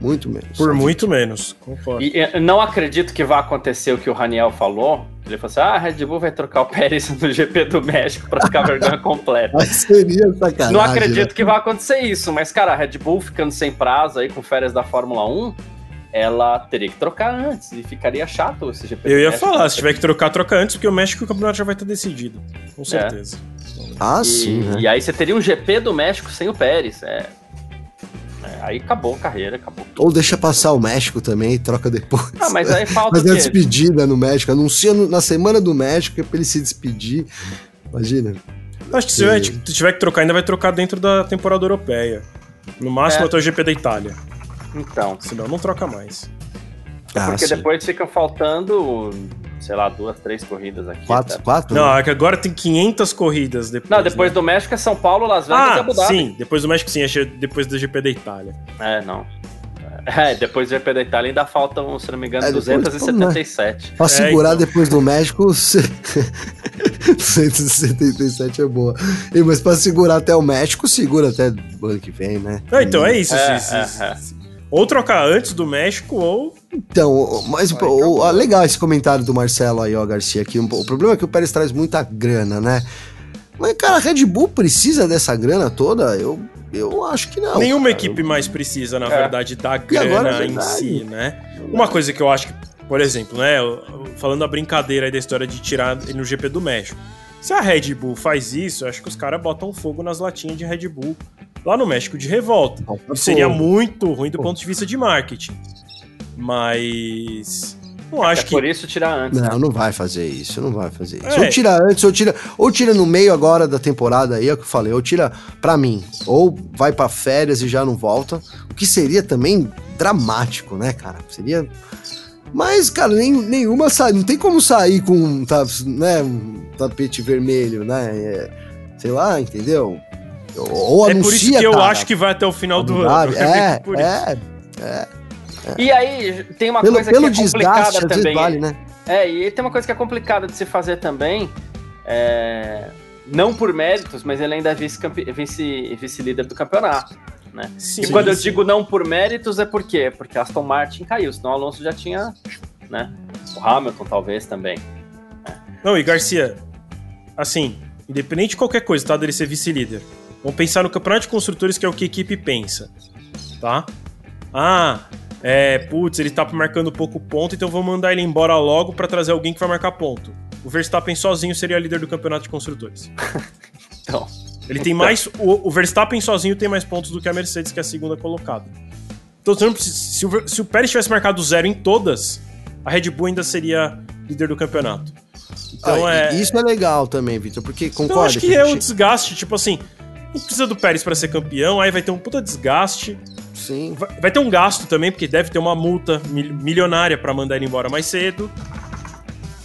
Muito menos. Por muito menos, concordo. E não acredito que vá acontecer o que o Raniel falou. Ele falou assim: ah, a Red Bull vai trocar o Pérez no GP do México para ficar vergonha completa. Mas seria sacanagem. Não acredito né? que vá acontecer isso, mas, cara, a Red Bull ficando sem prazo aí com férias da Fórmula 1, ela teria que trocar antes e ficaria chato esse GP. Eu ia México, falar, se tiver que trocar, troca antes, porque o México o campeonato já vai estar decidido. Com é. certeza. É. Ah, e, sim. Né? E aí você teria um GP do México sem o Pérez. É, é, aí acabou a carreira, acabou. Ou deixa passar o México também e troca depois. Ah, mas aí falta. Fazer a despedida no México. Anuncia no, na semana do México é pra ele se despedir. Imagina. Acho que se e... tiver que trocar, ainda vai trocar dentro da temporada europeia. No máximo é. até o GP da Itália. Então. Senão não troca mais. Ah, porque sim. depois fica faltando, sei lá, duas, três corridas aqui. Quatro? Tá? quatro não, é que agora tem 500 corridas depois. Não, depois né? do México é São Paulo, Las Vegas ah, e Abu Dhabi. Sim, depois do México sim, é depois do GP da Itália. É, não. É, depois do GP da Itália ainda faltam, se não me engano, é, depois, 277. Pra segurar é, então. depois do México, 277 é boa. E, mas pra segurar até o México, segura até o ano que vem, né? É, então é isso. É, se, se, é, ou trocar antes do México, ou. Então, mas o, legal esse comentário do Marcelo aí, ó, Garcia, aqui. O problema é que o Pérez traz muita grana, né? Mas, cara, a Red Bull precisa dessa grana toda? Eu, eu acho que não. Nenhuma cara. equipe mais precisa, na é. verdade, da grana em si, né? Uma coisa que eu acho que, por exemplo, né? Falando a brincadeira aí da história de tirar no GP do México. Se a Red Bull faz isso, eu acho que os caras botam fogo nas latinhas de Red Bull lá no México de revolta. Isso seria muito ruim do ponto de vista de marketing. Mas. Não acho é que. Por isso tirar antes. Não, não vai fazer isso, não vai fazer isso. É. Ou tira antes, ou tira, ou tira no meio agora da temporada aí, é o que eu falei, ou tira pra mim, ou vai para férias e já não volta. O que seria também dramático, né, cara? Seria. Mas, cara, nem, nenhuma sai. Não tem como sair com tá, né, um tapete vermelho, né? É, sei lá, entendeu? Ou é anuncia, por isso que eu cara, acho que vai até o final do ano. É, é, é, é, E aí, tem uma pelo, coisa pelo que é complicada também. Vale, né? É, e tem uma coisa que é complicada de se fazer também. É, não por méritos, mas ele ainda é vice-líder vice, vice do campeonato. Né? Sim, e quando sim. eu digo não por méritos, é por quê? Porque Aston Martin caiu, senão o Alonso já tinha. Né? O Hamilton, talvez também. Não, e Garcia, assim, independente de qualquer coisa, tá? Dele ser vice-líder. Vamos pensar no campeonato de construtores, que é o que a equipe pensa, tá? Ah, é, putz, ele tá marcando pouco ponto, então vamos mandar ele embora logo para trazer alguém que vai marcar ponto. O Verstappen sozinho seria líder do campeonato de construtores. então. Ele tem mais. O, o, Verstappen sozinho tem mais pontos do que a Mercedes, que é a segunda colocada. Então, se, se, o, se o Pérez tivesse marcado zero em todas, a Red Bull ainda seria líder do campeonato. Então ah, é. Isso é legal também, Victor, porque concorda. Então, eu acho que, que é o desgaste, tipo assim não precisa do Pérez para ser campeão, aí vai ter um puta desgaste. Sim. Vai, vai, ter um gasto também, porque deve ter uma multa milionária para mandar ele embora mais cedo.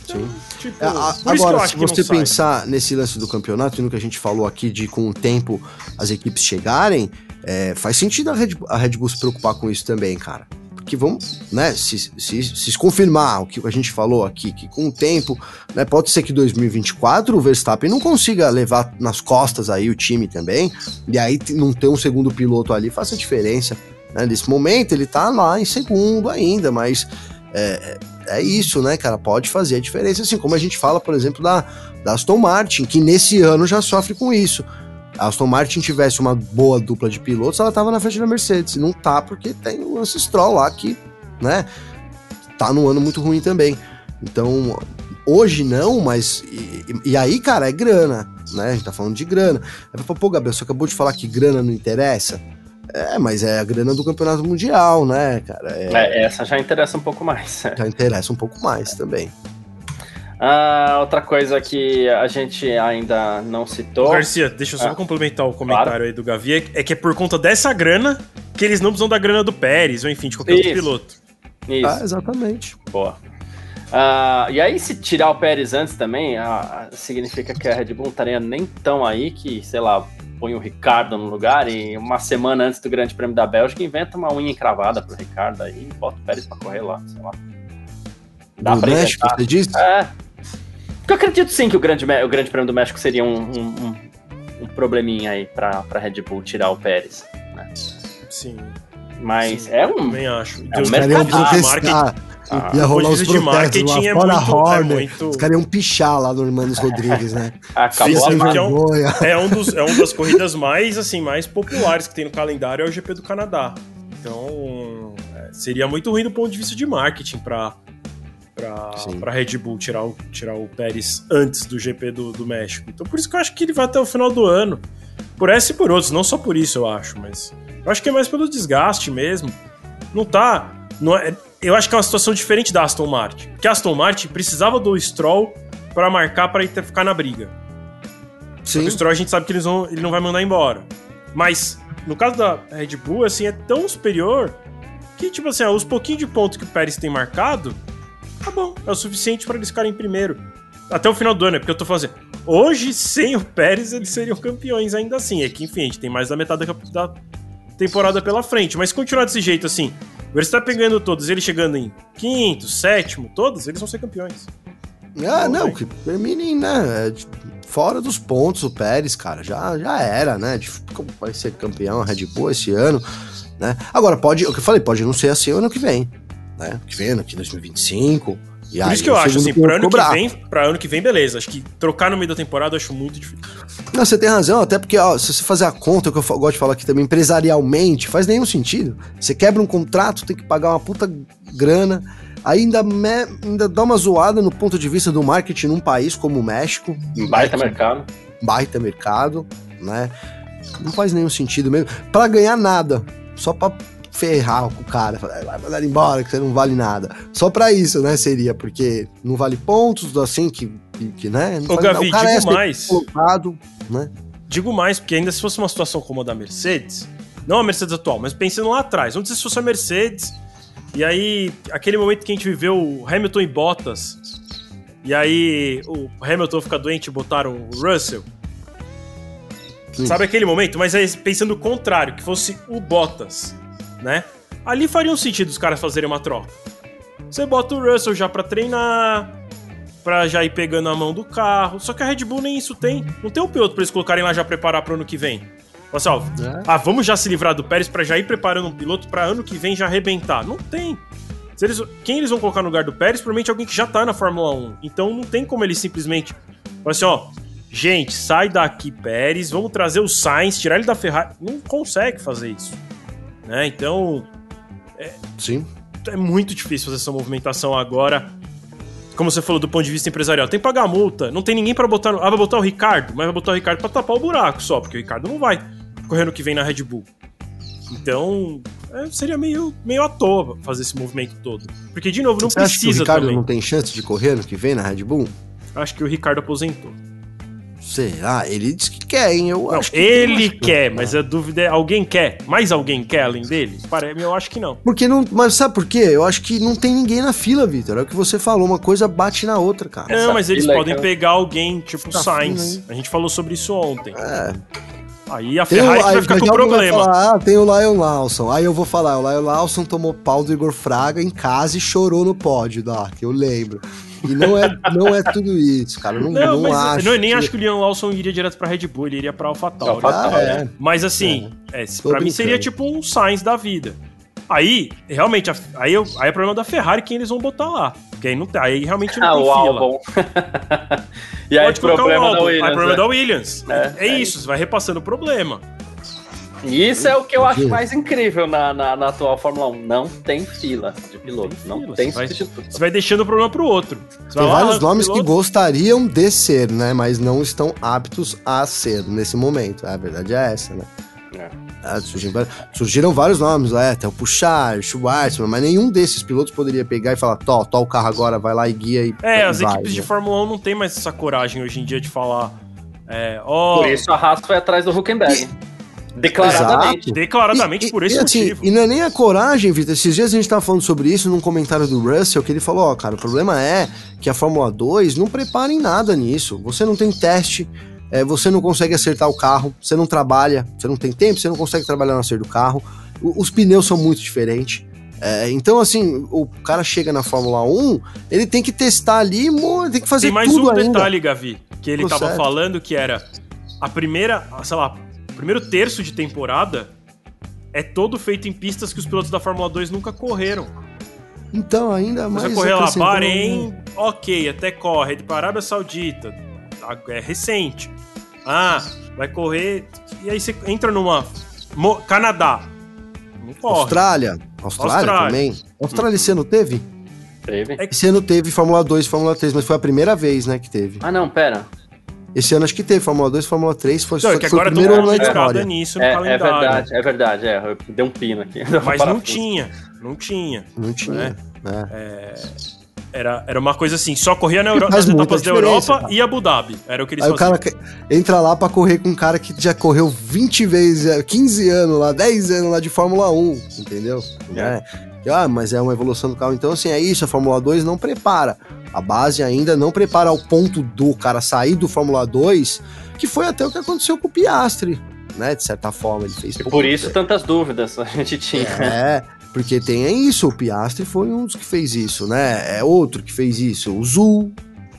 Então, Sim. Tipo, é, a, agora, se você pensar sai. nesse lance do campeonato, e no que a gente falou aqui de com o tempo as equipes chegarem, é, faz sentido a Red, a Red Bull se preocupar com isso também, cara que vão, né, se, se, se confirmar o que a gente falou aqui, que com o tempo, né, pode ser que 2024 o Verstappen não consiga levar nas costas aí o time também, e aí não ter um segundo piloto ali faça diferença. Né? Nesse momento ele tá lá em segundo ainda, mas é, é isso, né, cara? Pode fazer a diferença, assim como a gente fala, por exemplo, da, da Aston Martin, que nesse ano já sofre com isso a Aston Martin tivesse uma boa dupla de pilotos, ela tava na frente da Mercedes. E não tá porque tem o Lance Stroll lá que, né, tá num ano muito ruim também. Então, Hoje não, mas. E, e, aí, cara, é grana, né? A gente tá falando de grana. Aí pô, Gabriel, você acabou de falar que grana não interessa. É, mas é a grana do campeonato mundial, né, cara? É, é essa já interessa um pouco mais. Já interessa um pouco mais também. Ah, outra coisa que a gente ainda não citou. Garcia, deixa eu só ah, complementar o comentário claro. aí do Gavi. É que é por conta dessa grana que eles não precisam da grana do Pérez, ou enfim, de qualquer Isso. outro piloto. Isso. Ah, exatamente. Boa. Uh, e aí, se tirar o Pérez antes também, uh, significa que a Red Bull não estaria nem tão aí que, sei lá, põe o Ricardo no lugar e uma semana antes do Grande Prêmio da Bélgica inventa uma unha encravada pro Ricardo aí e bota o Pérez pra correr lá, sei lá. Dá do pra México, você disse? É. Porque eu acredito sim que o Grande, o grande Prêmio do México seria um, um, um, probleminha aí pra, pra Red Bull tirar o Pérez. Né? Sim. Mas sim, é um. Também acho. É um mercado. Ah, ia rolar os protestos lá, é fora muito, Horner. É muito... Os caras iam pichar lá no Hermanos Rodrigues, né? Acabou a é, um, é, um dos, é uma das corridas mais, assim, mais populares que tem no calendário, é o GP do Canadá. Então, é, seria muito ruim do ponto de vista de marketing para para Red Bull tirar o, tirar o Pérez antes do GP do, do México. Então por isso que eu acho que ele vai até o final do ano. Por essa e por outros, não só por isso eu acho, mas eu acho que é mais pelo desgaste mesmo. Não tá. Não é, eu acho que é uma situação diferente da Aston Martin. Porque a Aston Martin precisava do Stroll para marcar para ficar na briga. Sim. O Stroll a gente sabe que eles vão, ele não vai mandar embora. Mas no caso da Red Bull, assim, é tão superior que, tipo assim, os pouquinhos de pontos que o Pérez tem marcado, tá bom, é o suficiente para eles ficarem em primeiro. Até o final do ano, é porque eu tô fazendo. Hoje, sem o Pérez, eles seriam campeões ainda assim. É que, enfim, a gente tem mais da metade da temporada pela frente. Mas continuar desse jeito assim, o Verstappen ganhando todos, ele chegando em quinto, sétimo, todos, eles vão ser campeões. Ah, não, que terminem, né? É, fora dos pontos o Pérez, cara, já, já era, né? Como vai ser campeão a Red Bull esse ano, né? Agora, pode, o que eu falei, pode não ser assim o ano que vem né? Que vem ano que 2025. E Por isso que eu acho, assim, para ano que vem, para ano que vem, beleza. Acho que trocar no meio da temporada eu acho muito difícil. Não, você tem razão, até porque, ó, se você fazer a conta, que eu gosto de falar aqui também, empresarialmente, faz nenhum sentido. Você quebra um contrato, tem que pagar uma puta grana, ainda, me, ainda dá uma zoada no ponto de vista do marketing num país como o México. Baita mercado. Baita mercado, né? Não faz nenhum sentido mesmo. para ganhar nada. Só pra ferrar com o cara, falar, vai mandar embora, que você não vale nada. Só pra isso, né, seria, porque não vale pontos, assim, que, que, que né? Não Ô, Gavi, digo é mais. Colocado, né? Digo mais, porque ainda se fosse uma situação como a da Mercedes, não a Mercedes atual, mas pensando lá atrás, vamos dizer se fosse a Mercedes, e aí, aquele momento que a gente viveu o Hamilton e Bottas, e aí o Hamilton fica doente e botaram o Russell. Sim. Sabe aquele momento? Mas aí pensando o contrário, que fosse o Bottas né? Ali faria um sentido os caras fazerem uma troca. Você bota o Russell já para treinar, para já ir pegando a mão do carro. Só que a Red Bull nem isso tem. Não tem um piloto para eles colocarem lá já preparar para ano que vem. Pessoal, é. ah, vamos já se livrar do Pérez para já ir preparando um piloto para ano que vem já arrebentar. Não tem. Eles, quem eles vão colocar no lugar do Pérez? Provavelmente alguém que já tá na Fórmula 1. Então não tem como eles simplesmente. Falar assim, ó. Gente, sai daqui, Pérez. Vamos trazer o Sainz, tirar ele da Ferrari. Não consegue fazer isso. Né? Então. É, Sim. É muito difícil fazer essa movimentação agora. Como você falou, do ponto de vista empresarial. Tem que pagar a multa. Não tem ninguém para botar. Ah, vai botar o Ricardo, mas vai botar o Ricardo pra tapar o buraco só, porque o Ricardo não vai correndo que vem na Red Bull. Então, é, seria meio, meio à toa fazer esse movimento todo. Porque, de novo, não Você precisa. Acha que o Ricardo também. não tem chance de correr no que vem na Red Bull? Acho que o Ricardo aposentou. Será? Ele disse que quer, hein? Eu não, acho que ele quer, mas a dúvida é: alguém quer? Mais alguém quer além dele? Eu acho que não. Porque não. Mas sabe por quê? Eu acho que não tem ninguém na fila, Vitor. É o que você falou, uma coisa bate na outra, cara. Não, mas eles podem é pegar alguém, tipo tá Sainz. a gente falou sobre isso ontem. É. Aí a Ferrari vai ficar com problema. Falar, ah, tem o Lion Lawson. Aí eu vou falar, o Lion Lawson tomou pau do Igor Fraga em casa e chorou no pódio, Doc, eu lembro. E não é, não é tudo isso, cara. Não, não, não acho. Não, nem que... acho que o Liam Lawson iria direto pra Red Bull, ele iria pra AlphaTauri. Ah, é. Mas assim, é. É, pra mim seria tipo um Sainz da vida. Aí, realmente, aí, eu, aí é problema da Ferrari quem eles vão botar lá. Porque aí, não, aí realmente não ah, tem o fila. E aí, Pode problema, da Williams, aí problema é. da Williams. É, é, é isso, você vai repassando o problema. Isso é o que eu acho mais incrível na, na, na atual Fórmula 1. Não tem fila de piloto. Não fila, tem você vai- substituto. Você vai deixando o problema pro outro. Você Tem lá, vários os nomes que gostariam de ser, né? Mas não estão aptos a ser nesse momento. A verdade é essa, né? É. Ah, surgiram, vários- surgiram vários nomes, é, até o Puxar, Schwartzman, mas nenhum desses pilotos poderia pegar e falar, tó, tó o carro agora, vai lá e guia e É, as vai, equipes de né? Fórmula 1 não tem mais essa coragem hoje em dia de falar. É, ó, Por isso a Haas foi atrás do Huckenberg. Declaradamente. declaradamente E- por esse e, assim, motivo. E não é nem a coragem, Vitor. Esses dias a gente tava falando sobre isso num comentário do Russell, que ele falou, ó, cara, o problema é que a Fórmula 2 não prepara em nada nisso. Você não tem teste, é, você não consegue acertar o carro, você não trabalha, você não tem tempo, você não consegue trabalhar no acerto do carro. O- os pneus são muito diferentes. É, então, assim, o cara chega na Fórmula 1, ele tem que testar ali, tem que fazer Tem mais tudo um ainda. detalhe, Gavi, que ele Tô tava certo. falando que era a primeira, sei lá, primeiro terço de temporada é todo feito em pistas que os pilotos da Fórmula 2 nunca correram. Então, ainda mais. Você vai correr lá, acrescentando- Bahrein, ok, até corre. Para Arábia Saudita, tá, é recente. Ah, vai correr. E aí você entra numa. Mo- Canadá. Não corre. Austrália. Austrália, Austrália. também. Austrália esse ano teve? Teve. Esse ano teve Fórmula 2 e Fórmula 3, mas foi a primeira vez, né, que teve. Ah, não, pera. Esse ano acho que teve Fórmula 2 e Fórmula 3, foi, Não, só é que que foi o agora primeiro deu ano melhorada história. nisso no É, é verdade, é verdade. É, eu dei um pino aqui. Mas não tinha, não tinha. Não tinha. É. né? Era, era uma coisa assim, só corria na Euro- faz nas etapas da Europa cara. e Abu Dhabi. Era o que eles Aí o faziam. cara que- entra lá pra correr com um cara que já correu 20 vezes, é, 15 anos lá, 10 anos lá de Fórmula 1, entendeu? É. Ah, mas é uma evolução do carro. Então, assim, é isso, a Fórmula 2 não prepara. A base ainda não prepara ao ponto do cara sair do Fórmula 2, que foi até o que aconteceu com o Piastri, né? De certa forma, ele fez E por isso tantas dúvidas a gente tinha. É, porque tem isso, o Piastri foi um dos que fez isso, né? É outro que fez isso, o Zul,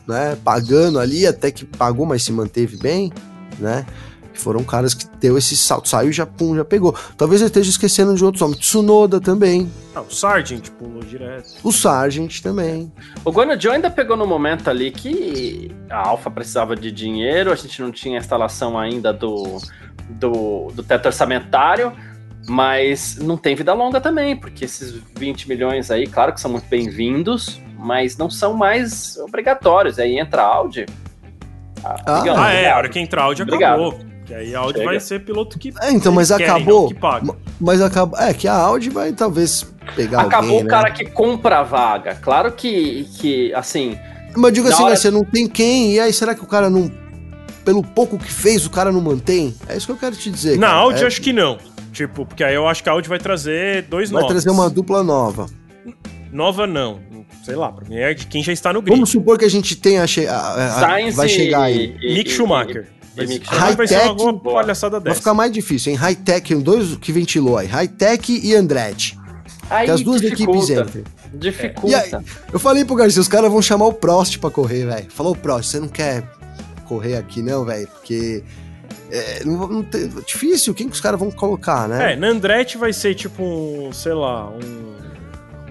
né? Pagando ali, até que pagou, mas se manteve bem, né? Que foram caras que deu esse salto, saiu e já, pum, já pegou. Talvez eu esteja esquecendo de outros nomes. Tsunoda também, Ah, o Sargent pulou direto. o Sargent também. O Guano Joe ainda pegou no momento ali que a Alfa precisava de dinheiro, a gente não tinha a instalação ainda do, do, do teto orçamentário, mas não tem vida longa também, porque esses 20 milhões aí, claro que são muito bem-vindos, mas não são mais obrigatórios. Aí entra a Audi. Ah, amigão, Ah, é, a hora que entrar a Audi Obrigado. acabou. Que aí a Audi Chega. vai ser piloto que. É, então, mas querem, acabou. não que paga. Mas acabou. É, que a Audi vai talvez pegar Acabou alguém, o né? cara que compra a vaga. Claro que, que assim, Mas eu digo assim, hora- né, você não tem quem, e aí será que o cara não. Pelo pouco que fez, o cara não mantém? É isso que eu quero te dizer. Na cara. Audi, É- eu acho que não. Tipo, porque aí eu acho que a Audi vai trazer dois Vai nomes. trazer uma dupla nova. Nova, não. Sei lá, pra mim é de quem já está no grid. Vamos supor que a gente tenha. Che... a- a- a- Sainz vai e- chegar aí. e- Mick e- Schumacher. High-tech, Vai ficar mais difícil, hein? High-tech, dois que ventilou aí. High-tech e Andretti. Aí Que as duas dificulta, equipes entram. Dificulta. E aí, eu falei pro Garcia, os caras vão chamar o Prost pra correr, velho. Falou, Prost, você não quer correr aqui não, velho? Porque. É, não, não tem- difícil, quem que os caras vão colocar, né? É, na Andretti vai ser tipo um, sei lá, um.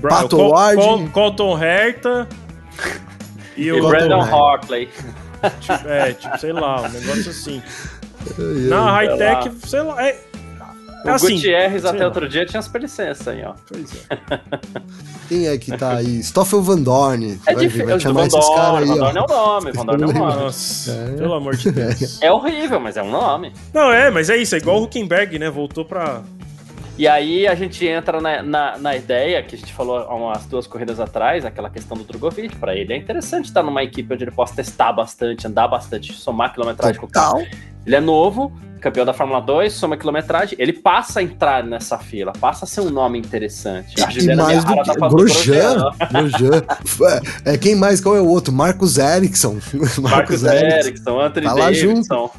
Pato Col-. Col- Colton Herta. E o. Brandon Hartley. Tipo, é, tipo, sei lá, um negócio assim. Na high-tech, sei lá. É, O assim. Gutierrez até lá. outro dia tinha super licença aí, ó. Pois é. Quem é que tá aí? Stoffel Van Dorn. É Vai- difícil. vai Van chamar esses caras Dorn, aí, Van ó. Dorn é o nome, Van Dorn é o nome. Nossa, É. pelo amor de Deus. É horrível, mas é um nome. Não, é, mas é isso, é igual o Huckenberg, né? Voltou pra. E aí a gente entra na, na, na ideia que a gente falou há umas duas corridas atrás, aquela questão do Drogovic. Pra ele é interessante estar numa equipe onde ele possa testar bastante, andar bastante, somar quilometragem com o carro. Ele é novo, campeão da Fórmula 2, soma quilometragem. Ele passa a entrar nessa fila, passa a ser um nome interessante. A E mais do que tá Grosjean, Grosjean. É, é, quem mais? Qual é o outro? Marcos Ericsson. Marcos Ericsson, Anthony Tá lá Davidson.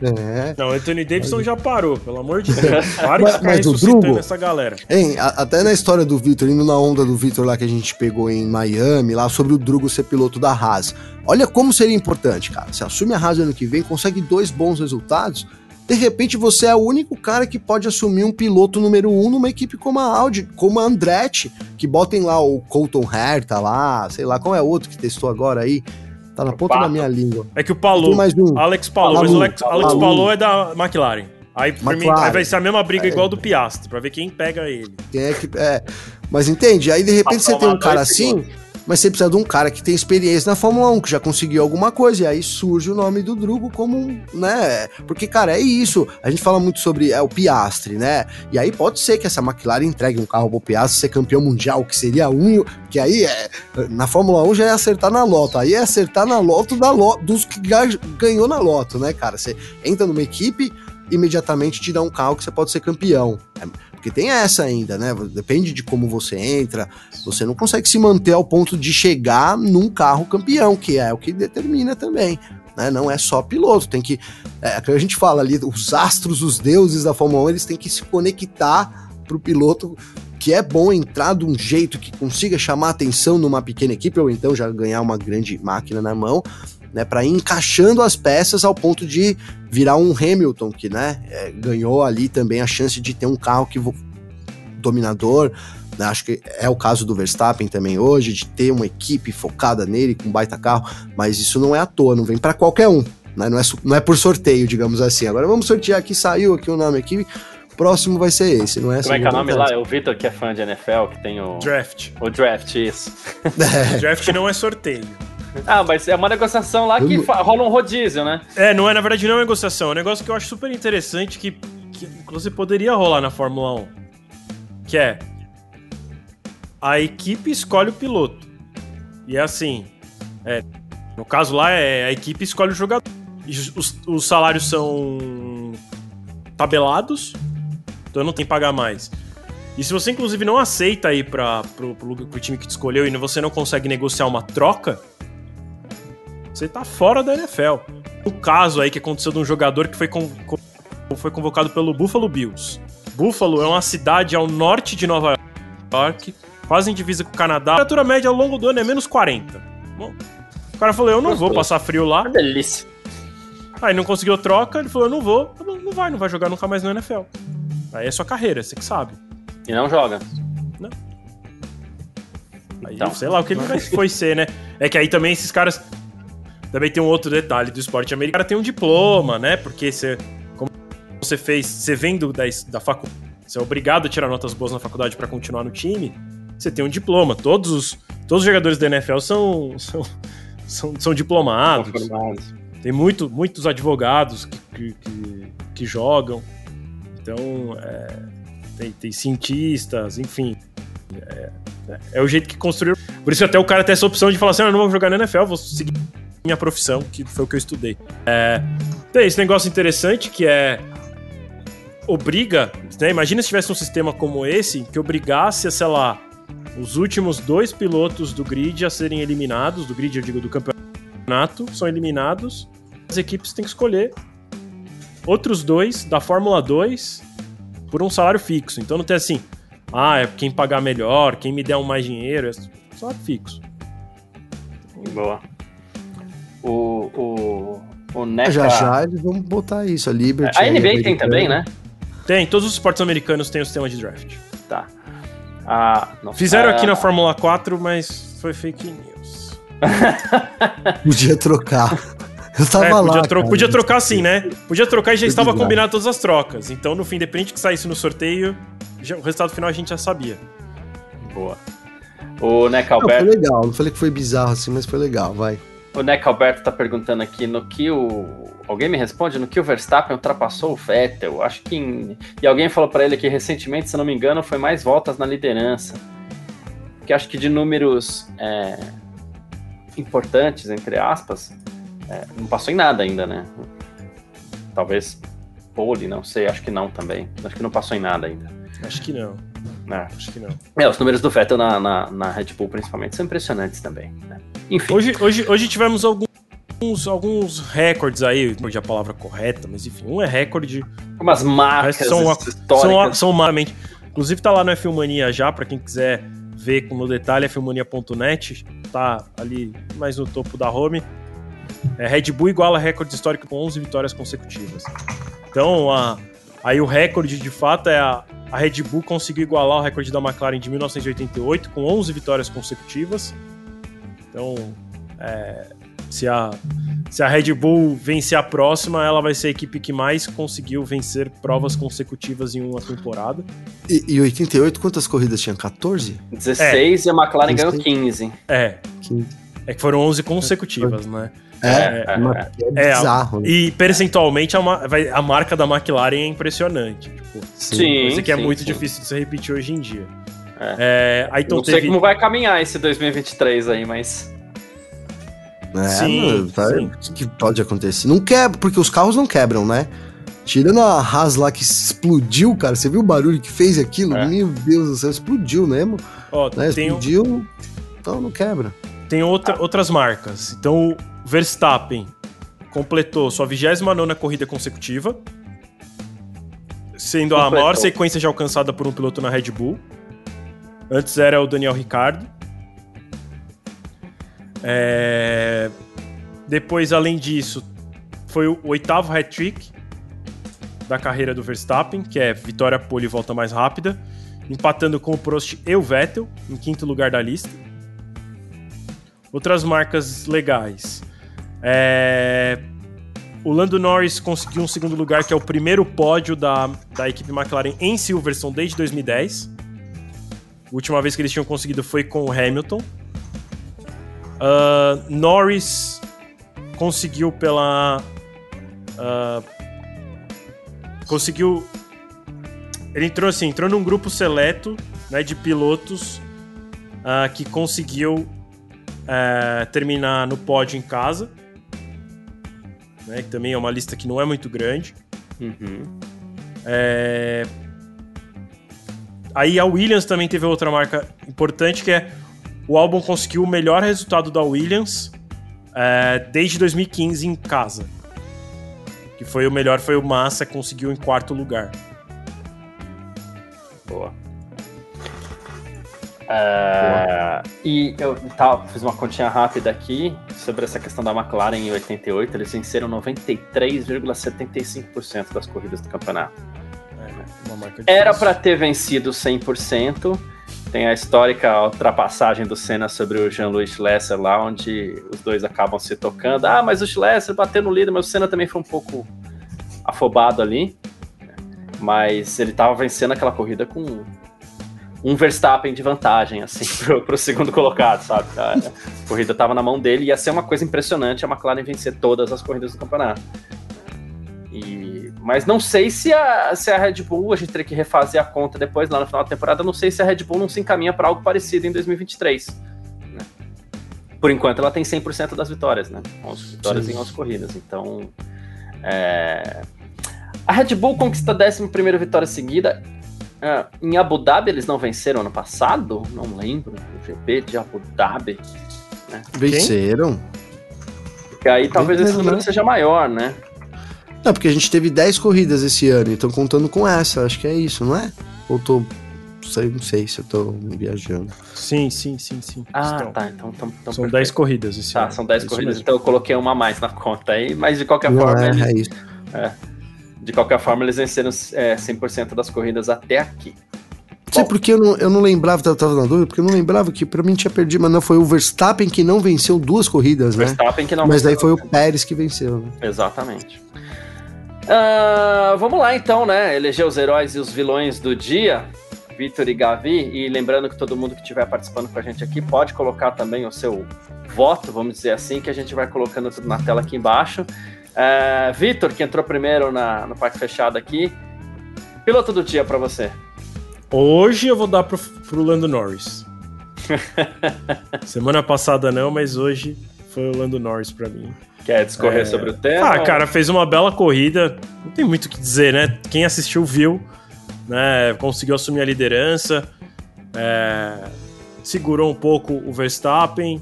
É. Não, Anthony Davidson já parou, pelo amor de Deus. Para de Mas- ficar mas ressuscitando Drugo- essa galera. Hein, a- até na história do Vitor, indo na onda do Vitor lá que a gente pegou em Miami, lá sobre o Drugo ser piloto da Haas. Olha como seria importante, cara. Você assume a Haas ano que vem, consegue dois bons resultados, de repente você é o único cara que pode assumir um piloto número um numa equipe como a Audi, como a Andretti, que botem lá o Colton Herta lá, sei lá, qual é o outro que testou agora aí? Tá na ponta Pato. da minha língua. É que o Palou, mais um. Alex Palou, mas o Alex, Alex Palou. É da McLaren. Aí, mim, aí vai ser a mesma briga é. igual do Piastri, pra ver quem pega ele. Quem é que. É. Mas entende? Aí de repente você tem um cara assim mas você precisa de um cara que tem experiência na Fórmula 1, que já conseguiu alguma coisa, e aí surge o nome do Drugo como, né? Porque, cara, é isso. A gente fala muito sobre é, o Piastre, né? E aí pode ser que essa McLaren entregue um carro pro Piastre ser campeão mundial, que seria um, que aí é, na Fórmula 1 já é acertar na loto, aí é acertar na loto da loto, dos que ganhou na loto, né, cara? Você entra numa equipe, imediatamente te dá um carro que você pode ser campeão. É, porque tem essa ainda, né? Depende de como você entra, você não consegue se manter ao ponto de chegar num carro campeão, que é o que determina também. Né? Não é só piloto, tem que. É, que a gente fala ali, os astros, os deuses da Fórmula 1, eles têm que se conectar para o piloto que é bom entrar de um jeito que consiga chamar atenção numa pequena equipe, ou então já ganhar uma grande máquina na mão, né, para ir encaixando as peças ao ponto de virar um Hamilton que, né, é, ganhou ali também a chance de ter um carro que dominador, né, acho que é o caso do Verstappen também hoje, de ter uma equipe focada nele com um baita carro, mas isso não é à toa, não vem para qualquer um, né, não, é, não é por sorteio, digamos assim. Agora vamos sortear aqui, saiu aqui o nome aqui, próximo vai ser esse, não é? Como é que é o nome lá? É o Vitor, que é fã de NFL, que tem o... Draft. O Draft, isso. É. draft não é sorteio. Ah, mas é uma negociação lá que rola um rodízio, né? É, não é, na verdade não é uma negociação. É um negócio que eu acho super interessante que, que inclusive poderia rolar na Fórmula 1. Que é a equipe escolhe o piloto. E é assim, é, no caso lá é a equipe escolhe o jogador. Os, os salários são tabelados, então não tem que pagar mais. E se você, inclusive, não aceita ir para pro, pro, pro, time que te escolheu e você não consegue negociar uma troca, você tá fora da NFL. O caso aí que aconteceu de um jogador que foi, foi convocado pelo Buffalo Bills. Buffalo é uma cidade ao norte de Nova York, quase em divisa com o Canadá. A temperatura média ao longo do ano é menos 40. Bom, o cara falou: Eu não vou passar frio lá. Que delícia. Aí não conseguiu troca, ele falou: Eu não vou. Não, não vai, não vai jogar nunca mais no NFL. Aí é sua carreira, você que sabe. E não joga. Não. Aí, então. sei lá o que ele foi ser, né? É que aí também esses caras também tem um outro detalhe do esporte americano. O cara tem um diploma, né? Porque você, como você fez, você vem do, da, da faculdade, você é obrigado a tirar notas boas na faculdade para continuar no time. Você tem um diploma. Todos os, todos os jogadores da NFL são, são, são, são diplomados. Tem muito, muitos advogados que, que, que, que jogam. Então, é, tem, tem cientistas, enfim. É, é, é, o jeito que construíram. Por isso até o cara tem essa opção de falar assim, ah, eu não vou jogar na NFL, vou seguir minha profissão, que foi o que eu estudei. É, tem esse negócio interessante que é obriga, né? Imagina se tivesse um sistema como esse que obrigasse, sei lá, os últimos dois pilotos do grid a serem eliminados, do grid, eu digo, do campeonato, são eliminados. As equipes têm que escolher outros dois da Fórmula 2 por um salário fixo. Então não tem assim, ah, é quem pagar melhor, quem me der um mais dinheiro, é salário fixo. Boa o, o, o NECA... Já já eles vão botar isso, a Liberty... A NBA tem também, né? Tem, todos os esportes americanos têm o sistema de draft. Tá. Ah, Fizeram aqui na Fórmula 4, mas foi fake news. podia trocar. Eu tava é, podia lá. Tro cara. Podia trocar sim, né? Podia trocar e já estava combinado todas as trocas. Então, no fim, independente que saísse no sorteio, já, o resultado final a gente já sabia. Boa. O Neca Alberto. Não, foi legal. Não falei que foi bizarro assim, mas foi legal, vai. O Neck Alberto tá perguntando aqui no que o. Alguém me responde no que o Verstappen ultrapassou o Vettel. Acho que. Em... E alguém falou para ele que recentemente, se não me engano, foi mais voltas na liderança. Que acho que de números é... importantes, entre aspas, é... não passou em nada ainda, né? Talvez pole, não sei, acho que não também. Acho que não passou em nada ainda. Acho que não. É. Acho que não. É, os números do Vettel na, na, na Red Bull, principalmente, são impressionantes também. Né? Enfim. Hoje, hoje, hoje tivemos alguns, alguns recordes aí, não a palavra correta, mas enfim, um é recorde. Umas marcas são, históricas. São, são Inclusive tá lá no F1 já, para quem quiser ver com no detalhe, fmania.net, tá ali mais no topo da home. É, Red Bull iguala recorde histórico com 11 vitórias consecutivas. Então, a, aí o recorde de fato é a, a Red Bull conseguiu igualar o recorde da McLaren de 1988 com 11 vitórias consecutivas. Então, é, se a se a Red Bull vencer a próxima, ela vai ser a equipe que mais conseguiu vencer provas consecutivas em uma temporada. E, e 88, quantas corridas tinha? 14? 16 e a McLaren ganhou 15. É. 15. É que foram 11 consecutivas, né? É, É, uma- é, é É, bizarro. né? E percentualmente a, vai- a marca da McLaren é impressionante. Tipo, Sim, coisa que é sim, muito sim. difícil de se repetir hoje em dia. É. É, aí então não sei teve. como vai caminhar esse 2023 aí, mas. É, Sim, mano, tá- sim. O que pode acontecer? Não quebra, porque os carros não quebram, né? Tirando a Haas lá que explodiu, cara. Você viu o barulho que fez aquilo? É. Meu Deus do céu, explodiu mesmo. Ó, Né? Explodiu, então não quebra. Tem outra- outras marcas. Então o Verstappen completou sua 29 corrida consecutiva, sendo a Completou. maior sequência já alcançada por um piloto na Red Bull. Antes era o Daniel Ricciardo. É, Depois, além disso, foi o oitavo hat-trick da carreira do Verstappen, que é vitória pole e volta mais rápida, empatando com o Prost e o Vettel, em quinto lugar da lista. Outras marcas legais. É, O Lando Norris conseguiu um segundo lugar, que é o primeiro pódio da, da equipe McLaren em Silverstone desde 2010. A última vez que eles tinham conseguido foi com o Hamilton. Ah, Norris conseguiu pela. ah, conseguiu. Ele entrou assim, entrou num grupo seleto né, de pilotos ah, que conseguiu eh, terminar no pódio em casa. Né, que também é uma lista que não é muito grande. Uhum. É, Aí a Williams também teve outra marca importante que é o álbum conseguiu o melhor resultado da Williams é, desde 2015 em casa. Que foi o melhor, foi o Massa, que conseguiu em quarto lugar. Boa. É, e eu tá, fiz uma continha rápida aqui sobre essa questão da McLaren em 88. Eles venceram 93,75% das corridas do campeonato. É, marca Era para ter vencido 100%. Tem a histórica ultrapassagem do Senna sobre o Jean-Louis Schlesser lá, onde os dois acabam se tocando. Ah, mas o Schlesser bateu no líder, mas o Senna também foi um pouco afobado ali. Mas ele tava vencendo aquela corrida com um Verstappen de vantagem, assim, pro, pro segundo colocado, sabe? A corrida tava na mão dele e ia ser uma coisa impressionante a McLaren vencer todas as corridas do campeonato. E, mas não sei se a, se a Red Bull, a gente teria que refazer a conta depois, lá no final da temporada, não sei se a Red Bull não se encaminha para algo parecido em 2023. né? Por enquanto ela tem 100% das vitórias, né? 11 vitórias Sim. em 11 corridas, então... é, A Red Bull conquista a 11ª vitória seguida. Ah, em Abu Dhabi eles não venceram ano passado? Não lembro. O GP de Abu Dhabi. Venceram. Porque aí talvez esse número né? seja maior, né? Não, porque a gente teve 10 corridas esse ano, então contando com essa, acho que é isso, não é? Ou tô. Sei, não sei se eu tô viajando. Sim, sim, sim, sim. Ah, Então, tá. Então, então, então São perfeito. 10 corridas esse Tá, ano. são 10 Isso corridas, mesmo. então eu coloquei uma a mais na conta aí, mas de qualquer Não, forma, é, eles, é isso. De qualquer forma, eles venceram é, 100% das corridas até aqui. Sei Bom. porque eu não, eu não lembrava, tava, tava na dúvida, porque eu não lembrava que pra mim tinha perdido, mas não, foi o Verstappen que não venceu duas corridas, né? Verstappen que não Mas daí foi venceu. o Pérez que venceu, né? Exatamente. Ah, vamos lá então, né? Eleger os heróis e os vilões do dia, Vitor e Gavi. E lembrando que todo mundo que estiver participando com a gente aqui pode colocar também o seu voto, vamos dizer assim, que a gente vai colocando tudo na tela aqui embaixo. Ah, Vitor, que entrou primeiro na, no Parque Fechado aqui. Piloto do dia para você. Hoje eu vou dar pro, pro Lando Norris. Semana passada não, mas hoje foi o Lando Norris pra mim. Quer discorrer É. sobre o tema? Ah, cara, fez uma bela corrida. Não tem muito o que dizer, né? Quem assistiu viu, né? Conseguiu assumir a liderança, é, segurou um pouco o Verstappen,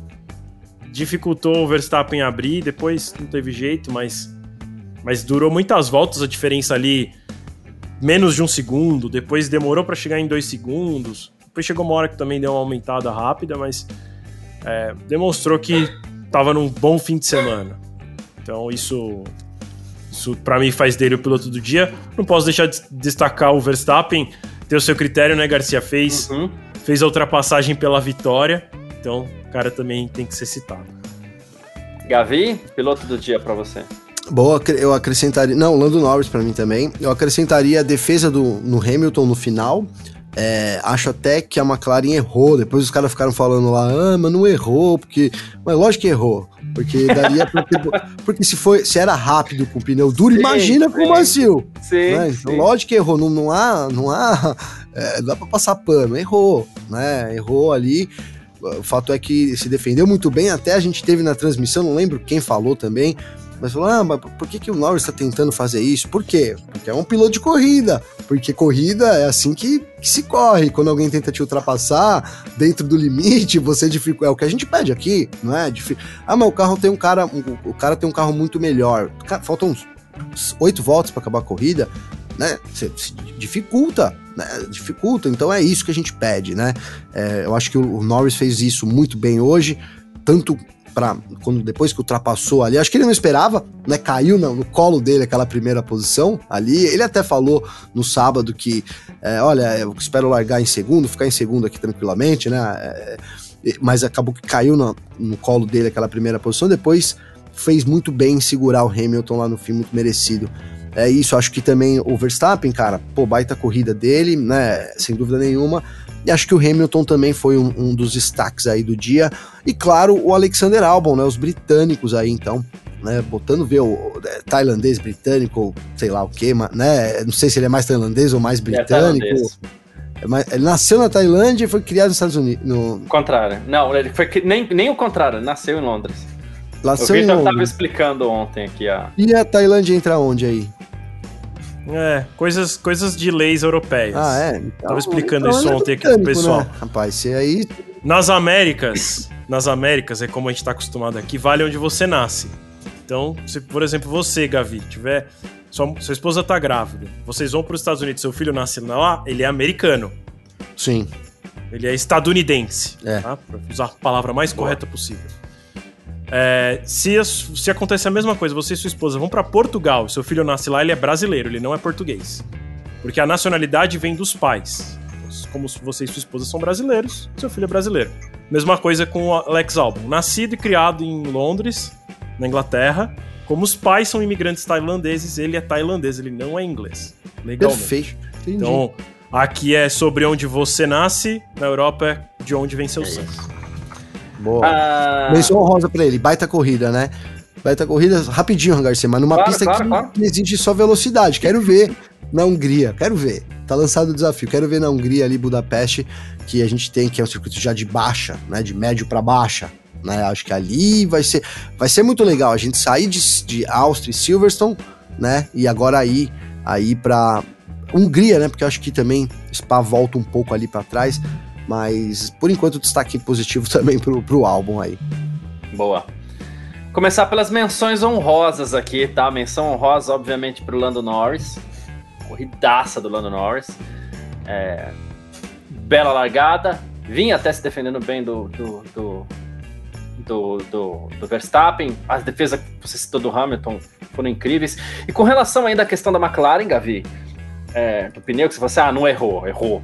dificultou o Verstappen abrir. Depois não teve jeito, mas, mas durou muitas voltas a diferença ali, menos de um segundo. Depois demorou para chegar em dois segundos. Depois chegou uma hora que também deu uma aumentada rápida, mas é, demonstrou que tava num bom fim de semana. Então isso, isso para mim faz dele o piloto do dia. Não posso deixar de destacar o Verstappen, ter o seu critério, né, Garcia? Fez, Uhum. fez a ultrapassagem pela vitória, então cara também tem que ser citado. Gavi, piloto do dia para você. Boa, eu acrescentaria. Não, Lando Norris para mim também. Eu acrescentaria a defesa do, no Hamilton no final. É, acho até que a McLaren errou. Depois os caras ficaram falando lá, ah, mas não errou, porque. Mas lógico que errou. Porque daria pra ter... Porque se, foi, se era rápido com pneu duro, sim, imagina sim. com macio. Sim, né? Então, sim. lógico que errou. Não, não há. Não há. É, dá pra passar pano. Errou, né? Errou ali. O fato é que se defendeu muito bem. Até a gente teve na transmissão, não lembro quem falou também mas falou, ah, mas por que, que o Norris está tentando fazer isso? Por quê? Porque é um piloto de corrida. Porque corrida é assim que, que se corre. Quando alguém tenta te ultrapassar dentro do limite, você dificulta. É o que a gente pede aqui, não é? Ah, mas o carro tem um cara. O cara tem um carro muito melhor. Faltam uns oito voltas para acabar a corrida, né? Você, dificulta, né? Dificulta. Então é isso que a gente pede, né? É, eu acho que o, o Norris fez isso muito bem hoje, tanto para quando depois que ultrapassou ali, acho que ele não esperava, né? Caiu no, no, colo dele aquela primeira posição ali. Ele até falou no sábado que, é, olha, eu espero largar em segundo, ficar em segundo aqui tranquilamente, né? É, mas acabou que caiu no, no colo dele aquela primeira posição. Depois fez muito bem segurar o Hamilton lá no fim, muito merecido. É isso, acho que também o Verstappen, cara, pô, baita corrida dele, né? Sem dúvida nenhuma. E acho que o Hamilton também foi um, um dos destaques aí do dia. E claro, o Alexander Albon, né? Os britânicos aí, então, né, botando ver o, é, tailandês, britânico, sei lá o que, né, não sei se ele é mais tailandês ou mais é britânico. É ele nasceu na Tailândia e foi criado nos Estados Unidos. No... Contrário. Não, ele foi nem, nem o contrário, nasceu em Londres. Nasceu o Victor estava explicando ontem aqui a. E a Tailândia entra onde aí? É, coisas, coisas de leis europeias. Ah, é? Então, Tava explicando então isso ontem aqui pro pessoal. Né? Rapaz, você aí. Nas Américas, nas Américas, é como a gente tá acostumado aqui, vale onde você nasce. Então, se, por exemplo, você, Gavi, tiver. Sua, sua esposa tá grávida, vocês vão para os Estados Unidos, seu filho nasce lá, ele é americano. Sim. Ele é estadunidense. É. Tá? Pra usar a palavra mais Boa. correta possível. É, se, se acontecer a mesma coisa, você e sua esposa vão para Portugal, seu filho nasce lá, ele é brasileiro, ele não é português. Porque a nacionalidade vem dos pais. Como você e sua esposa são brasileiros, seu filho é brasileiro. Mesma coisa com o Alex Albon. Nascido e criado em Londres, na Inglaterra. Como os pais são imigrantes tailandeses, ele é tailandês, ele não é inglês. Legalmente. Perfeito. Entendi. Então, aqui é sobre onde você nasce, na Europa é de onde vem seu é sangue. Boa. Ah... Menção honrosa pra ele, baita corrida, né? Baita corrida, rapidinho, Garcia, mas numa claro, pista claro, que claro. exige só velocidade. Quero ver na Hungria, quero ver. Tá lançado o desafio, quero ver na Hungria ali, Budapeste, que a gente tem, que é um circuito já de baixa, né? De médio para baixa. Né? Acho que ali vai ser, vai ser muito legal a gente sair de, de Áustria e Silverstone, né? E agora aí, aí para Hungria, né? Porque eu acho que também Spa volta um pouco ali para trás. Mas por enquanto destaque positivo também pro, pro álbum aí. Boa. Começar pelas menções honrosas aqui, tá? Menção honrosa, obviamente, pro Lando Norris. Corridaça do Lando Norris. É... Bela largada. Vinha até se defendendo bem do, do, do, do, do, do Verstappen. As defesas que você citou do Hamilton foram incríveis. E com relação ainda à questão da McLaren, Gavi, é, do pneu, que você falou assim, ah, não errou, errou.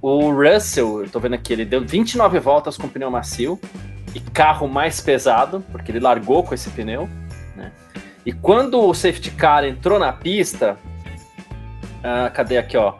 O Russell, eu tô vendo aqui, ele deu 29 voltas com pneu macio e carro mais pesado, porque ele largou com esse pneu, né? E quando o safety car entrou na pista, ah, cadê aqui, ó?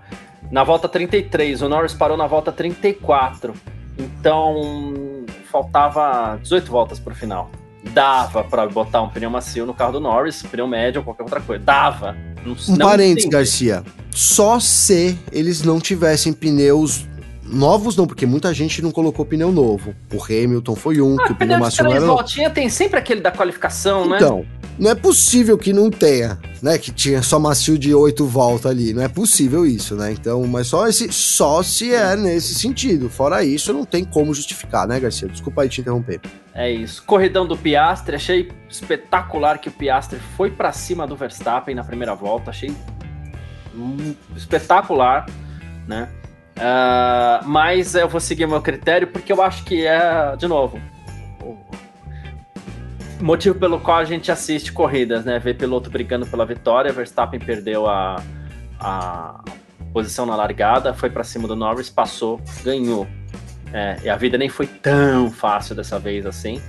Na volta 33, o Norris parou na volta 34. Então, faltava 18 voltas para o final. Dava para botar um pneu macio no carro do Norris, pneu médio ou qualquer outra coisa. Dava. Não, um parênteses, Garcia só se eles não tivessem pneus novos não, porque muita gente não colocou pneu novo. O Hamilton foi um, ah, que o pneu macio não era voltinha tem sempre aquele da qualificação, então, né? Então, não é possível que não tenha, né? Que tinha só macio de oito voltas ali. Não é possível isso, né? Então, mas só esse, só se é nesse sentido. Fora isso, não tem como justificar, né, Garcia? Desculpa aí te interromper. É isso. Corridão do Piastre, achei espetacular que o Piastre foi para cima do Verstappen na primeira volta. Achei espetacular, né? Uh, mas eu vou seguir meu critério porque eu acho que é, de novo, o motivo pelo qual a gente assiste corridas, né? Ver piloto brigando pela vitória. Verstappen perdeu a, a posição na largada, foi para cima do Norris, passou, ganhou. É, e a vida nem foi tão fácil dessa vez assim.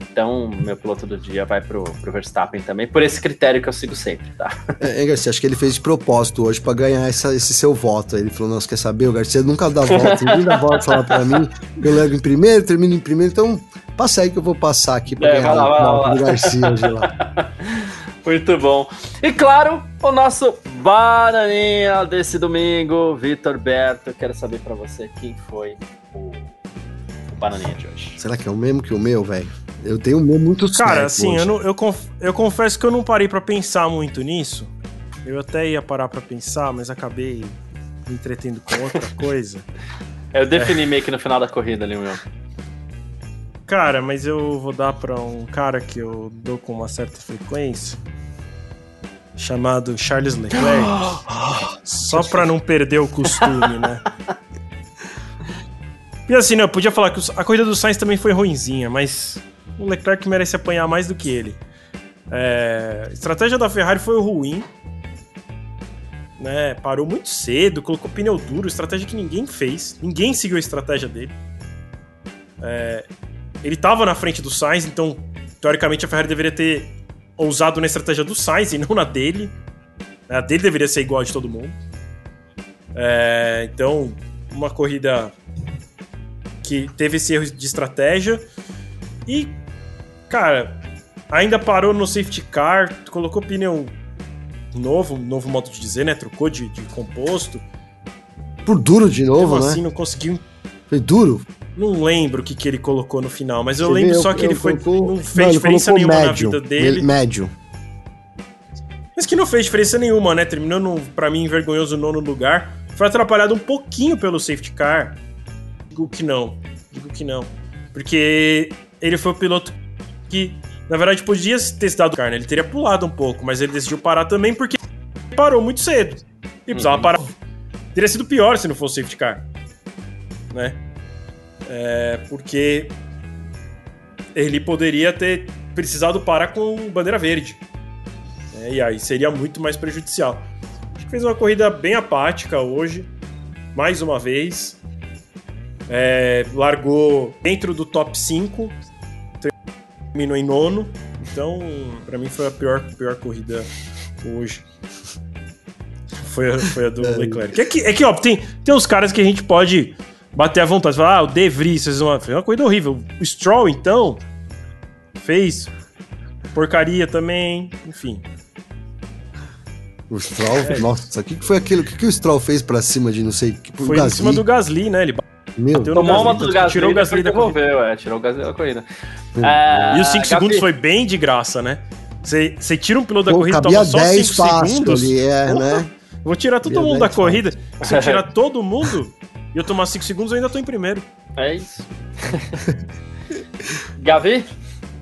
Então, meu piloto do dia vai pro, pro Verstappen também, por esse critério que eu sigo sempre, tá? É, é Garcia, acho que ele fez de propósito hoje pra ganhar essa, esse seu voto. Ele falou: você quer saber? O Garcia nunca dá volta, ninguém dá volta falar pra mim. Eu levo em primeiro, termino em primeiro, então passa aí que eu vou passar aqui pra É, ganhar lá, lá, voto do. Garcia hoje lá. Muito bom. E claro, o nosso bananinha desse domingo, Vitor Berto. Quero saber pra você quem foi o bananinha de hoje. Será que é o mesmo que o meu, velho? Eu tenho o meu muito Cara, assim, hoje. eu, não- eu, conf- eu confesso que eu não parei pra pensar muito nisso. Eu até ia parar pra pensar, mas acabei me entretendo com outra coisa. Eu defini meio que no final da corrida ali, o meu. Cara, mas eu vou dar pra um cara que eu dou com uma certa frequência, chamado Charles Leclerc, só pra não perder o costume, né? E assim, né, eu podia falar que a corrida do Sainz também foi ruinzinha, mas o Leclerc merece apanhar mais do que ele. É, a estratégia da Ferrari foi ruim, né? Parou muito cedo, colocou pneu duro, estratégia que ninguém fez, ninguém seguiu a estratégia dele. Ele estava na frente do Sainz, então teoricamente a Ferrari deveria ter ousado na estratégia do Sainz e não na dele. A dele deveria ser igual a de todo mundo. É, então, uma corrida que teve esse erro de estratégia. E, cara, ainda parou no safety car, colocou pneu novo, novo modo de dizer, né? Trocou de, de composto. Por duro de novo, Mesmo né? assim, não conseguiu Foi duro. não lembro o que, que ele colocou no final, mas eu Você lembro vê, só que ele foi, colocou- não fez Não, diferença nenhuma médio, na vida dele. Médio. Mas que não fez diferença nenhuma, né? Terminou, no, pra mim, vergonhoso nono lugar. Foi atrapalhado um pouquinho pelo safety car. Digo que não. Digo que não. Porque ele foi o piloto que, na verdade, podia ter se dado o carne. Ele teria pulado um pouco, mas ele decidiu parar também porque parou muito cedo. E precisava Uhum. parar. Teria sido pior se não fosse safety car. Né? É, porque ele poderia ter precisado parar com bandeira verde. né? E aí seria muito mais prejudicial. Acho que fez uma corrida bem apática hoje, mais uma vez. É, largou dentro do top 5, terminou em nono. Então, pra mim foi a pior, pior corrida hoje. Foi a, foi a do Leclerc. É que, é que ó, tem, tem uns caras que a gente pode bater à vontade. Falar, ah, o De Vries fez uma, fez uma corrida horrível. O Stroll, então, fez porcaria também. Enfim, O Stroll, nossa, o que, que foi aquilo? O que, que o Stroll fez pra cima de não sei foi em cima do Gasly, né? Ele Meu, Tomou uma Gasly, do Gasly, tirou o Gasly da corrida. devolveu, é, tirou o Gasly da corrida. É, E os 5 Gabi, segundos foi bem de graça, né? Você você tira um piloto da pô, corrida e cabia toma só 10 5 fácil segundos. ali, é, Porra, né? Vou tirar todo Cabia mundo da 10 corrida. Se eu tirar todo mundo e eu tomar 5 segundos, eu ainda tô em primeiro. É isso. Gavi,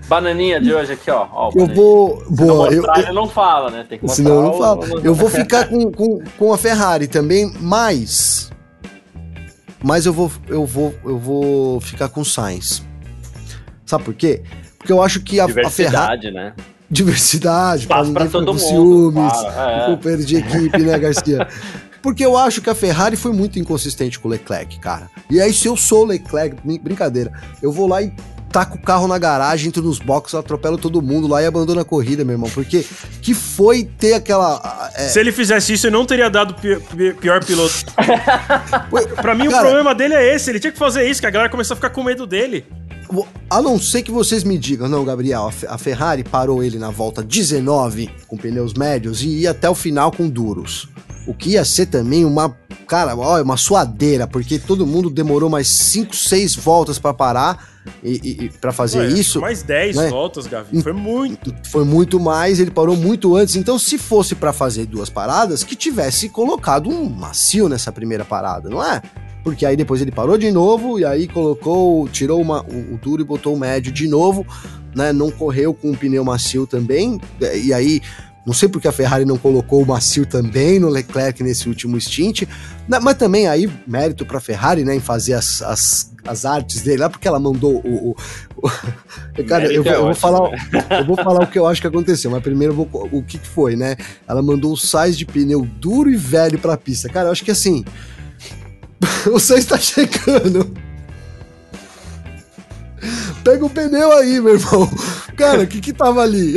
bananinha de hoje aqui, ó. ó Eu vou. Se não Boa, eu, mostrar, eu- ele não fala, né? Tem que mostrar. senão eu não falo. Eu vou ficar com, com, com a Ferrari também, mas. Mas eu vou, eu vou, eu vou ficar com o Sainz. Sabe por quê? Porque eu acho que a, a Ferrari. Diversidade, né? Diversidade, Espaço pra todo com mundo, ciúmes, claro, é. companheiro de equipe, né, Garcia? Porque eu acho que a Ferrari foi muito inconsistente com o Leclerc, cara. E aí, se eu sou o Leclerc, brin- brincadeira, eu vou lá e taco o carro na garagem, entro nos boxes, atropelo todo mundo lá e abandono a corrida, meu irmão. Porque que foi ter aquela. é, Se ele fizesse isso, eu não teria dado pi- pi- pior piloto. pra mim, o Cara- problema dele é esse. Ele tinha que fazer isso, que a galera começou a ficar com medo dele. A não ser que vocês me digam, não, Gabriel, a Fe- a Ferrari parou ele na volta 19 com pneus médios e ia até o final com duros. O que ia ser também uma, cara, ó, uma suadeira, porque todo mundo demorou mais 5, 6 voltas pra parar e, e, para fazer Ué, isso. Mais 10 né? voltas, Gavi. Foi muito. Foi muito mais, ele parou muito antes. Então, se fosse pra fazer duas paradas, que tivesse colocado um macio nessa primeira parada, não é? Porque aí depois ele parou de novo e aí colocou, tirou uma- o, o duro e botou o médio de novo, né? Não correu com o pneu macio também. E aí, não sei porque a Ferrari não colocou o macio também no Leclerc nesse último stint. Né, Mas também aí, mérito pra Ferrari, né? Em fazer as, as, as artes dele lá, porque ela mandou o. o- o- Cara, eu, vou- é eu vou falar, eu vou falar o que eu acho que aconteceu, mas primeiro eu vou, o que que foi, né? Ela mandou o Sainz de pneu duro e velho pra pista. Cara, eu acho que assim. o Sainz tá chegando. Pega o pneu aí, meu irmão. Cara, o que que tava ali?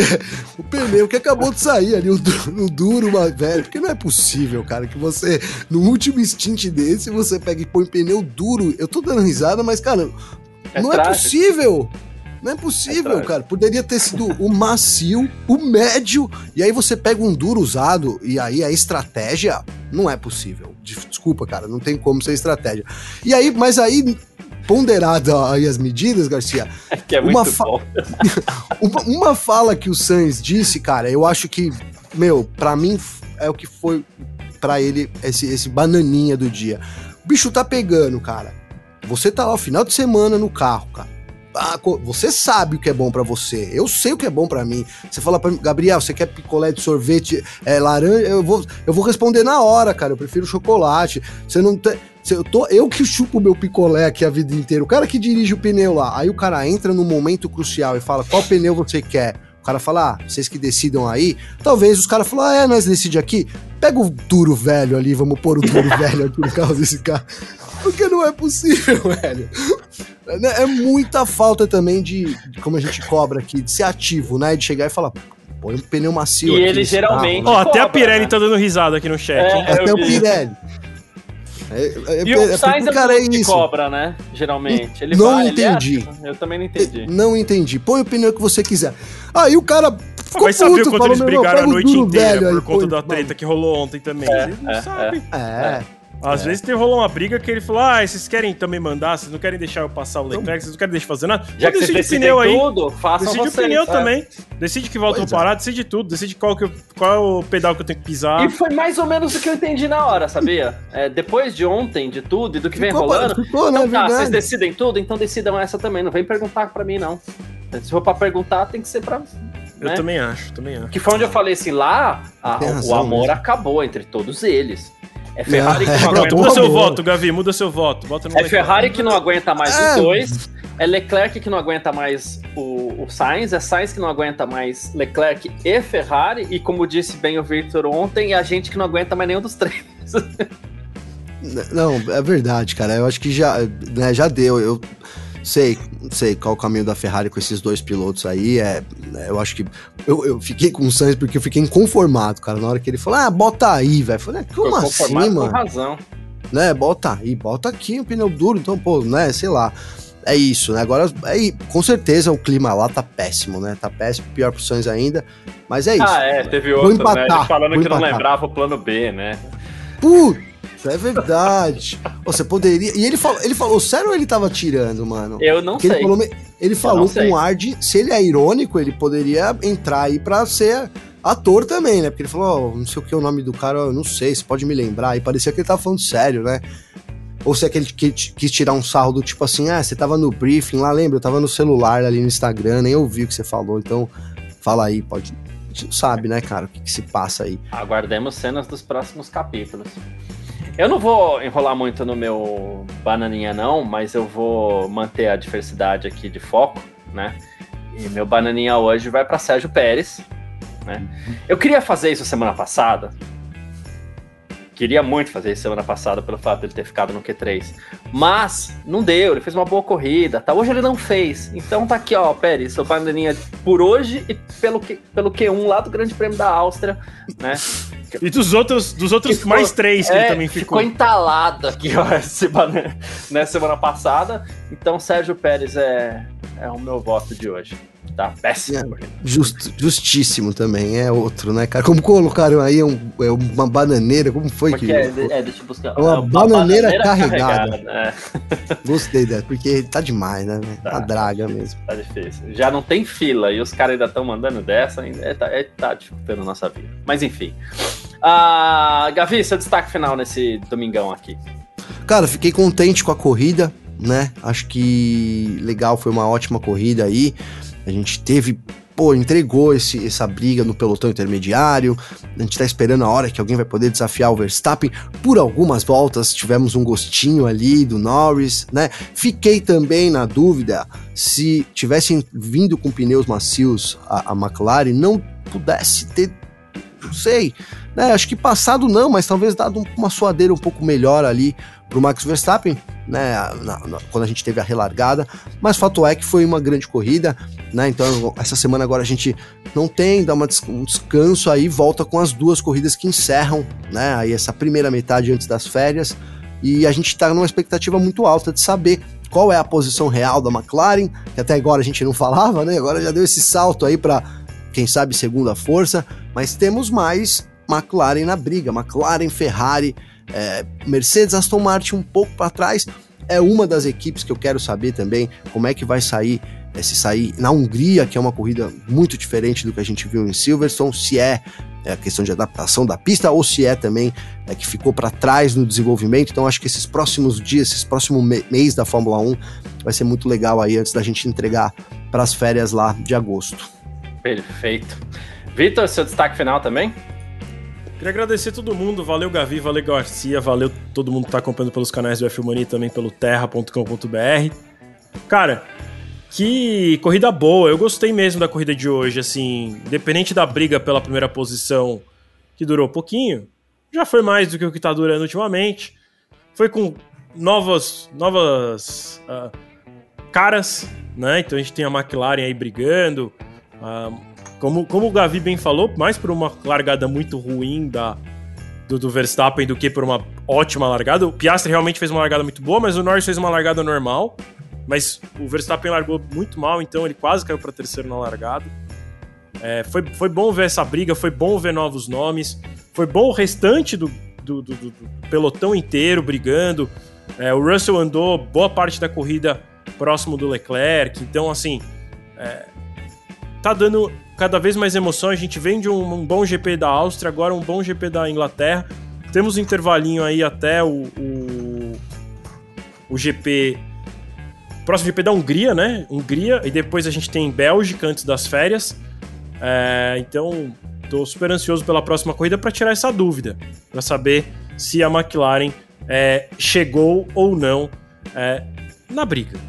O pneu que acabou de sair ali, o, du- o duro, uma, velho. Porque não é possível, cara, que você, no último stint desse, você pega e põe pneu duro. Eu tô dando risada, mas, cara, É não é trágico. possível. Não é possível, trágico. cara. Poderia ter sido o macio, o médio, e aí você pega um duro usado, e aí a estratégia não é possível. Des- Desculpa, cara, não tem como ser estratégia. E aí, mas aí, ponderado aí as medidas, Garcia, Que é Uma muito fa- bom. uma, uma fala que o Sainz disse, cara, eu acho que, meu, pra mim é o que foi pra ele esse, esse bananinha do dia. O bicho tá pegando, cara. Você tá lá o final de semana no carro, cara. Ah, você sabe o que é bom pra você. Eu sei o que é bom pra mim. Você fala pra mim, Gabriel, você quer picolé de sorvete, é, laranja? Eu vou, eu vou responder na hora, cara. Eu prefiro chocolate. Você não tem. Eu, tô, eu que chupo o meu picolé aqui a vida inteira. O cara que dirige o pneu lá. Aí o cara entra no momento crucial e fala qual pneu você quer. O cara fala, ah, vocês que decidam aí. Talvez os caras falam, ah, é, nós decidimos aqui. Pega o duro velho ali, vamos pôr o duro velho aqui no carro desse cara. Porque não é possível, velho. É, é muita falta também de, de como a gente cobra aqui, de ser ativo, né? De chegar e falar, põe um pneu macio E aqui ele geralmente- carro, Ó, até a Pirelli né? tá dando risada aqui no chat, É, hein? né? Até o. Pirelli. É, é, E é, o é Sainz porque, é cara, é isso. cobra, né? Geralmente. Ele Não vai, ele é entendi. ativo. Eu também não entendi. Não entendi. Põe o pneu que você quiser. Aí o cara ficou Vai saber puto, quanto falou, eles brigaram a noite inteira velho por aí, conta põe- da treta que rolou ontem também. É, Eles não é, sabem. É. Às vezes teve rolou uma briga que ele falou: Ah, vocês querem também mandar, vocês não querem deixar eu passar o Leclerc, vocês não querem deixar eu fazer nada? Já Então que decide pneu aí. tudo, Decide o pneu é. também. Decide que volta Pois eu é. parar, decide tudo. Decide qual, que eu- qual é o pedal que eu tenho que pisar. E foi mais ou menos o que eu entendi na hora, sabia? É, depois de ontem, de tudo e do que vem Ficou, rolando. ficou, né? Então tá, vocês decidem tudo, então decidam essa também. Não vem perguntar pra mim, não. Se for pra perguntar, tem que ser pra. Eu né? também acho, também acho. Que foi onde eu falei assim, lá a- Tem o razão amor acabou entre todos eles. É Ferrari que é, não pronto, aguenta. Muda seu voto, Gavi, muda seu voto. Bota no É Leclerc. Ferrari que não aguenta mais É. os dois. É Leclerc que não aguenta mais o, o Sainz. É Sainz que não aguenta mais Leclerc e Ferrari. E como disse bem o Victor ontem, é a gente que não aguenta mais nenhum dos três. Não, é verdade, cara. Eu acho que já, né, já deu. Eu sei, sei qual o caminho da Ferrari com esses dois pilotos aí. É, né, eu acho que eu, eu fiquei com o Sainz porque eu fiquei inconformado, cara. Na hora que ele falou, ah, bota aí, velho. Falei, "Ah, como assim, mano? com razão. né, bota aí, bota aqui o pneu duro, então, pô, né, sei lá. É isso, né? Agora, aí, com certeza o clima lá tá péssimo, né? Tá péssimo, pior pro Sainz ainda. Mas é isso. Ah, é, teve outro, né? falando que não lembrava o plano B, né? É verdade. Você poderia. E ele falou, ele falou sério ou ele tava tirando, mano? Eu não Porque sei. ele falou, ele falou com ar de. Se ele é irônico, ele poderia entrar aí pra ser ator também, né? Porque ele falou, ó, não sei o que é o nome do cara, eu não sei, você pode me lembrar. E parecia que ele tava falando sério, né? Ou se é que ele quis tirar um sarro do tipo assim, ah, você tava no briefing lá, lembra? Eu tava no celular ali no Instagram, nem ouvi o que você falou, então fala aí, pode. A gente não sabe, né, cara, o que, que se passa aí. Aguardemos cenas dos próximos capítulos. Eu não vou enrolar muito no meu bananinha, não, mas eu vou manter a diversidade aqui de foco, né? E meu bananinha hoje vai para Sérgio Pérez, né? Eu queria fazer isso semana passada. Queria muito fazer isso semana passada pelo fato de ele ter ficado no Q3. Mas não deu, ele fez uma boa corrida, tá? Hoje ele não fez. Então tá aqui, ó, Pérez, seu bananinha por hoje e pelo, Q, pelo Q1 lá do Grande Prêmio da Áustria, né? E dos outros, dos outros ficou- mais três que ele É, também ficou. entalado aqui, ó, esse bana- na semana passada. Então, Sérgio Pérez é, é o meu voto de hoje. Tá péssimo. É. Just- justíssimo também, é outro, né, cara? Como colocaram aí um- é uma bananeira, como foi Porque que. é, é, deixa eu buscar. Uma É bananeira carregada. né? Gostei dessa, porque tá demais, né? Tá. Uma draga mesmo. Tá difícil. Já não tem fila e os caras ainda estão mandando dessa, ainda é, tá, é, tá dificultando a nossa vida. Mas enfim. Ah, Gavi, seu destaque final nesse domingão aqui. Cara, fiquei contente com a corrida, né? Acho que legal, foi uma ótima corrida aí. A gente teve, pô, entregou esse, essa briga no pelotão intermediário. A gente tá esperando a hora que alguém vai poder desafiar o Verstappen. Por algumas voltas tivemos um gostinho ali do Norris, né? Fiquei também na dúvida se tivessem vindo com pneus macios a, a McLaren, não pudesse ter, não sei, né? Acho que passado não, mas talvez dado um- uma suadeira um pouco melhor ali pro Max Verstappen. Né, na, na, quando a gente teve a relargada, mas fato é que foi uma grande corrida, né, então essa semana agora a gente não tem, dá uma, um descanso aí, volta com as duas corridas que encerram, né, aí essa primeira metade antes das férias, e a gente está numa expectativa muito alta de saber qual é a posição real da McLaren, que até agora a gente não falava, né? Agora já deu esse salto aí para quem sabe segunda força, mas temos mais McLaren na briga, McLaren, Ferrari, é, Mercedes, Aston Martin um pouco para trás. É uma das equipes que eu quero saber também como é que vai sair é, se sair na Hungria, que é uma corrida muito diferente do que a gente viu em Silverstone, se é, é a questão de adaptação da pista ou se é também é, que ficou para trás no desenvolvimento. Então acho que esses próximos dias, esses próximos me mês da Fórmula 1 vai ser muito legal aí antes da gente entregar para as férias lá de agosto. Perfeito. Vitor, seu destaque final também? Queria agradecer todo mundo, valeu Gavi, valeu Garcia, valeu todo mundo que tá acompanhando pelos canais do F-Money também pelo terra.com.br. Cara, que corrida boa, eu gostei mesmo da corrida de hoje, assim, independente da briga pela primeira posição, que durou pouquinho, já foi mais do que o que tá durando ultimamente. Foi com novas, novas uh, caras, né? Então a gente tem a McLaren aí brigando. Uh, como, como o Gavi bem falou, mais por uma largada muito ruim da, do, do, Verstappen do que por uma ótima largada. O Piastri realmente fez uma largada muito boa, mas o Norris fez uma largada normal. Mas o Verstappen largou muito mal, então ele quase caiu para terceiro na largada. É, foi, foi bom ver essa briga, foi bom ver novos nomes, foi bom o restante do, do, do, do pelotão inteiro brigando. É, o Russell andou boa parte da corrida próximo do Leclerc, então assim é, tá dando cada vez mais emoção. A gente vem de um, um, bom GP da Áustria, agora um bom GP da Inglaterra. Temos um intervalinho aí até o, o, o GP Próximo GP da Hungria, né? Hungria, e depois a gente tem Bélgica antes das férias. É, então, tô super ansioso pela próxima corrida para tirar essa dúvida, para saber se a McLaren é, chegou ou não é, na briga.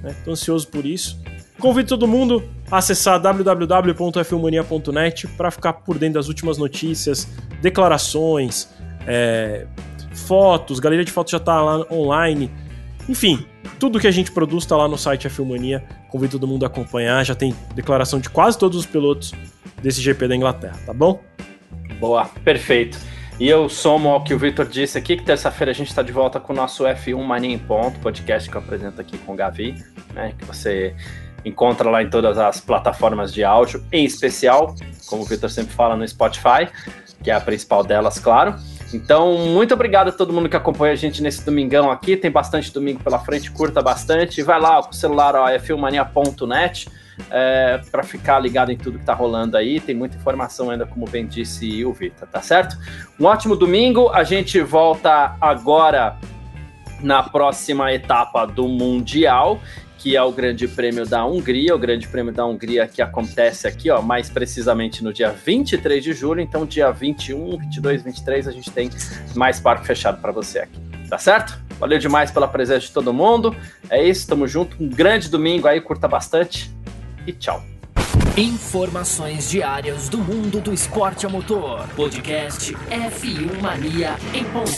Né? Tô ansioso por isso. Convido todo mundo acessar www.filmania.net para ficar por dentro das últimas notícias, declarações, é, fotos, galeria de fotos já está lá online. Enfim, tudo que a gente produz está lá no site Filmania. Convido todo mundo a acompanhar. Já tem declaração de quase todos os pilotos desse GP da Inglaterra, tá bom? Boa, perfeito. E eu somo ao que o Victor disse aqui, que terça-feira a gente está de volta com o nosso F1 Mania em Ponto, podcast que eu apresento aqui com o Gavi, né? Que você encontra lá em todas as plataformas de áudio, em especial, como o Victor sempre fala, no Spotify, que é a principal delas, claro. Então, muito obrigado a todo mundo que acompanha a gente nesse domingão aqui. Tem bastante domingo pela frente, curta bastante. Vai lá com o celular, ó, é filmania.net. É, para ficar ligado em tudo que está rolando aí. Tem muita informação ainda, como bem disse o Vitor, tá certo? Um ótimo domingo. A gente volta agora na próxima etapa do Mundial que é o Grande Prêmio da Hungria. O Grande Prêmio da Hungria que acontece aqui, ó, mais precisamente no dia 23 de julho. Então, dia 21, 22, 23, a gente tem mais parque fechado para você aqui. Tá certo? Valeu demais pela presença de todo mundo. É isso, tamo junto. Um grande domingo aí, curta bastante e tchau. Informações diárias do mundo do esporte a motor. Podcast F1 Mania em ponto.